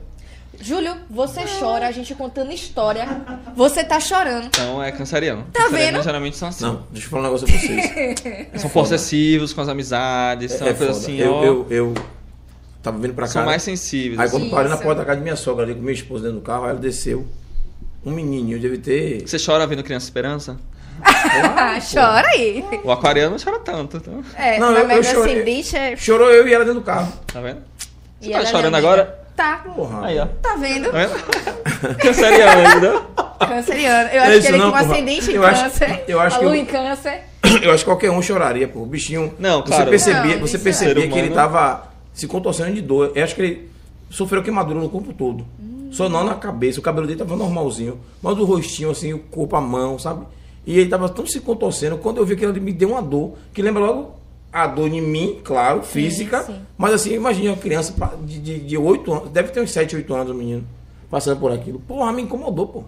Júlio, você chora, a gente contando história. Você tá chorando. Então é canceriano. Tá Cancerianos vendo? geralmente são assim. não, deixa eu falar um negócio pra vocês. São possessivos com as amizades, são É, coisa foda. assim, eu, ó. eu, eu tava vindo pra cá. são mais sensíveis. Aí quando assim. parei na Isso. porta da casa de minha sogra ali com minha esposa dentro do carro, aí ela desceu. Um menininho, deve ter. Você chora vendo Criança Esperança? Ah, chora aí. O aquariano não chora tanto, então. É, Não, mas eu- eu mesmo chorei. assim, deixa. é- Chorou eu e ela dentro do carro. Tá vendo? Você E tá chorando agora? Tá. Porra. Aí, ó. Tá vendo? Tá vendo? Canceriano ainda. Canceriano. Eu É acho isso que ele não, com porra. ascendente em Eu acho- câncer. eu acho a que lua eu- em câncer. Eu acho que qualquer um choraria, pô. O bichinho. Não, você claro. percebia, Não, você é. percebia que ele tava se contorcendo de dor. Eu acho que ele sofreu queimadura no corpo todo. Só não na cabeça. O cabelo dele tava normalzinho. Mas o rostinho, assim, o corpo, a mão, sabe? E ele tava tão se contorcendo. Quando eu vi que ele me deu uma dor, que lembra logo a dor em mim, claro, física. sim. Mas assim, imagina uma criança de, de, de 8 anos, deve ter uns 7, 8 anos o menino, passando por aquilo. Porra, me incomodou, pô.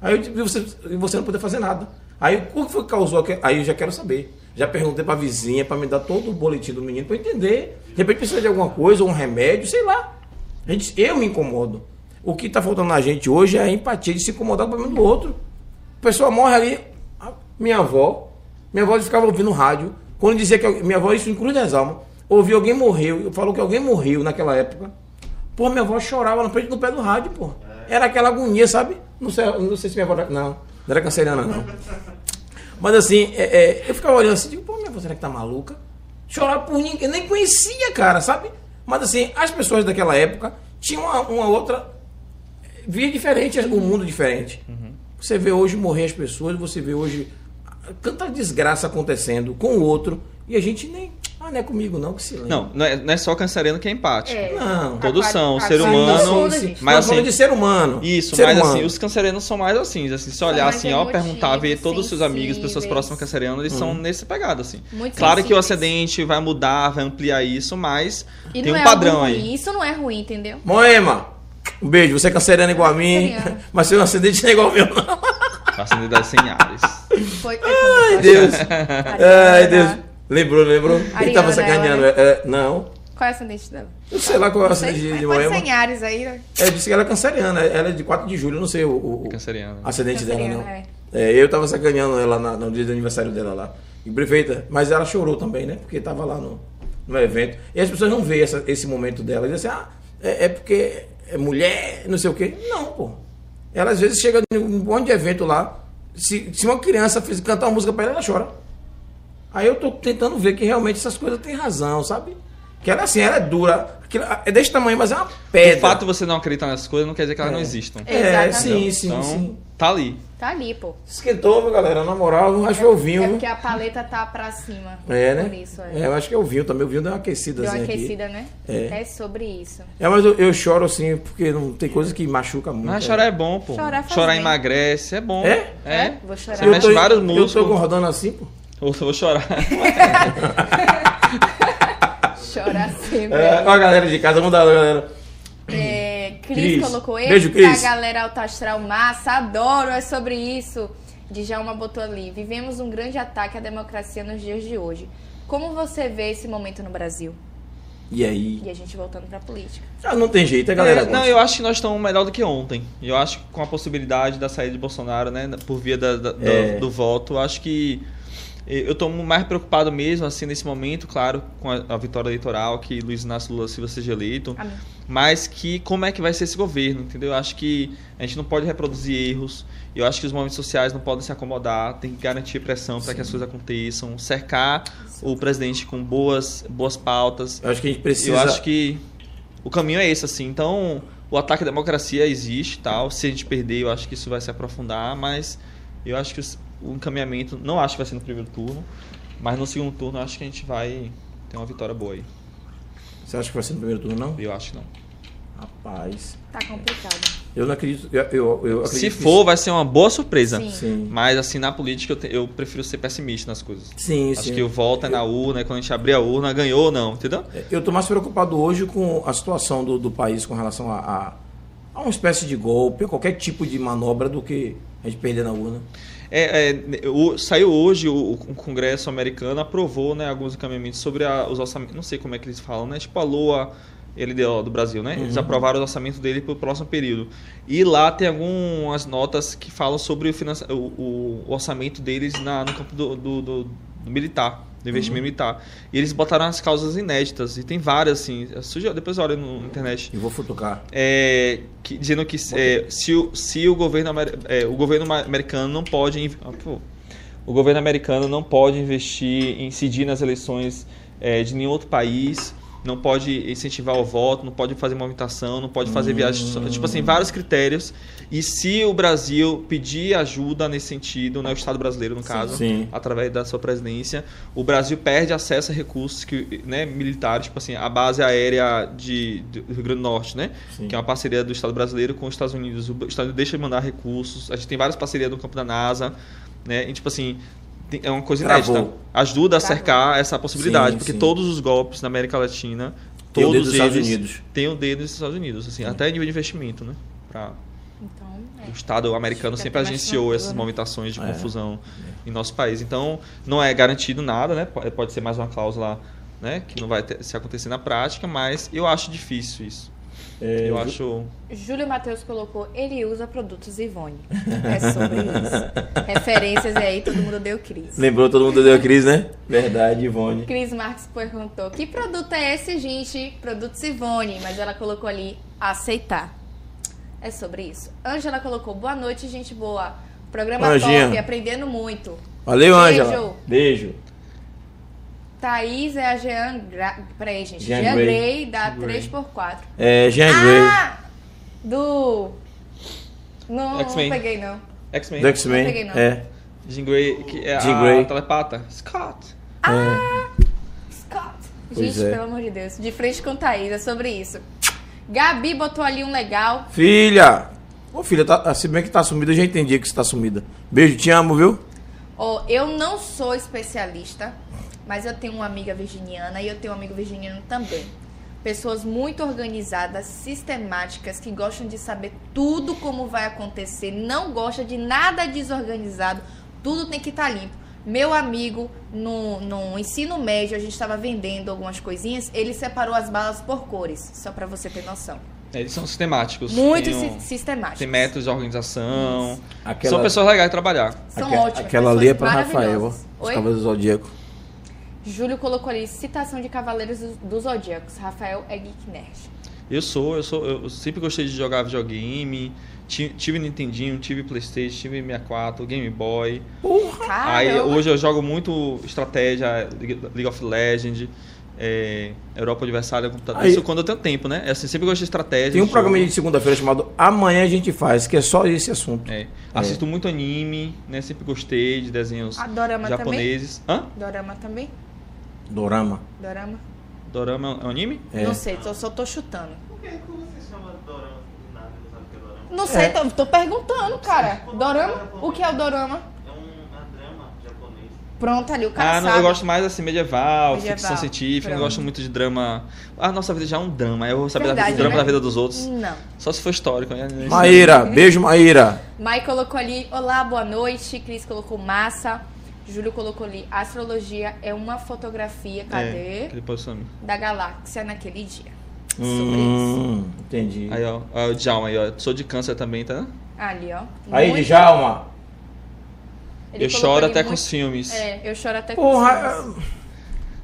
Aí eu, você, você não poder fazer nada. Aí o que foi que causou? Aí eu já quero saber. Já perguntei pra vizinha pra me dar todo o boletim do menino pra eu entender. De repente precisa de alguma coisa, um remédio, sei lá. A gente, eu me incomodo. O que tá faltando na gente hoje é a empatia de se incomodar com o problema do outro. A pessoa morre ali. Minha avó, minha avó ficava ouvindo rádio. Quando dizia que minha avó, isso em Cruz das Almas, ouviu alguém morreu, falou que alguém morreu naquela época. Pô, minha avó chorava na frente do pé do rádio, pô. Era aquela agonia, sabe? Não sei, não sei se minha avó. era- Não, não era canceriana, não. Mas assim, é, é, eu ficava olhando assim, digo, pô, minha avó será que tá maluca? Chorar por ninguém, eu nem conhecia, cara, sabe? Mas assim, as pessoas daquela época tinham uma, uma outra via diferente, um mundo diferente. Você vê hoje morrer as pessoas, você vê hoje tanta desgraça acontecendo com o outro, e a gente nem. Ah, não é comigo, não, que se lembra. Não, não é, não é só canceriano que é empático. É. Não. Todos são, ser humano. não Mas, falando assim- de ser humano. Isso, ser mas humano. assim, os cancerianos são mais assim, assim, se olhar assim, ó, perguntar, ver todos os seus amigos, pessoas sensíveis. próximas cancerianos, eles Hum. são nesse pegado, assim. Muito claro que o sensíveis. ascendente vai mudar, vai ampliar isso, mas E tem um é padrão aí. Isso não é ruim, entendeu? Moema, um beijo. Você é canceriano igual a mim, mas seu ascendente não é igual ao meu, não. Ascendente das sem Foi, Ai, Deus. Ai, Deus. Lembrou, lembrou? Ele Ariana, tava sacaneando. ela, é, é, não. Qual é a ascendente dela? Eu sei lá qual é a Não ascendente de, de Moema. ser em Ares aí, né? É, disse que ela é canceriana. Ela é de 4 de julho, eu não sei o, o, o Canceriana. ascendente dela, não. Canceriana, É, eu tava sacaneando ela na- no dia do aniversário dela lá. E prefeita, mas ela chorou também, né? Porque tava lá no, no evento. E as pessoas não veem essa- esse momento dela. Dizem assim, ah, é, é porque é mulher, não sei o quê. Não, pô. Ela às vezes chega em um monte de evento lá. Se, se uma criança fez, cantar uma música pra ela, ela chora. Aí eu tô tentando ver que realmente essas coisas têm razão, sabe? Que ela assim, ela é dura. Aquilo- é desse tamanho, mas é uma pedra. O fato de você não acreditar nessas coisas não quer dizer que elas É. não existam. É, Exatamente. sim, sim, então, sim. tá ali. Tá ali, pô. Esquentou, meu galera, na moral, acho que eu vinho. É viu? porque a paleta tá pra cima. É, né? Por isso, é. É, eu acho que eu vinho também. O vinho deu uma aquecida Deu uma aqui. aquecida, né? É. É sobre isso. É, mas eu, eu choro assim, porque não tem coisa que machuca muito. Mas é. chorar é bom, pô. Chorar faz chorar bem. emagrece, é bom. É? É. Vou chorar. Você Eu mexe tô- vários Eu tô músculos. engordando assim, pô. Eu vou chorar. Chorar sempre. É, ó, a galera de casa, vamos dar, galera. Cris, Cris. colocou Beijo, Eita, Cris. galera alto astral massa, adoro, é sobre isso. Djalma botou ali. Vivemos um grande ataque à democracia nos dias de hoje. Como você vê esse momento no Brasil? E aí? E a gente voltando pra política. Ah, não tem jeito, a galera. É, não, eu acho que nós estamos melhor do que ontem. Eu acho que com a possibilidade da saída de Bolsonaro, né, por via da- da- do, É. do voto, eu acho que eu estou mais preocupado mesmo, assim, nesse momento, claro, com a, a vitória eleitoral, que Luiz Inácio Lula Silva seja eleito, Amém. mas que como é que vai ser esse governo, entendeu? Eu acho que a gente não pode reproduzir erros, eu acho que os movimentos sociais não podem se acomodar, tem que garantir pressão para que as coisas aconteçam, cercar o presidente com boas, boas pautas, Eu acho que a gente precisa. eu acho que o caminho é esse, assim. Então, o ataque à democracia existe tal. Se a gente perder, eu acho que isso vai se aprofundar, mas eu acho que o encaminhamento, não acho que vai ser no primeiro turno, mas no segundo turno eu acho que a gente vai ter uma vitória boa aí. Você acha que vai ser no primeiro turno, não? Eu acho que não. Rapaz. Tá complicado. Eu não acredito. Eu, eu, eu acredito Se for, vai ser uma boa surpresa. Sim. Sim. Mas assim, na política eu, te- eu prefiro ser pessimista nas coisas. Sim, Acho sim. que o voto é na urna, quando a gente abrir a urna, ganhou ou não, entendeu? Eu tô mais preocupado hoje com a situação do, do país com relação a, a, a uma espécie de golpe, a qualquer tipo de manobra do que a gente perder na urna. É, é, o- saiu hoje o, o Congresso americano aprovou né, alguns encaminhamentos sobre a- os orçamentos. Não sei como é que eles falam, né? Tipo a LOA LDO do Brasil, né? Eles aprovaram o orçamento dele para o próximo período. E lá tem algumas notas que falam sobre o, o- o orçamento deles na- no campo do, do- do- do militar, do investimento militar. E eles botaram as causas inéditas. E tem várias, assim. Surgiu- Depois olha na internet E vou futucar. é, que- dizendo que é, se, o, se o governo é, o governo americano não pode ah, o governo americano não pode investir incidir nas eleições é, de nenhum outro país não pode incentivar o voto não pode fazer movimentação não pode fazer viagens tipo assim vários critérios e se o Brasil pedir ajuda nesse sentido né, o Estado brasileiro no caso Sim. através da sua presidência, o Brasil perde acesso a recursos que, né, militares, tipo assim, a base aérea de, do Rio Grande do Norte, né? Sim. Que é uma parceria do Estado brasileiro com os Estados Unidos. O Estado deixa de mandar recursos. A gente tem várias parcerias no campo da NASA, né? E, tipo assim, é uma coisa Travou. inédita. Ajuda a Travou. cercar essa possibilidade, Sim, porque sim. todos os golpes na América Latina, Tem o todos dedo dos Estados eles Unidos. têm o dedo dos Estados Unidos, assim, até nível de investimento, né? Pra, Então, é. o Estado americano Fica sempre agenciou essas né? movimentações de É. confusão em nosso país. Então, não é garantido nada, né? Pode pode ser mais uma cláusula né? que não vai ter- se acontecer na prática, mas eu acho difícil isso. É, eu acho. Júlio Matheus colocou, ele usa produtos Ivone. É sobre isso. Referências aí, todo mundo deu Cris. Lembrou todo mundo deu crise, né? Verdade, Ivone. Cris Marques perguntou, que produto é esse, gente? Produtos Ivone, mas ela colocou ali, aceitar. É sobre isso. Ângela colocou, boa noite, gente boa. Programa Anjinha. top, aprendendo muito. Valeu, Beijo. Ângela. Beijo. Thaís é a Jean Gra... Peraí, gente. Jean Jean, Grey. Grey, da Grey. 3x4. É, Jean Grey. Ah! Do... Não, não peguei, não. X-Men. do X-Men. Não peguei, não. É. Jean Grey, que é Jean a Grey. telepata. Scott. Scott. Pois Gente, é. pelo amor de Deus. De frente com Thaís, é sobre isso. Gabi botou ali um legal. Filha! Ô, filha, tá, se bem que tá sumida, eu já entendi que você tá sumida. Beijo, te amo, viu? Ó, eu não sou especialista, mas eu tenho uma amiga virginiana e eu tenho um amigo virginiano também. Pessoas muito organizadas, sistemáticas, que gostam de saber tudo como vai acontecer, não gosta de nada desorganizado, tudo tem que estar limpo. Meu amigo, no, no ensino médio, a gente estava vendendo algumas coisinhas, ele separou as balas por cores, só pra você ter noção. É, Eles são sistemáticos. Muito tem, um- si- sistemático. tem métodos de organização. Aquela- São pessoas legais de trabalhar. São Aque- ótimas. Aquela ali é pra Rafael. Os? Cavaleiros do Zodíaco. Júlio colocou ali citação de Cavaleiros do- dos Zodíacos. Rafael é geek nerd. Eu sou, eu sou, eu sempre gostei de jogar videogame. Ti- Tive Nintendinho, tive Playstation, tive 64, Game Boy. Caramba. Aí hoje eu jogo muito estratégia, League of Legends, é, Europa Adversária, computador. Aí- Isso quando eu tenho tempo, né? É assim, sempre gosto de estratégia. Tem um de programa jogo. de segunda-feira chamado Amanhã a gente faz, que é só esse assunto. É. Assisto muito anime, né? Sempre gostei de desenhos A Dorama japoneses. Hã? Dorama também? Dorama. Dorama? Dorama é um anime? É. Não sei, só, só tô chutando. Por que como você chama Dorama? Não é? Não sei, É. tô, tô perguntando, cara. Dorama? O que é o Dorama? É um drama japonês. Pronto, ali o cara Ah, não, sabe. eu gosto mais assim, medieval, Medieval, ficção científica, não gosto muito de drama. A nossa vida já é um drama, eu vou saber da Verdade, drama né? da vida dos outros. Não. Só se for histórico, né? Maíra, beijo, Maíra. Mai colocou ali, olá, boa noite. Cris colocou massa. Júlio colocou ali, astrologia é uma fotografia, cadê? É, aquele posicionamento. Da galáxia naquele dia. Sobre isso. Hum, entendi. Aí, ó, ó, o Djalma aí, ó. Sou de câncer também, tá? Ali, ó. Aí, Muito- Djalma. Ele eu choro até com muito- os filmes. É, eu choro até com Porra, os filmes.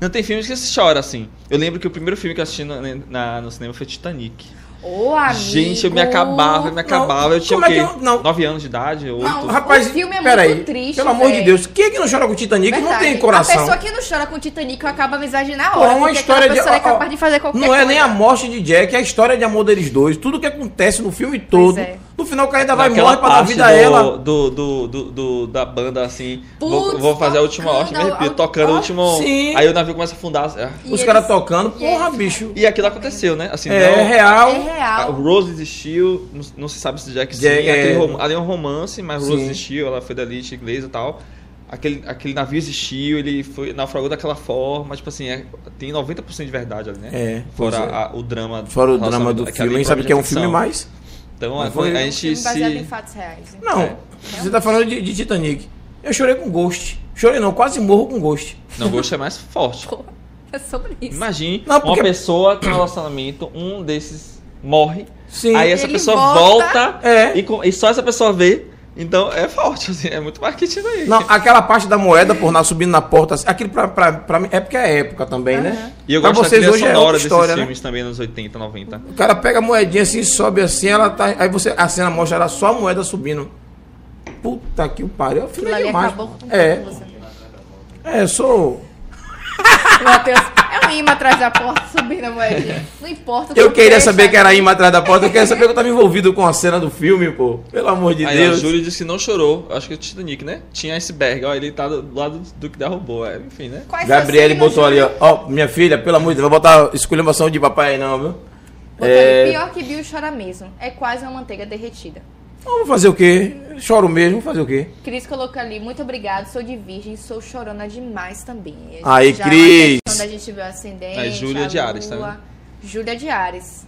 Não tem filmes que se chora, assim. Eu lembro que o primeiro filme que eu assisti no, na- no cinema foi Titanic. Ô, amigo. Gente, eu me acabava, eu me acabava. eu tinha como o é quê? que eu- não. Nove anos de idade? Oito? Não, rapaz, o filme é muito triste, Pelo amor de. Deus, quem é que não chora com Titanic não Verdade. tem coração? A pessoa que não chora com Titanic, eu acabo a amizade na Pô, hora. é uma história de. pessoa é capaz de fazer qualquer Não é nem a morte de Jack, é a história de amor deles dois. Tudo que acontece no filme todo. é. No final o cara ainda vai Naquela morrer pra dar vida a ela. Do, do, do, do- da banda, assim. vou, Putz, vou fazer a última hora, me arrepio, ao- tocando o último. Sim. Aí o navio começa a afundar. E Os caras tocando. Porra, eles- bicho. E aquilo aconteceu, né? Assim, É não, real. É real. o Rose existiu, não, não se sabe se Jack sim. Jack, aquele é. ali é um romance, mas Rose Sim. existiu, ela foi da elite inglesa e tal. Aquele, aquele navio existiu, ele foi naufragou daquela forma, tipo assim, é- tem 90% de verdade ali, né? É, Fora é. a- o drama. Fora o drama do filme, ali a gente sabe que é um filme mais. Então a, foi a gente baseado em se. fatos reais. hein? Não, É. você tá falando de, de Titanic. Eu chorei com Ghost. Chorei não, quase morro com Ghost. Não, Ghost é mais forte. Pô, é sobre isso. Imagine Não, porque- uma pessoa com um relacionamento, um desses morre, Sim. aí essa Ele pessoa volta. volta, É. e, e só essa pessoa vê. Então é forte, assim, é muito marketing aí. Não, aquela parte da moeda por na subindo na porta, assim, aquilo pra, pra, pra mim, é porque é a época também, né? E eu Pra gosto da vocês trilha hoje é sonora outra desses história, né? filmes também nos 80, 90. O cara pega a moedinha assim, sobe assim, ela tá. Aí você, a cena mostra ela só a moeda subindo. Puta que o pariu. Aquilo é ali demais. acabou com É, você. é, eu sou. Matheus, é um imã atrás da porta subindo a moedinha. Não importa. o Eu queria saber que era imã atrás da porta, eu queria saber que eu tava envolvido com a cena do filme, pô. Pelo amor de aí Deus. a Júlia disse que não chorou, acho que o Titanic, né? Tinha iceberg, ó, ele tá do lado do que derrubou, é, enfim, né? Quais são Gabriele botou ali, ó. Júlio? Ó, minha filha, pelo amor de Deus, não vou botar esculhambação de papai aí não, viu? Botou É. pior que Bill chora mesmo. É quase uma manteiga derretida. Vamos fazer o quê? Choro mesmo, fazer o quê? Cris colocou ali, muito obrigado, sou de virgem, sou chorona demais também. Aí, Já Cris. Quando a gente vê o ascendente, Aí, Júlia a de Ares, tá vendo? Júlia de Ares.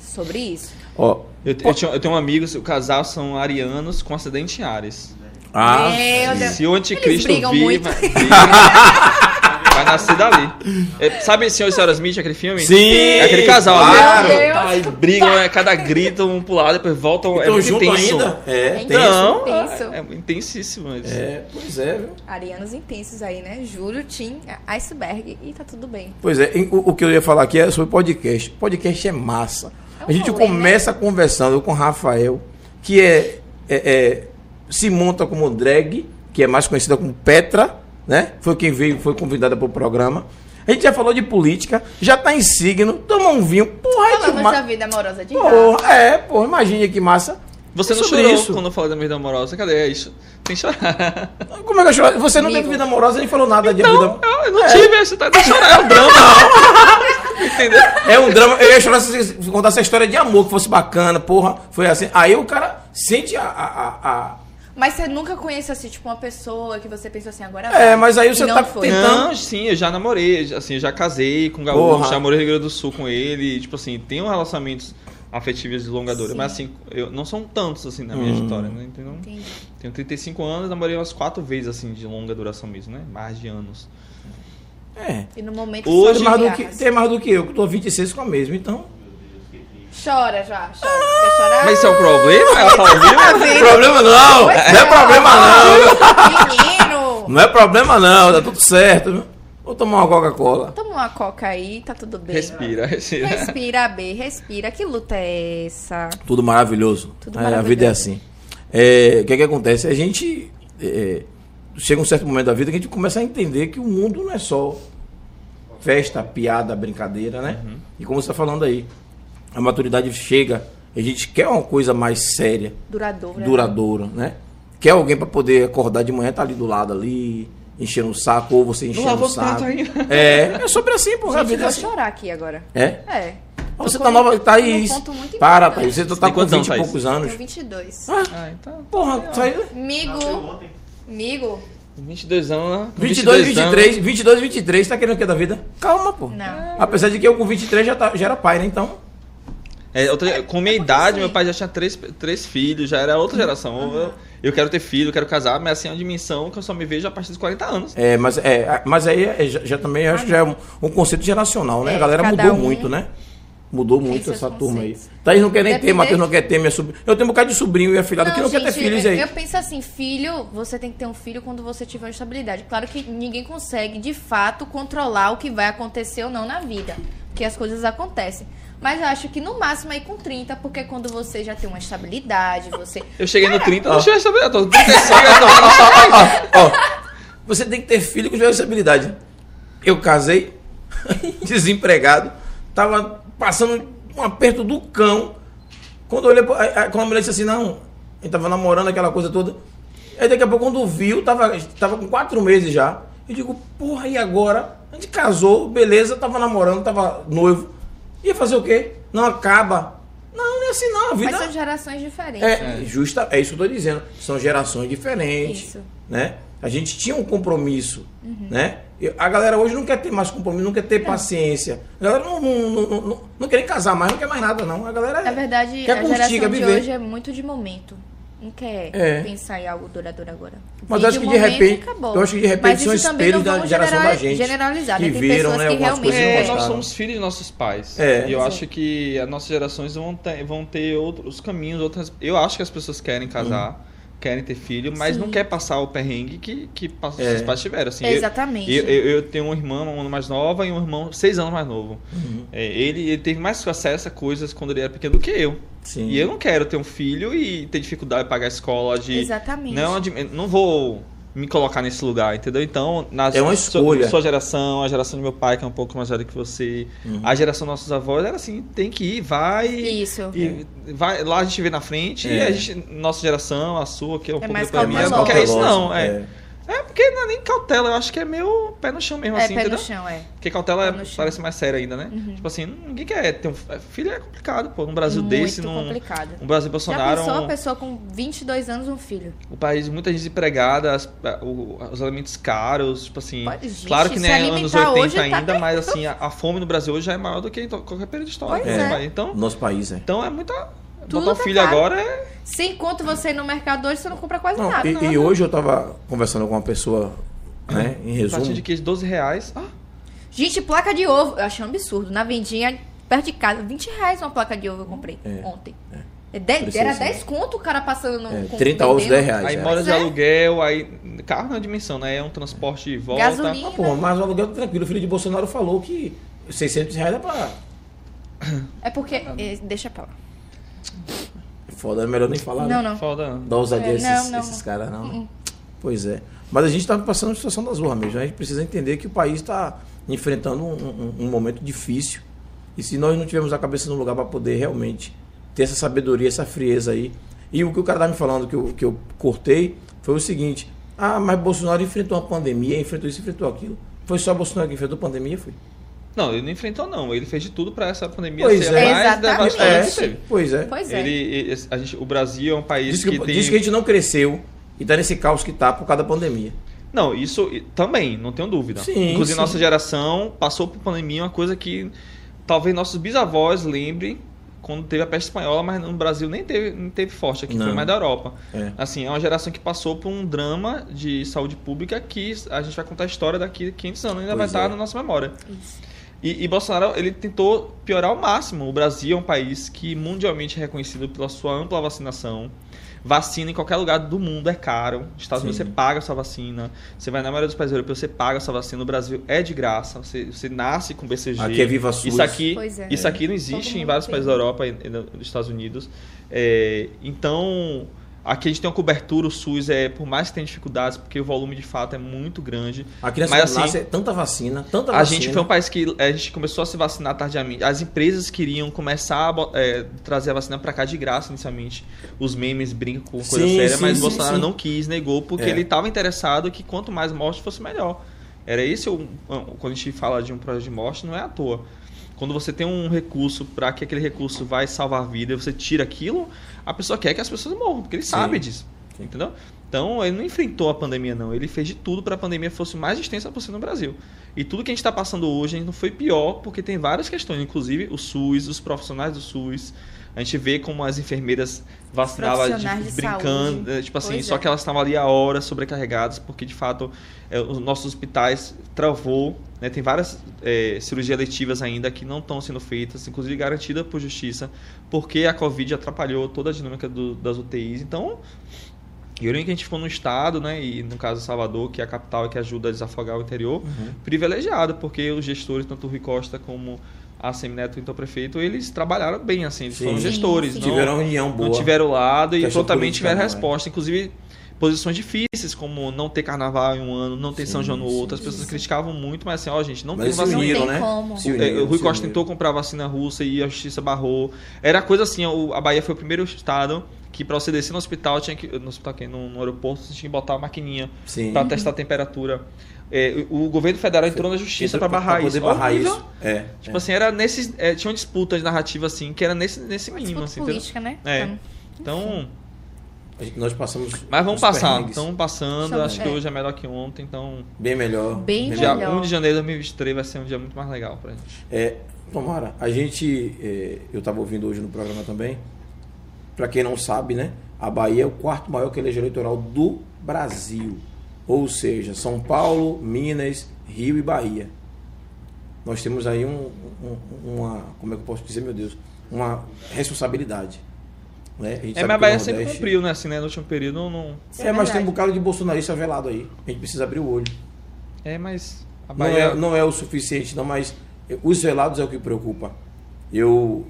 Sobre isso. Ó. Eu, eu, tinha- eu tenho um amigo, o casal são arianos com acidente em Ares. Ah, Meu Deus. Se o anticristo Eles brigam vir, muito. vai, vai nascer dali. É, sabe Senhor e Senhora Smith, aquele filme? Sim, É aquele casal claro. ali. Meu Deus. Aí brigam, é, cada grito, um pro lado, depois voltam. é Estão muito junto intenso. ainda? É, É isso. Não, Intenso. é, é intensíssimo. isso. É, pois é, viu? Arianos intensos aí, né? Júlio, Tim, Iceberg e tá tudo bem. Pois é, o, o que eu ia falar aqui é sobre podcast. Podcast é massa. É um a gente rolê, começa conversando com o Rafael, que é, é- é- se monta como drag, que é mais conhecida como Petra, né? Foi quem veio, foi convidada para o programa. A gente já falou de política, já tá em signo, toma um vinho, porra, é Falamos demais. da vida amorosa de. Porra, é, porra, imagine que massa. Você É não chorou isso. quando eu falei da vida amorosa? Cadê? É isso. Tem que chorar. Como é que eu choro? Você não Amigo. teve vida amorosa, nem falou nada de Não, vida. eu, eu não É. tive, você tá de chorar, é um drama. Entendeu? É um drama. Eu ia chorar se contasse a história de amor que fosse bacana, porra. Foi assim. Aí o cara sente a- a- a- Mas você nunca conheceu, assim, tipo, uma pessoa que você pensou assim, agora É, mas aí você tá foi. tentando- Não, sim, eu já namorei, assim, já casei com o gaúcho, já morei no Rio Grande do Sul com ele, tipo assim, tem um relacionamento afetivas de longa dura. Mas assim, eu, não são tantos assim na minha Hum. história, né? Entendeu? Entendi. Tenho 35 anos, namorei umas quatro vezes assim de longa duração mesmo, né? Mais de anos. É. E no momento Hoje- Tem mais, do que, tem mais do que eu, que tô 26 com a mesma, então. Chora já, chora. Quer chorar? Mas isso é um problema? Ela tá ouvindo? Problema não! Pois Não é problema não! Menino! Não é problema não, tá tudo certo. viu? Vou tomar uma Coca-Cola. Toma uma coca aí, tá tudo bem. Respira, respira. Respira, B, respira. Que luta é essa? Tudo maravilhoso. Tudo É, A vida é assim. É, O que, que acontece? A gente. é, chega um certo momento da vida que a gente começa a entender que o mundo não é só festa, piada, brincadeira, né? Uhum. E como você está falando aí, a maturidade chega, a gente quer uma coisa mais séria, Duradoura. duradoura, né? Quer alguém para poder acordar de manhã, tá ali do lado ali, enchendo o saco, ou você enchendo o saco. É, é sobre assim, pô. a Gente, vida é vou assim. chorar aqui agora. É? É. Você Tô tá com- nova, tô Thaís. num ponto muito Para. Thaís. Você tá com quantos 20 anos, e Thaís? poucos Tenho anos. 22. Ah, então. Porra, Thaís. Amigo, amigo. 22 anos, né? 22, 23, anos. 22, 23, tá querendo o que da vida? Calma, pô. Não. Apesar de que eu com 23 já, tá, já era pai, né? Então. É, outra- com minha é idade, meu pai já tinha três, três filhos, já era outra geração. Eu, eu quero ter filho, eu quero casar, mas assim, é uma dimensão que eu só me vejo a partir dos 40 anos. É, mas, é, mas aí é, já, já também acho que já é um, um conceito geracional, né? É, a galera mudou um muito, né? Mudou muito essa turma aí. conceitos. Thaís não quer nem ter, Matheus não quer ter, minha sobrinha. Eu tenho um bocado de sobrinho e afilhado que não quer ter gente, filhos eu, aí. eu penso assim, filho, você tem que ter um filho quando você tiver uma estabilidade. Claro que ninguém consegue, de fato, controlar o que vai acontecer ou não na vida. Porque as coisas acontecem. Mas eu acho que no máximo aí com 30, porque quando você já tem uma estabilidade, você. Eu cheguei no 30, Ó. eu tô 35, eu tô falando só Ó, ó, você tem que ter filho com responsabilidade. Eu casei, desempregado, tava passando um aperto do cão. Quando eu olhei, quando a mulher disse assim, não, ele tava namorando aquela coisa toda. Aí daqui a pouco, quando viu, tava, tava com quatro meses já. Eu digo, porra, e agora? A gente casou, beleza, tava namorando, tava noivo. Ia fazer o quê? Não acaba. Não, não é assim não, a vida... Mas são gerações diferentes. É, justa, é isso que eu tô dizendo. São gerações diferentes. Isso. Né? A gente tinha um compromisso. Né? E A galera hoje não quer ter mais compromisso, não quer ter paciência. A galera não, não, não, não, não, quer nem casar mais, não quer mais nada, não. A galera Na verdade, quer a curtir, geração quer de viver. hoje é muito de momento. Não quer É. pensar em algo duradouro agora. Mas eu acho que de repente- acabou. eu acho que de repente Mas são isso também espelhos não da geração da gente, Generalizar, que né? Viram, né, que algumas realmente. É, nós somos filhos de nossos pais. É. E eu Sim. acho que as nossas gerações vão ter, vão ter outros caminhos, outras. Eu acho que as pessoas querem casar, querem ter filho, mas Sim. não quer passar o perrengue que, que É. seus pais tiveram. Assim, Exatamente. Eu, eu, eu tenho um irmão um ano mais nova e um irmão seis anos mais novo. Uhum. É, ele, ele teve mais acesso a coisas quando ele era pequeno do que eu. Sim. E eu não quero ter um filho e ter dificuldade de pagar a escola de. Exatamente. Não, não vou me colocar nesse lugar, entendeu? Então, na É uma sua- escolha. Sua, geração, a geração do meu pai, que é um pouco mais velho que você, Uhum. a geração dos nossos avós era assim, tem que ir, vai. Isso. E vai, lá a gente vê na frente, É. e a gente, nossa geração, a sua, que é um pouco mais da minha, não quer isso não. É. é. Porque não é nem cautela, eu acho que é meio pé no chão mesmo, É assim, pé entendeu? no chão, é. Porque cautela é- parece mais séria ainda, né? Uhum. Tipo assim, ninguém quer ter um. Filho é complicado, pô. Num Brasil Muito desse, num. complicado. Um Brasil Já Bolsonaro. pensou um- a pessoa com 22 anos um filho? o país muita gente desempregada, as- o- os alimentos caros, tipo assim. Pode- gente, claro que não é anos alimentar 80 hoje tá ainda, mas assim, a, a fome no Brasil hoje já é maior do que em to- qualquer período histórico. Pois né, é. pai? Então, Nosso país, é. então é muita. Tudo botar um tá filho caro. agora é. Sem conto você ir no mercado hoje, você não compra quase Não, nada. e, não. e hoje eu tava conversando com uma pessoa, né, em A resumo. partir de queijo 12 reais. Ah, Gente, placa de ovo, eu achei um absurdo. Na vendinha, perto de casa, 20 reais uma placa de ovo eu comprei É, ontem. É dez- Precisa, era né? 10 conto o cara passando no. É, com- 30 ovos, vendendo. 10 reais. aí é. mora de é. aluguel, aí. Carro não é dimensão, né? É um transporte de volta. Gasolina. Ah, pô, mas o aluguel tá tranquilo. O filho de Bolsonaro falou que 600 reais é pra. É porque. é, deixa pra lá. Foda, é melhor nem falar. Não, né? não. Foda. Dá ousadia É, a esses, não, não, esses não. caras, não. Uh-uh. Pois é. Mas a gente tá passando uma situação das ruas mesmo. né? A gente precisa entender que o país está enfrentando um, um- um momento difícil. E se nós não tivermos a cabeça no lugar para poder realmente ter essa sabedoria, essa frieza aí. E o que o cara tá me falando, que eu, que eu cortei, foi o seguinte. Ah, mas Bolsonaro enfrentou uma pandemia, enfrentou isso, enfrentou aquilo. Foi só Bolsonaro que enfrentou a pandemia? Foi. Não, ele não enfrentou, não. Ele fez de tudo pra essa pandemia Pois ser é. mais devastadora que teve. pois é. Pois é. Ele, ele- a gente, o Brasil é um país Diz que, que tem. diz que a gente não cresceu e tá nesse caos que tá por causa da pandemia. Não, isso também, não tenho dúvida. Sim, Inclusive, sim. nossa geração passou por pandemia, uma coisa que talvez nossos bisavós lembrem quando teve a peste espanhola, mas no Brasil nem teve, nem teve forte aqui, Não. foi mais da Europa. É. Assim, é uma geração que passou por um drama de saúde pública que a gente vai contar a história daqui a 500 anos, ainda vai Pois estar é. na nossa memória. Isso. E, e Bolsonaro, ele tentou piorar ao máximo. O Brasil é um país que mundialmente é reconhecido pela sua ampla vacinação. Vacina em qualquer lugar do mundo é caro. Nos Estados Unidos você paga a sua vacina. Você vai na maioria dos países europeus, você paga a sua vacina. No Brasil é de graça. Você, você nasce com BCG. Aqui é Viva SUS. Isso aqui, é. isso aqui não existe em vários tem. países da Europa e e no- nos Estados Unidos. É, então, aqui a gente tem uma cobertura, o SUS é, por mais que tenha dificuldades, porque o volume de fato é muito grande. A criança Mas, assim, é tanta vacina, tanta A vacina. gente foi um país que a gente começou a se vacinar tardiamente. As empresas queriam começar a é, trazer a vacina pra cá de graça inicialmente. Os memes brincam com coisa Sim, séria, sim, mas sim, Bolsonaro não quis, negou, porque É. ele estava interessado que quanto mais morte fosse melhor. Era esse o, quando a gente fala de um projeto de morte, não é à toa. Quando você tem um recurso para que aquele recurso vai salvar a vida e você tira aquilo, a pessoa quer que as pessoas morram, porque ele Sim. sabe disso. Entendeu? Então, ele não enfrentou a pandemia, não. Ele fez de tudo para a pandemia fosse o mais extensa possível no Brasil. E tudo que a gente está passando hoje a gente não foi pior, porque tem várias questões, inclusive o SUS, os profissionais do SUS. A gente vê como as enfermeiras vacinavam Profissionais de brincando, saúde. tipo assim, Pois só é. que elas estavam ali a horas sobrecarregadas, porque de fato eh, os nossos hospitais travou, né? Tem várias eh, cirurgias letivas ainda que não estão sendo feitas, inclusive garantida por justiça, porque a Covid atrapalhou toda a dinâmica do- das UTIs. Então, e o que a gente ficou no estado, né, e no caso Salvador, que é a capital e que ajuda a desafogar o interior, Uhum. privilegiado, porque os gestores, tanto o Rui Costa como a Semineto, então prefeito, eles trabalharam bem, assim, eles Sim. foram Sim, sim. não- Tiveram uma união boa. não tiveram lado e prontamente tiveram não, é. resposta. Inclusive, posições difíceis, como não ter carnaval em um ano, não ter Sim, São João no outro. As sim, pessoas sim. criticavam muito, mas assim, ó, gente, não Mas tem vacina. uniram, Não tem né? como. Se É, uniram, o Rui se Costa uniram. tentou comprar vacina russa e a justiça barrou. Era coisa assim, o- a Bahia foi o primeiro estado que pra você descer no hospital, tinha que, no hospital aqui, no, no aeroporto, você tinha que botar uma maquininha pra testar a temperatura. É, o o governo federal entrou na justiça pra barrar poder isso. barrar Horrível. isso. É. Tipo é. assim, era nesses. É, tinha uma disputa de narrativa assim, que era nesse, nesse Uma mínimo, disputa assim. entendeu? política, né? É. Então, Então. Nós passamos. Mas vamos os passar. perrengues. Estamos passando. Estamos- acho que é. hoje é melhor que ontem. Então, Bem melhor. Bem dia melhor. 1 de janeiro de 2023 vai ser um dia muito mais legal pra gente. É, tomara. A gente, é, eu estava ouvindo hoje no programa também. Para quem não sabe, né? A Bahia é o quarto maior colégio eleitoral do Brasil. Ou seja, São Paulo, Minas, Rio e Bahia. Nós temos aí um, um- uma, como é que eu posso dizer, meu Deus, uma responsabilidade. Né? A gente É, sabe mas a Bahia sempre Nordeste- cumpriu, né? Assim, né? No último período não. não- É, é mas tem um bocado de bolsonarista velado aí. A gente precisa abrir o olho. É, mas. A Não Bahia. é, não é o suficiente, não, mas os velados é o que preocupa. Eu,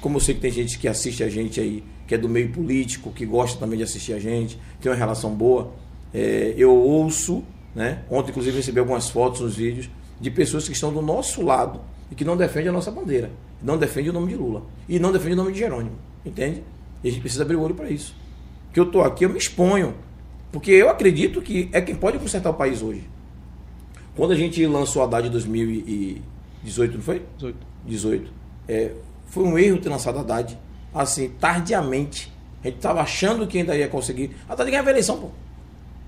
como eu sei que tem gente que assiste a gente aí, que é do meio político, que gosta também de assistir a gente, tem uma relação boa, é, eu ouço, né? Ontem, inclusive, recebi algumas fotos nos vídeos de pessoas que estão do nosso lado e que não defendem a nossa bandeira, não defendem o nome de Lula e não defendem o nome de Jerônimo, entende? E a gente precisa abrir o olho para isso. Que eu tô aqui, eu me exponho, porque eu acredito que é quem pode consertar o país hoje. Quando a gente lançou a Haddad em 2018, não foi? 18. 18. É, foi um erro ter lançado a Haddad, assim, tardiamente. A gente estava achando que ainda ia conseguir. A Haddad ganhava a eleição, pô.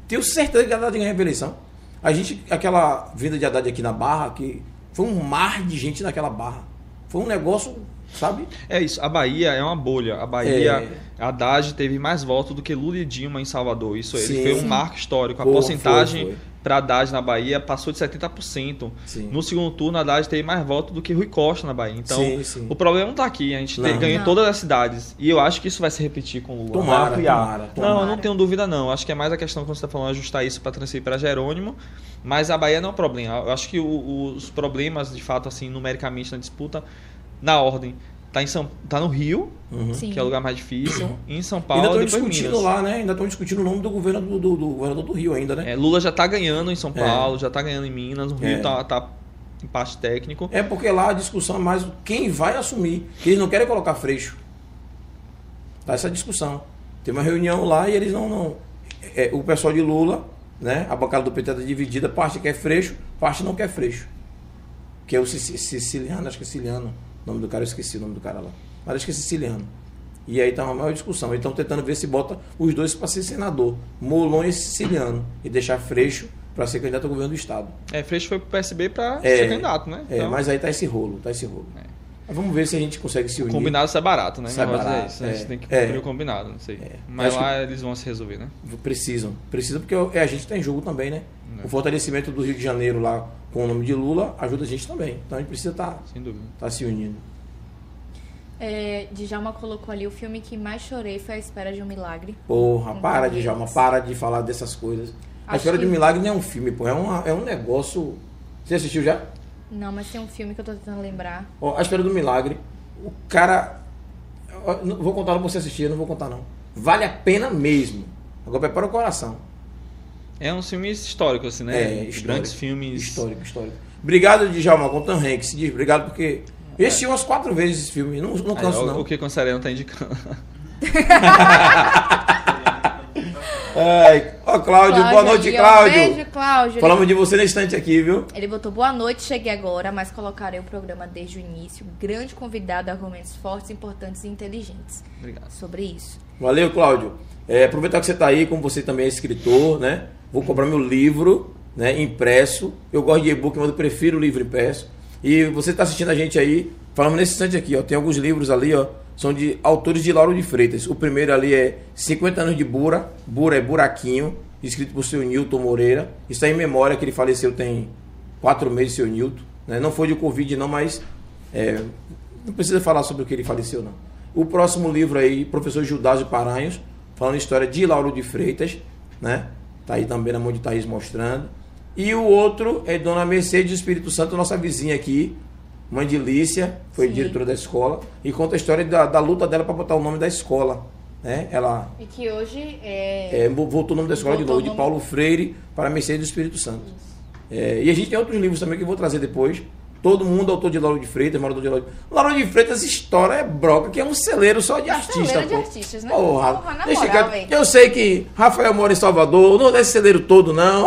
Tenho certeza que a Haddad ganhava a eleição. A gente, aquela vinda de Haddad aqui na Barra, que foi um mar de gente naquela Barra. Foi um negócio, sabe? É isso, a Bahia é uma bolha. A Bahia, É. a Haddad teve mais votos do que Lula e Dilma em Salvador. Isso ele Sim. foi um marco histórico. A Foi, porcentagem foi, foi. para Haddad na Bahia passou de 70%. Sim. No segundo turno, a Haddad teve mais votos do que Rui Costa na Bahia. Então, Sim, sim. o problema não está aqui. A gente Não. ganhou em Não. todas as cidades. E eu acho que isso vai se repetir com o Lula. Tomara, ampliar. tomara, Não, tomara. eu não tenho dúvida não. Acho que é mais a questão que você está falando, ajustar isso para transferir para Jerônimo. Mas a Bahia não é um problema. Eu acho que o- os problemas, de fato, assim, numericamente na disputa, na ordem, tá, em São, tá no Rio, Uhum. Que é o lugar mais difícil, em São Ainda Paulo estão e depois discutindo Minas. lá, né? Ainda estão discutindo o nome do, governo, do, do- do governador do Rio ainda, né? É, Lula já tá ganhando em São É. Paulo, já tá ganhando em Minas, o Rio É. tá, tá em parte técnico. É porque lá a discussão é mais quem vai assumir. Que eles não querem colocar freixo. Tá essa discussão. Tem uma reunião lá e eles não. não é, o pessoal de Lula, né? A bancada do PT está dividida, parte quer freixo, parte não quer freixo. Que é o Sici- siciliano, acho que é siciliano. O nome do cara, eu esqueci o nome do cara lá. Mas acho que é siciliano. E aí tá uma maior discussão. Estão tentando ver se bota os dois para ser senador. Molon e siciliano. E deixar freixo para ser candidato ao governo do Estado. É, Freixo foi pro PSB pra É. ser candidato, né? É, Então, mas aí tá esse rolo, tá esse rolo. Mas vamos ver se a gente consegue se O unir. combinado sai barato, né? Sai O é barato, isso, né? é. Você tem que É. cumprir o combinado, não sei. É. Mas Acho lá eles vão se resolver, né? Precisam. Precisam porque é, a gente está em jogo também, né? É. O fortalecimento do Rio de Janeiro lá com o nome de Lula ajuda a gente também. Então a gente precisa estar Sem dúvida. se unindo. É, Djalma colocou ali o filme que mais chorei foi A Espera de um Milagre. Porra, para, Tom Djalma, para de falar dessas coisas. A Acho História que- de Milagre não é um filme, pô. É, uma, é um negócio. Você assistiu já? Não, mas tem um filme que eu tô tentando lembrar. Ó, a História do Milagre. O cara. não vou contar pra você assistir, eu não vou contar não. Vale a pena mesmo. Agora prepara o coração. É um filme histórico, assim, né? É, histórico. Grandes filmes. Histórico, histórico. Obrigado, Djalma, com Tom Hanks. Diz obrigado porque. Eu assisti umas quatro vezes esse filme. Não, não canso, o- não. O que o Sereno tá indicando. Ai, ó, Cláudio, boa noite. Cláudio. Beijo, Cláudio. Falamos de você na instante aqui, viu? Ele botou boa noite, cheguei agora, mas colocarei o programa desde o início. Grande convidado, argumentos fortes, importantes e inteligentes. Obrigado. Sobre isso. Valeu, Cláudio. É, aproveitar que você está aí, como você também é escritor, né? Vou comprar meu livro, né? Impresso. Eu gosto de e-book, mas eu prefiro o livro impresso. E você está assistindo a gente aí, falando nesse instante aqui, ó. Tem alguns livros ali, ó. São de autores de Lauro de Freitas. O primeiro ali é 50 anos de Bura. Bura é buraquinho, escrito por seu Newton Moreira. Aí em memória, que ele faleceu tem quatro meses, seu Newton. Né? Não foi de Covid, não, mas é, não precisa falar sobre o que ele faleceu, não. O próximo livro aí, professor Gildásio Paranhos, falando história de Lauro de Freitas, né? Tá aí também na mão de Thaís mostrando. E o outro é Dona Mercedes do Espírito Santo, nossa vizinha aqui, mãe de Lícia, foi Sim. diretora da escola, e conta a história da, da luta dela para botar o nome da escola. Né? Ela E que hoje é. é, voltou o nome da escola de Voltou novo, o de nome. Paulo Freire para Mercedes do Espírito Santo. É, e a gente tem outros livros também que eu vou trazer depois. Todo mundo autor de Lauro de Freitas, morador de Lauro de Lauro de Freitas, história é broca, que é um celeiro só de artista. celeiro de artistas, né? Porra, Porra, na deixa moral, véi. Eu sei que Rafael mora em Salvador, não é esse celeiro todo, não.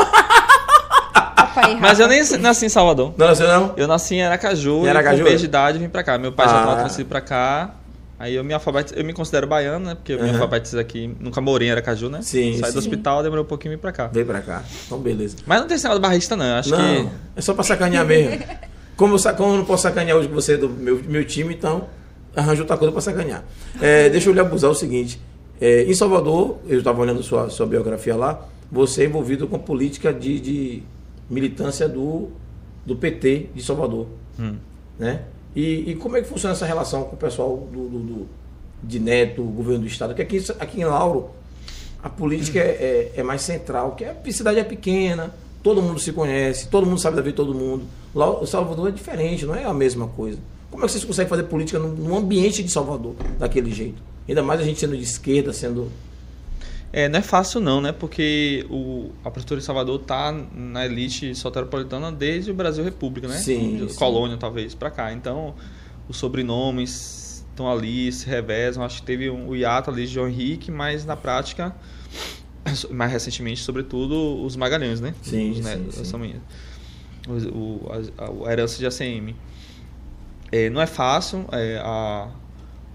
Aí, Mas eu nem nasci em Salvador. Não, você não? Eu nasci em Aracaju, Em Aracaju? com mês de idade vim pra cá. Meu pai já Ah. estava transferido pra cá. Aí eu me alfabetizo, eu me considero baiano, né? Porque eu me Aham. alfabetizo aqui, nunca morei em Aracaju, né? Sim, Saí sim. do hospital, demorou um pouquinho e vim pra cá. Vem pra cá. Então, beleza. Mas não tem esse negócio de barrista, não. Eu acho não, que. é só pra sacanear mesmo. Como eu, como eu não posso sacanear hoje com você do meu, meu time, então arranjo outra coisa pra sacanear. É, deixa eu lhe abusar o seguinte. é, em Salvador, eu estava olhando sua, sua biografia lá, você é envolvido com política de, de militância do, do PT de Salvador. Hum. Né? E, e como é que funciona essa relação com o pessoal do, do- do- de Neto, governo do Estado? Porque aqui, aqui em Lauro, a política é, é- é mais central, que a cidade é pequena, todo mundo se conhece, todo mundo sabe da vida de todo mundo. Lá, o Salvador é diferente, não é a mesma coisa. Como é que vocês conseguem fazer política num, ambiente de Salvador, daquele jeito? Ainda mais a gente sendo de esquerda, sendo. É, não é fácil não, né? Porque o, a prefeitura de Salvador tá na elite soteropolitana desde o Brasil República, né? Sim, sim. Colônia, talvez, pra cá. Então, os sobrenomes estão ali, se revezam. Acho que teve um, o hiato ali de João Henrique, mas na prática, mais recentemente, sobretudo, os Magalhães, né? Sim, Os sim, netos, sim. O, o- a, a herança de ACM. É, não é fácil. é, a,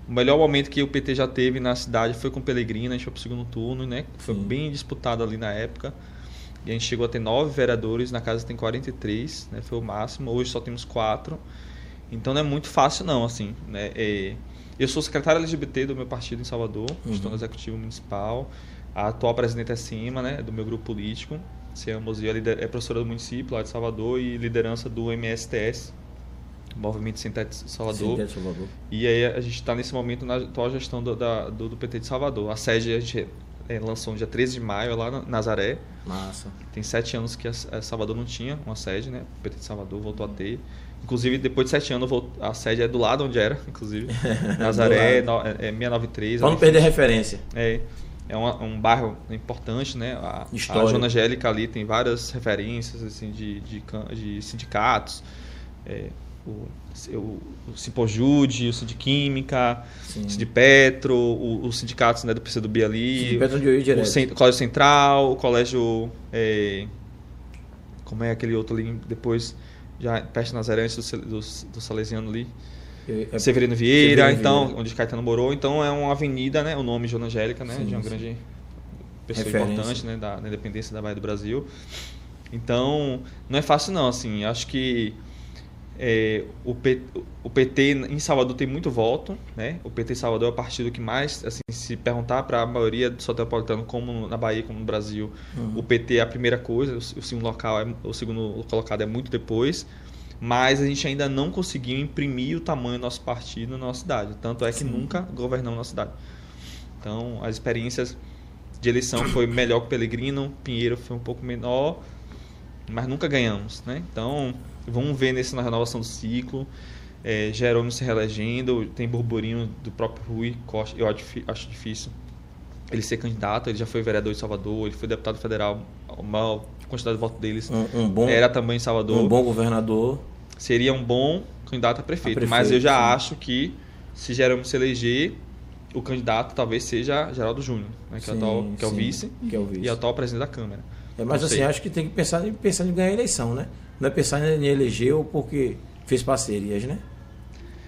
o melhor momento que o PT já teve na cidade foi com o Pellegrino, a gente foi pro segundo turno, né? Foi Sim. bem disputado ali na época. E a gente chegou a ter nove vereadores, na casa tem 43, né? Foi o máximo. Hoje só temos quatro. Então não é muito fácil não, assim, né? É, eu sou secretário LGBT do meu partido em Salvador, Uhum. estou no executivo municipal. A atual presidente é Cima, né? Do meu grupo político. Ciama Mozia é professora do município lá de Salvador e liderança do MSTS, Movimento de Salvador. De Salvador. E aí a gente está nesse momento na atual gestão do, da- do, do PT de Salvador. A sede a gente eh, lançou no dia 13 de maio lá na Nazaré. Massa. Tem sete anos que a, a Salvador não tinha uma sede, né? O PT de Salvador voltou a ter. Inclusive, depois de sete anos, a sede é do lado onde era, inclusive. Nazaré, no, é, é 693. Pra não ali, perder referência. é, é uma- um bairro importante, né? A, a Histórico. Zona Angélica ali tem várias referências assim, de, de, de sindicatos. É, o, o, o Simpojude, o Sindiquímica, Sim. o Sindipetro, o- os sindicatos né, do PCdoB ali, o, o Colégio Central, o Colégio... é, como é aquele outro ali depois, já perto Nazaré, antes do, do, do Salesiano ali? Eu- é- Severino Vieira, Severino então, Vieira. onde Caetano morou. Então é uma avenida, né? O nome Joana Angélica, né? Sim, de uma sim. grande pessoa Referência. importante, né? Da, da independência da Bahia do Brasil. Então, não é fácil não, assim. Acho que É, o, P- o PT em Salvador tem muito voto, né? O PT em Salvador é o partido que mais, assim, se perguntar para a maioria do soteropolitano, como na Bahia, como no Brasil, o PT é a primeira coisa, o, o segundo local, é, o segundo colocado é muito depois. Mas a gente ainda não conseguiu imprimir o tamanho do nosso partido na nossa cidade. Tanto é que nunca governamos nossa cidade. Então, as experiências de eleição foi melhor que o Pelegrino, Pinheiro foi um pouco menor, mas nunca ganhamos, né? Então, vamos ver nessa renovação do ciclo. É, Jerônimo se reelegendo, tem burburinho do próprio Rui Costa, eu acho, difí- acho difícil ele ser candidato, ele já foi vereador de Salvador, ele foi deputado federal, a maior quantidade de votos deles Um, um bom, era também Salvador. um bom governador. Seria um bom candidato a prefeito, A prefeito, mas eu já sim. acho que se Jerônimo se eleger, o candidato talvez seja Geraldo Júnior, né, que, é o Sim, atual, que é o vice que é o vice. e atual presidente da Câmara. É, mas assim, acho que tem que pensar em, pensar em ganhar a eleição, né? Não é pensar em eleger ou porque fez parcerias, né?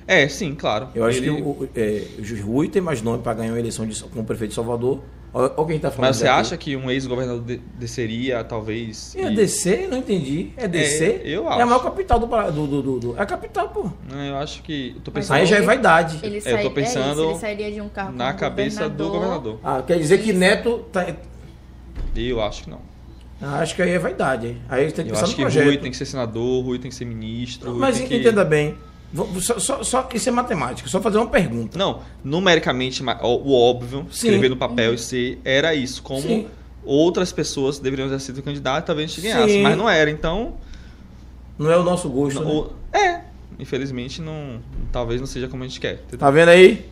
É, sim, claro. Eu acho Ele- que o, o, é, o Rui tem mais nome para ganhar uma eleição de, como prefeito de Salvador. Olha quem está falando. Mas você daqui. acha que um ex-governador de- desceria, talvez. É e- DC? Não entendi. É DC? eu É a acho. maior capital do, do, do, do, do- É a capital, pô. Não, eu acho que. Eu tô pensando Aí já é vaidade. Ele, É, eu sai- tô pensando é isso, ele sairia de um cargo na cabeça do governador. Ah, quer dizer que Isso. Neto. Tá... Eu acho que não. Ah, acho que aí é vaidade. hein? Aí tem que Eu pensar acho no que projeto. Rui tem que ser senador, Rui tem que ser ministro. Mas tem que... entenda bem. Só, só, só isso é matemática. Só fazer uma pergunta. Não, numericamente, o óbvio, Sim. escrever no papel e ser, era isso. Como Sim. outras pessoas deveriam ter sido candidato, talvez a gente ganhasse. Sim. Mas não era, então. Não é o nosso gosto. né? o- é, infelizmente, não, talvez não seja como a gente quer. Tá vendo aí?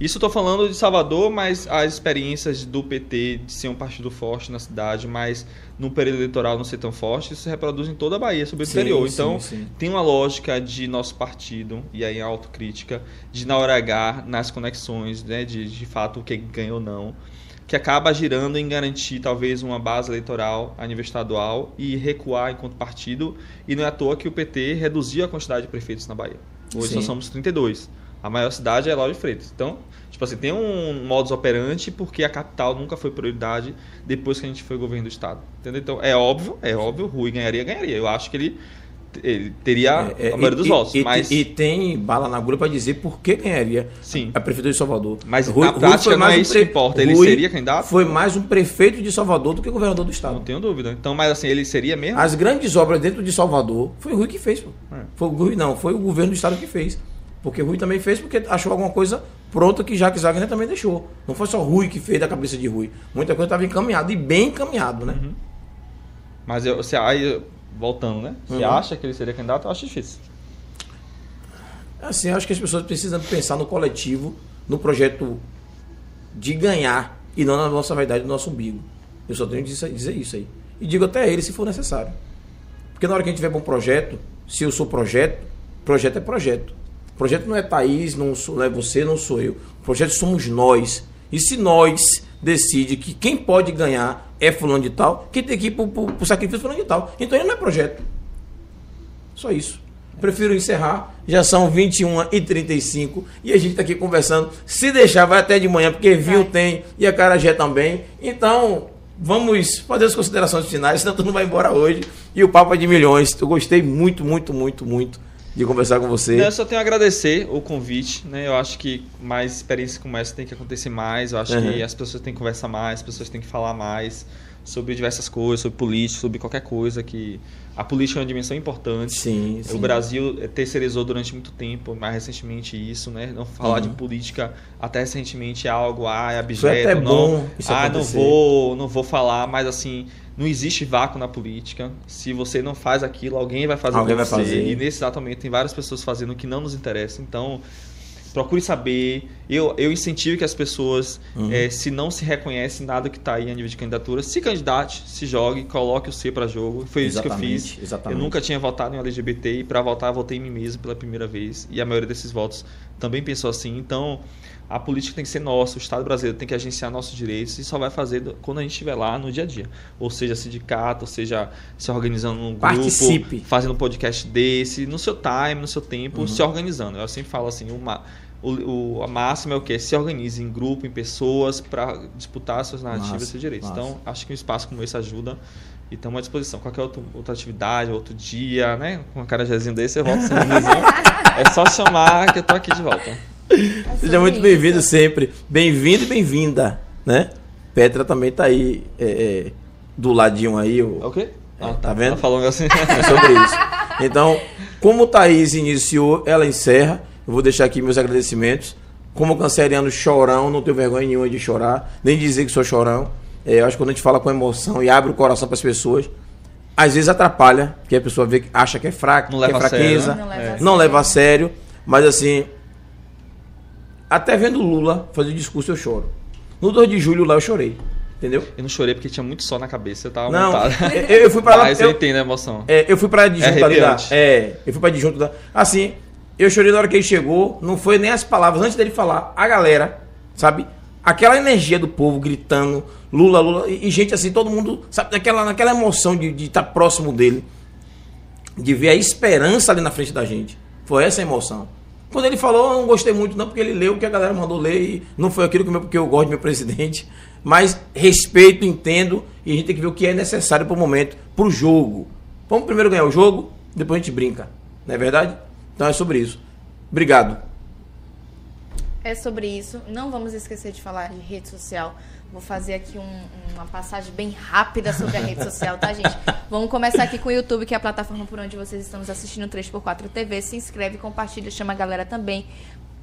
Isso tô falando de Salvador, mas as experiências do PT de ser um partido forte na cidade, mas no período eleitoral não ser tão forte, isso se reproduz em toda a Bahia, sobre o Sim, interior. sim, Então, sim. tem uma lógica de nosso partido, e aí a autocrítica, de na hora H, nas conexões, né, de, de fato o que ganha ou não, que acaba girando em garantir talvez uma base eleitoral a nível estadual e recuar enquanto partido, e não é à toa que o PT reduziu a quantidade de prefeitos na Bahia. Hoje Sim. nós somos 32. A maior cidade é Lauro de Freitas. Então, tipo assim, tem um modus operandi porque a capital nunca foi prioridade depois que a gente foi governo do estado. Entendeu? Então, é óbvio, é óbvio, Rui ganharia, ganharia. Eu acho que ele, ele teria É, é, a maioria dos e- votos, e, mas e tem bala na agulha para dizer por que ganharia Sim. a prefeitura de Salvador. Mas na prática não é um isso que importa. Ele Rui seria candidato? Foi mais um prefeito de Salvador do que governador do estado. não tenho dúvida. Então, mas assim, ele seria mesmo? As grandes obras dentro de Salvador foi o Rui que fez. É. Foi o Rui, não, foi o governo do estado que fez. Porque o Rui também fez porque achou alguma coisa pronta que Jacques Wagner também deixou. Não foi só Rui que fez da cabeça de Rui. Muita coisa estava encaminhada e bem encaminhado, né? Uhum. Mas eu, você, aí, voltando, né? Você Uhum. acha que ele seria candidato? Eu acho difícil. Assim, eu acho que as pessoas precisam pensar no coletivo, no projeto de ganhar e não na nossa vaidade do nosso umbigo. Eu só tenho que dizer isso aí. E digo até a ele se for necessário. Porque na hora que a gente tiver um projeto, se eu sou projeto, projeto é projeto. Projeto não é Thaís, não, sou, não é você, não sou eu. Projeto somos nós. E se nós decide que quem pode ganhar é fulano de tal, quem tem que ir pro, pro sacrifício é fulano de tal. Então ele não é projeto. Só isso. Prefiro encerrar. Já são 21h35 e a gente está aqui conversando. Se deixar, vai até de manhã, porque vinho tem e a Carajé também. Então, vamos fazer as considerações finais, senão tu não vai embora hoje. E o papo é de milhões. Eu gostei muito, muito, muito, muito de conversar com você. Eu só tenho a agradecer o convite, né? Eu acho que mais experiências como essa tem que acontecer mais. Eu acho Uhum. que as pessoas têm que conversar mais, as pessoas têm que falar mais sobre diversas coisas, sobre política, sobre qualquer coisa que a política é uma dimensão importante. Sim, sim. O Brasil terceirizou durante muito tempo, mais recentemente isso, né? Não falar Uhum. de política até recentemente é algo, ah, é Foi até abjeto, bom não. isso ah, não acontecer. vou, não vou falar, mas assim, não existe vácuo na política. Se você não faz aquilo, alguém vai fazer Alguém vai você. fazer. E nesse exato momento tem várias pessoas fazendo o que não nos interessa. Então, procure saber. Eu, eu incentivo que as pessoas, Uhum. eh, se não se reconhecem nada que está aí a nível de candidatura, se candidate, se jogue, coloque o C para jogo. Foi isso que eu Exatamente, fiz. exatamente. Eu nunca tinha votado em LGBT e para votar votei em mim mesmo pela primeira vez. E a maioria desses votos também pensou assim. Então, a política tem que ser nossa, o Estado brasileiro tem que agenciar nossos direitos e só vai fazer do- quando a gente estiver lá no dia a dia. Ou seja, sindicato, ou seja, se organizando num grupo, Participe. fazendo um podcast desse, no seu time, no seu tempo, Uhum. se organizando. Eu sempre falo assim, uma, o, o- a máxima é o quê? Se organize em grupo, em pessoas, para disputar suas narrativas e seus direitos. massa. Então, acho que um espaço como esse ajuda e estamos à disposição. Qualquer outro, outra atividade, outro dia, né? Com uma cara desse, eu volto sem. É só chamar que eu tô aqui de volta. É Seja muito bem-vindo sempre. Bem-vindo e bem-vinda, né? Petra também tá aí é, é, do ladinho aí. o- É o quê? Ah, tá vendo? Ela falou assim. É sobre isso. Então, como Thaís iniciou, ela encerra. Eu vou deixar aqui meus agradecimentos. Como canceriano chorão, não tenho vergonha nenhuma de chorar, nem dizer que sou chorão. É, eu acho que quando a gente fala com emoção e abre o coração para as pessoas, às vezes atrapalha, porque a pessoa vê, que- acha que é fraco, Não que é leva a sério, fraqueza, né? Não leva É. a não sério. leva a sério. Mas assim, até vendo Lula fazer discurso eu choro. No 2 de julho lá eu chorei, entendeu? Eu não chorei porque tinha muito sol na cabeça, eu tava Não, montado. eu, eu fui para lá. Mas eu eu- entendo a emoção. é, eu fui pra adjunto ali da. É, eu fui pra adjunto da. Assim, eu chorei na hora que ele chegou, não foi nem as palavras, antes dele falar, a galera, sabe? Aquela energia do povo gritando, Lula, Lula, e, e gente assim, todo mundo, sabe, naquela, naquela emoção de estar próximo dele, de ver a esperança ali na frente da gente. Foi essa a emoção. Quando ele falou, eu não gostei muito, não, porque ele leu o que a galera mandou ler e não foi aquilo que, porque eu gosto do meu presidente. Mas respeito, entendo e a gente tem que ver o que é necessário para o momento, para o jogo. Vamos primeiro ganhar o jogo, depois a gente brinca. Não é verdade? Então é sobre isso. Obrigado. É sobre isso. Não vamos esquecer de falar de rede social. Vou fazer aqui um- uma passagem bem rápida sobre a rede social, tá, gente? Vamos começar aqui com o YouTube, que é a plataforma por onde vocês estão nos assistindo 3x4 TV. Se inscreve, compartilha, chama a galera também.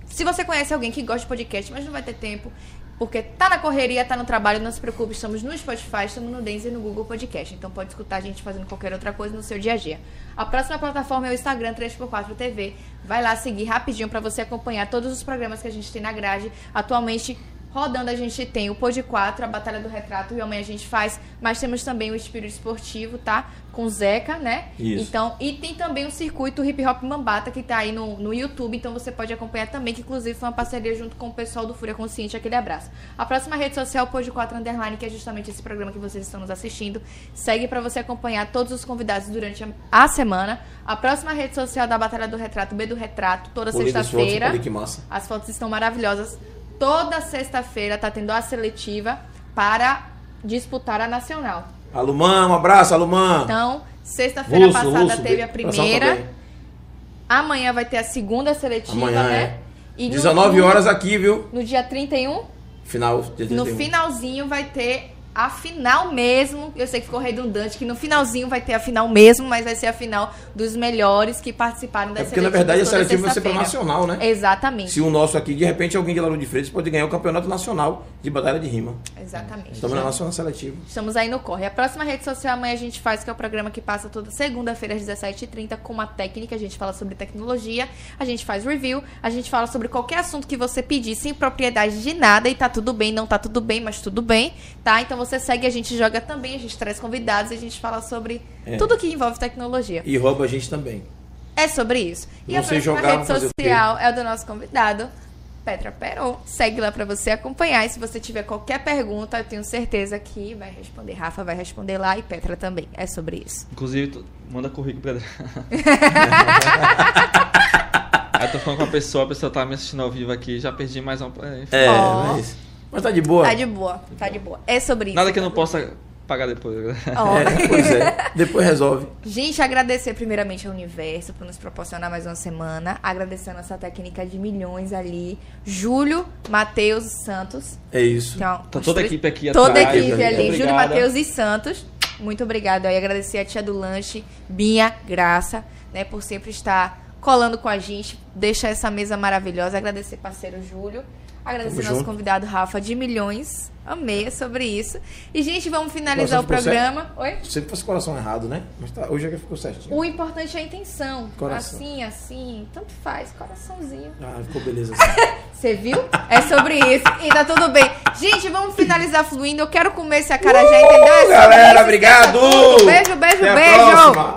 Se você conhece alguém que gosta de podcast, mas não vai ter tempo, porque tá na correria, tá no trabalho, não se preocupe, estamos no Spotify, estamos no Denzer e no Google Podcast. Então pode escutar a gente fazendo qualquer outra coisa no seu dia a dia. A próxima plataforma é o Instagram 3x4 TV. Vai lá seguir rapidinho para você acompanhar todos os programas que a gente tem na grade. Atualmente Rodando a gente tem o Pod 4, a Batalha do Retrato e amanhã a gente faz, mas temos também o Espírito Esportivo, tá? Com Zeca, né? Isso. Então, e tem também o circuito Hip Hop Mambata que tá aí no, no YouTube, então você pode acompanhar também, que inclusive foi uma parceria junto com o pessoal do Fúria Consciente, aquele abraço. A próxima rede social, Pod 4 Underline, que é justamente esse programa que vocês estão nos assistindo. Segue para você acompanhar todos os convidados durante a, semana. A próxima rede social da Batalha do Retrato, B do Retrato, toda sexta-feira. As fotos estão maravilhosas. Toda sexta-feira tá tendo a seletiva para disputar a nacional. Alumã, um abraço, Alumã. Então, sexta-feira passada teve a primeira. Amanhã vai ter a segunda seletiva, Amanhã né? é. E no- 19 no- horas aqui, viu? No dia 31, Final. dia no 31. finalzinho vai ter a final mesmo. Eu sei que ficou redundante que no finalzinho vai ter a final mesmo, mas vai ser a final dos melhores que participaram da É porque, na verdade, a seletiva vai ser para nacional, né? Exatamente. Se o nosso aqui, de repente, alguém de Lauro de Freitas pode ganhar o campeonato nacional de batalha de rima. Exatamente. Estamos na nacional seletiva. Estamos aí no corre. A próxima rede social amanhã a gente faz, que é o programa que passa toda segunda-feira às 17h30 com uma técnica. A gente fala sobre tecnologia, a gente faz review, a gente fala sobre qualquer assunto que você pedir sem propriedade de nada e tá tudo bem, não tá tudo bem, mas tudo bem, tá? Então você segue, a gente joga também, a gente traz convidados e a gente fala sobre É. tudo que envolve tecnologia. E rouba a gente também. É sobre isso. E Não a sei próxima jogar, rede social é o do nosso convidado, Petra Peron. Segue lá pra você acompanhar. E se você tiver qualquer pergunta, eu tenho certeza que vai responder. Rafa vai responder lá e Petra também. É sobre isso. Inclusive, tu- manda currículo Aí eu tô falando com a pessoa, a pessoa tá me assistindo ao vivo aqui, já perdi mais um. é. É, mas, mas tá de boa. Tá de boa, tá de boa. É sobre isso. Nada que eu não possa pagar depois. Ó. É, pois é. Depois resolve. Gente, agradecer primeiramente ao universo por nos proporcionar mais uma semana. Agradecer a nossa técnica de milhões ali. Júlio, Matheus e Santos. É isso. Então, Tá toda a equipe aqui Toda a atrás. equipe ali. Obrigada. Júlio, Matheus e Santos. Muito obrigada. E agradecer a tia do lanche, Binha Graça, né, por sempre estar colando com a gente. Deixa essa mesa maravilhosa. Agradecer parceiro Júlio. Agradecer Tamo nosso junto. convidado Rafa de milhões. Amei sobre isso. E, gente, vamos finalizar o programa. Oi? Sempre fosse coração errado, né? Mas tá, hoje é que ficou certinho. O importante é a intenção. Coração. Assim, assim, tanto faz. Coraçãozinho. Ah, ficou beleza. assim. Você viu? É sobre isso. E tá tudo bem. Gente, vamos finalizar fluindo. Eu quero comer esse acarajé, entendeu? É galera, isso. obrigado! Beijo, beijo, Até beijo.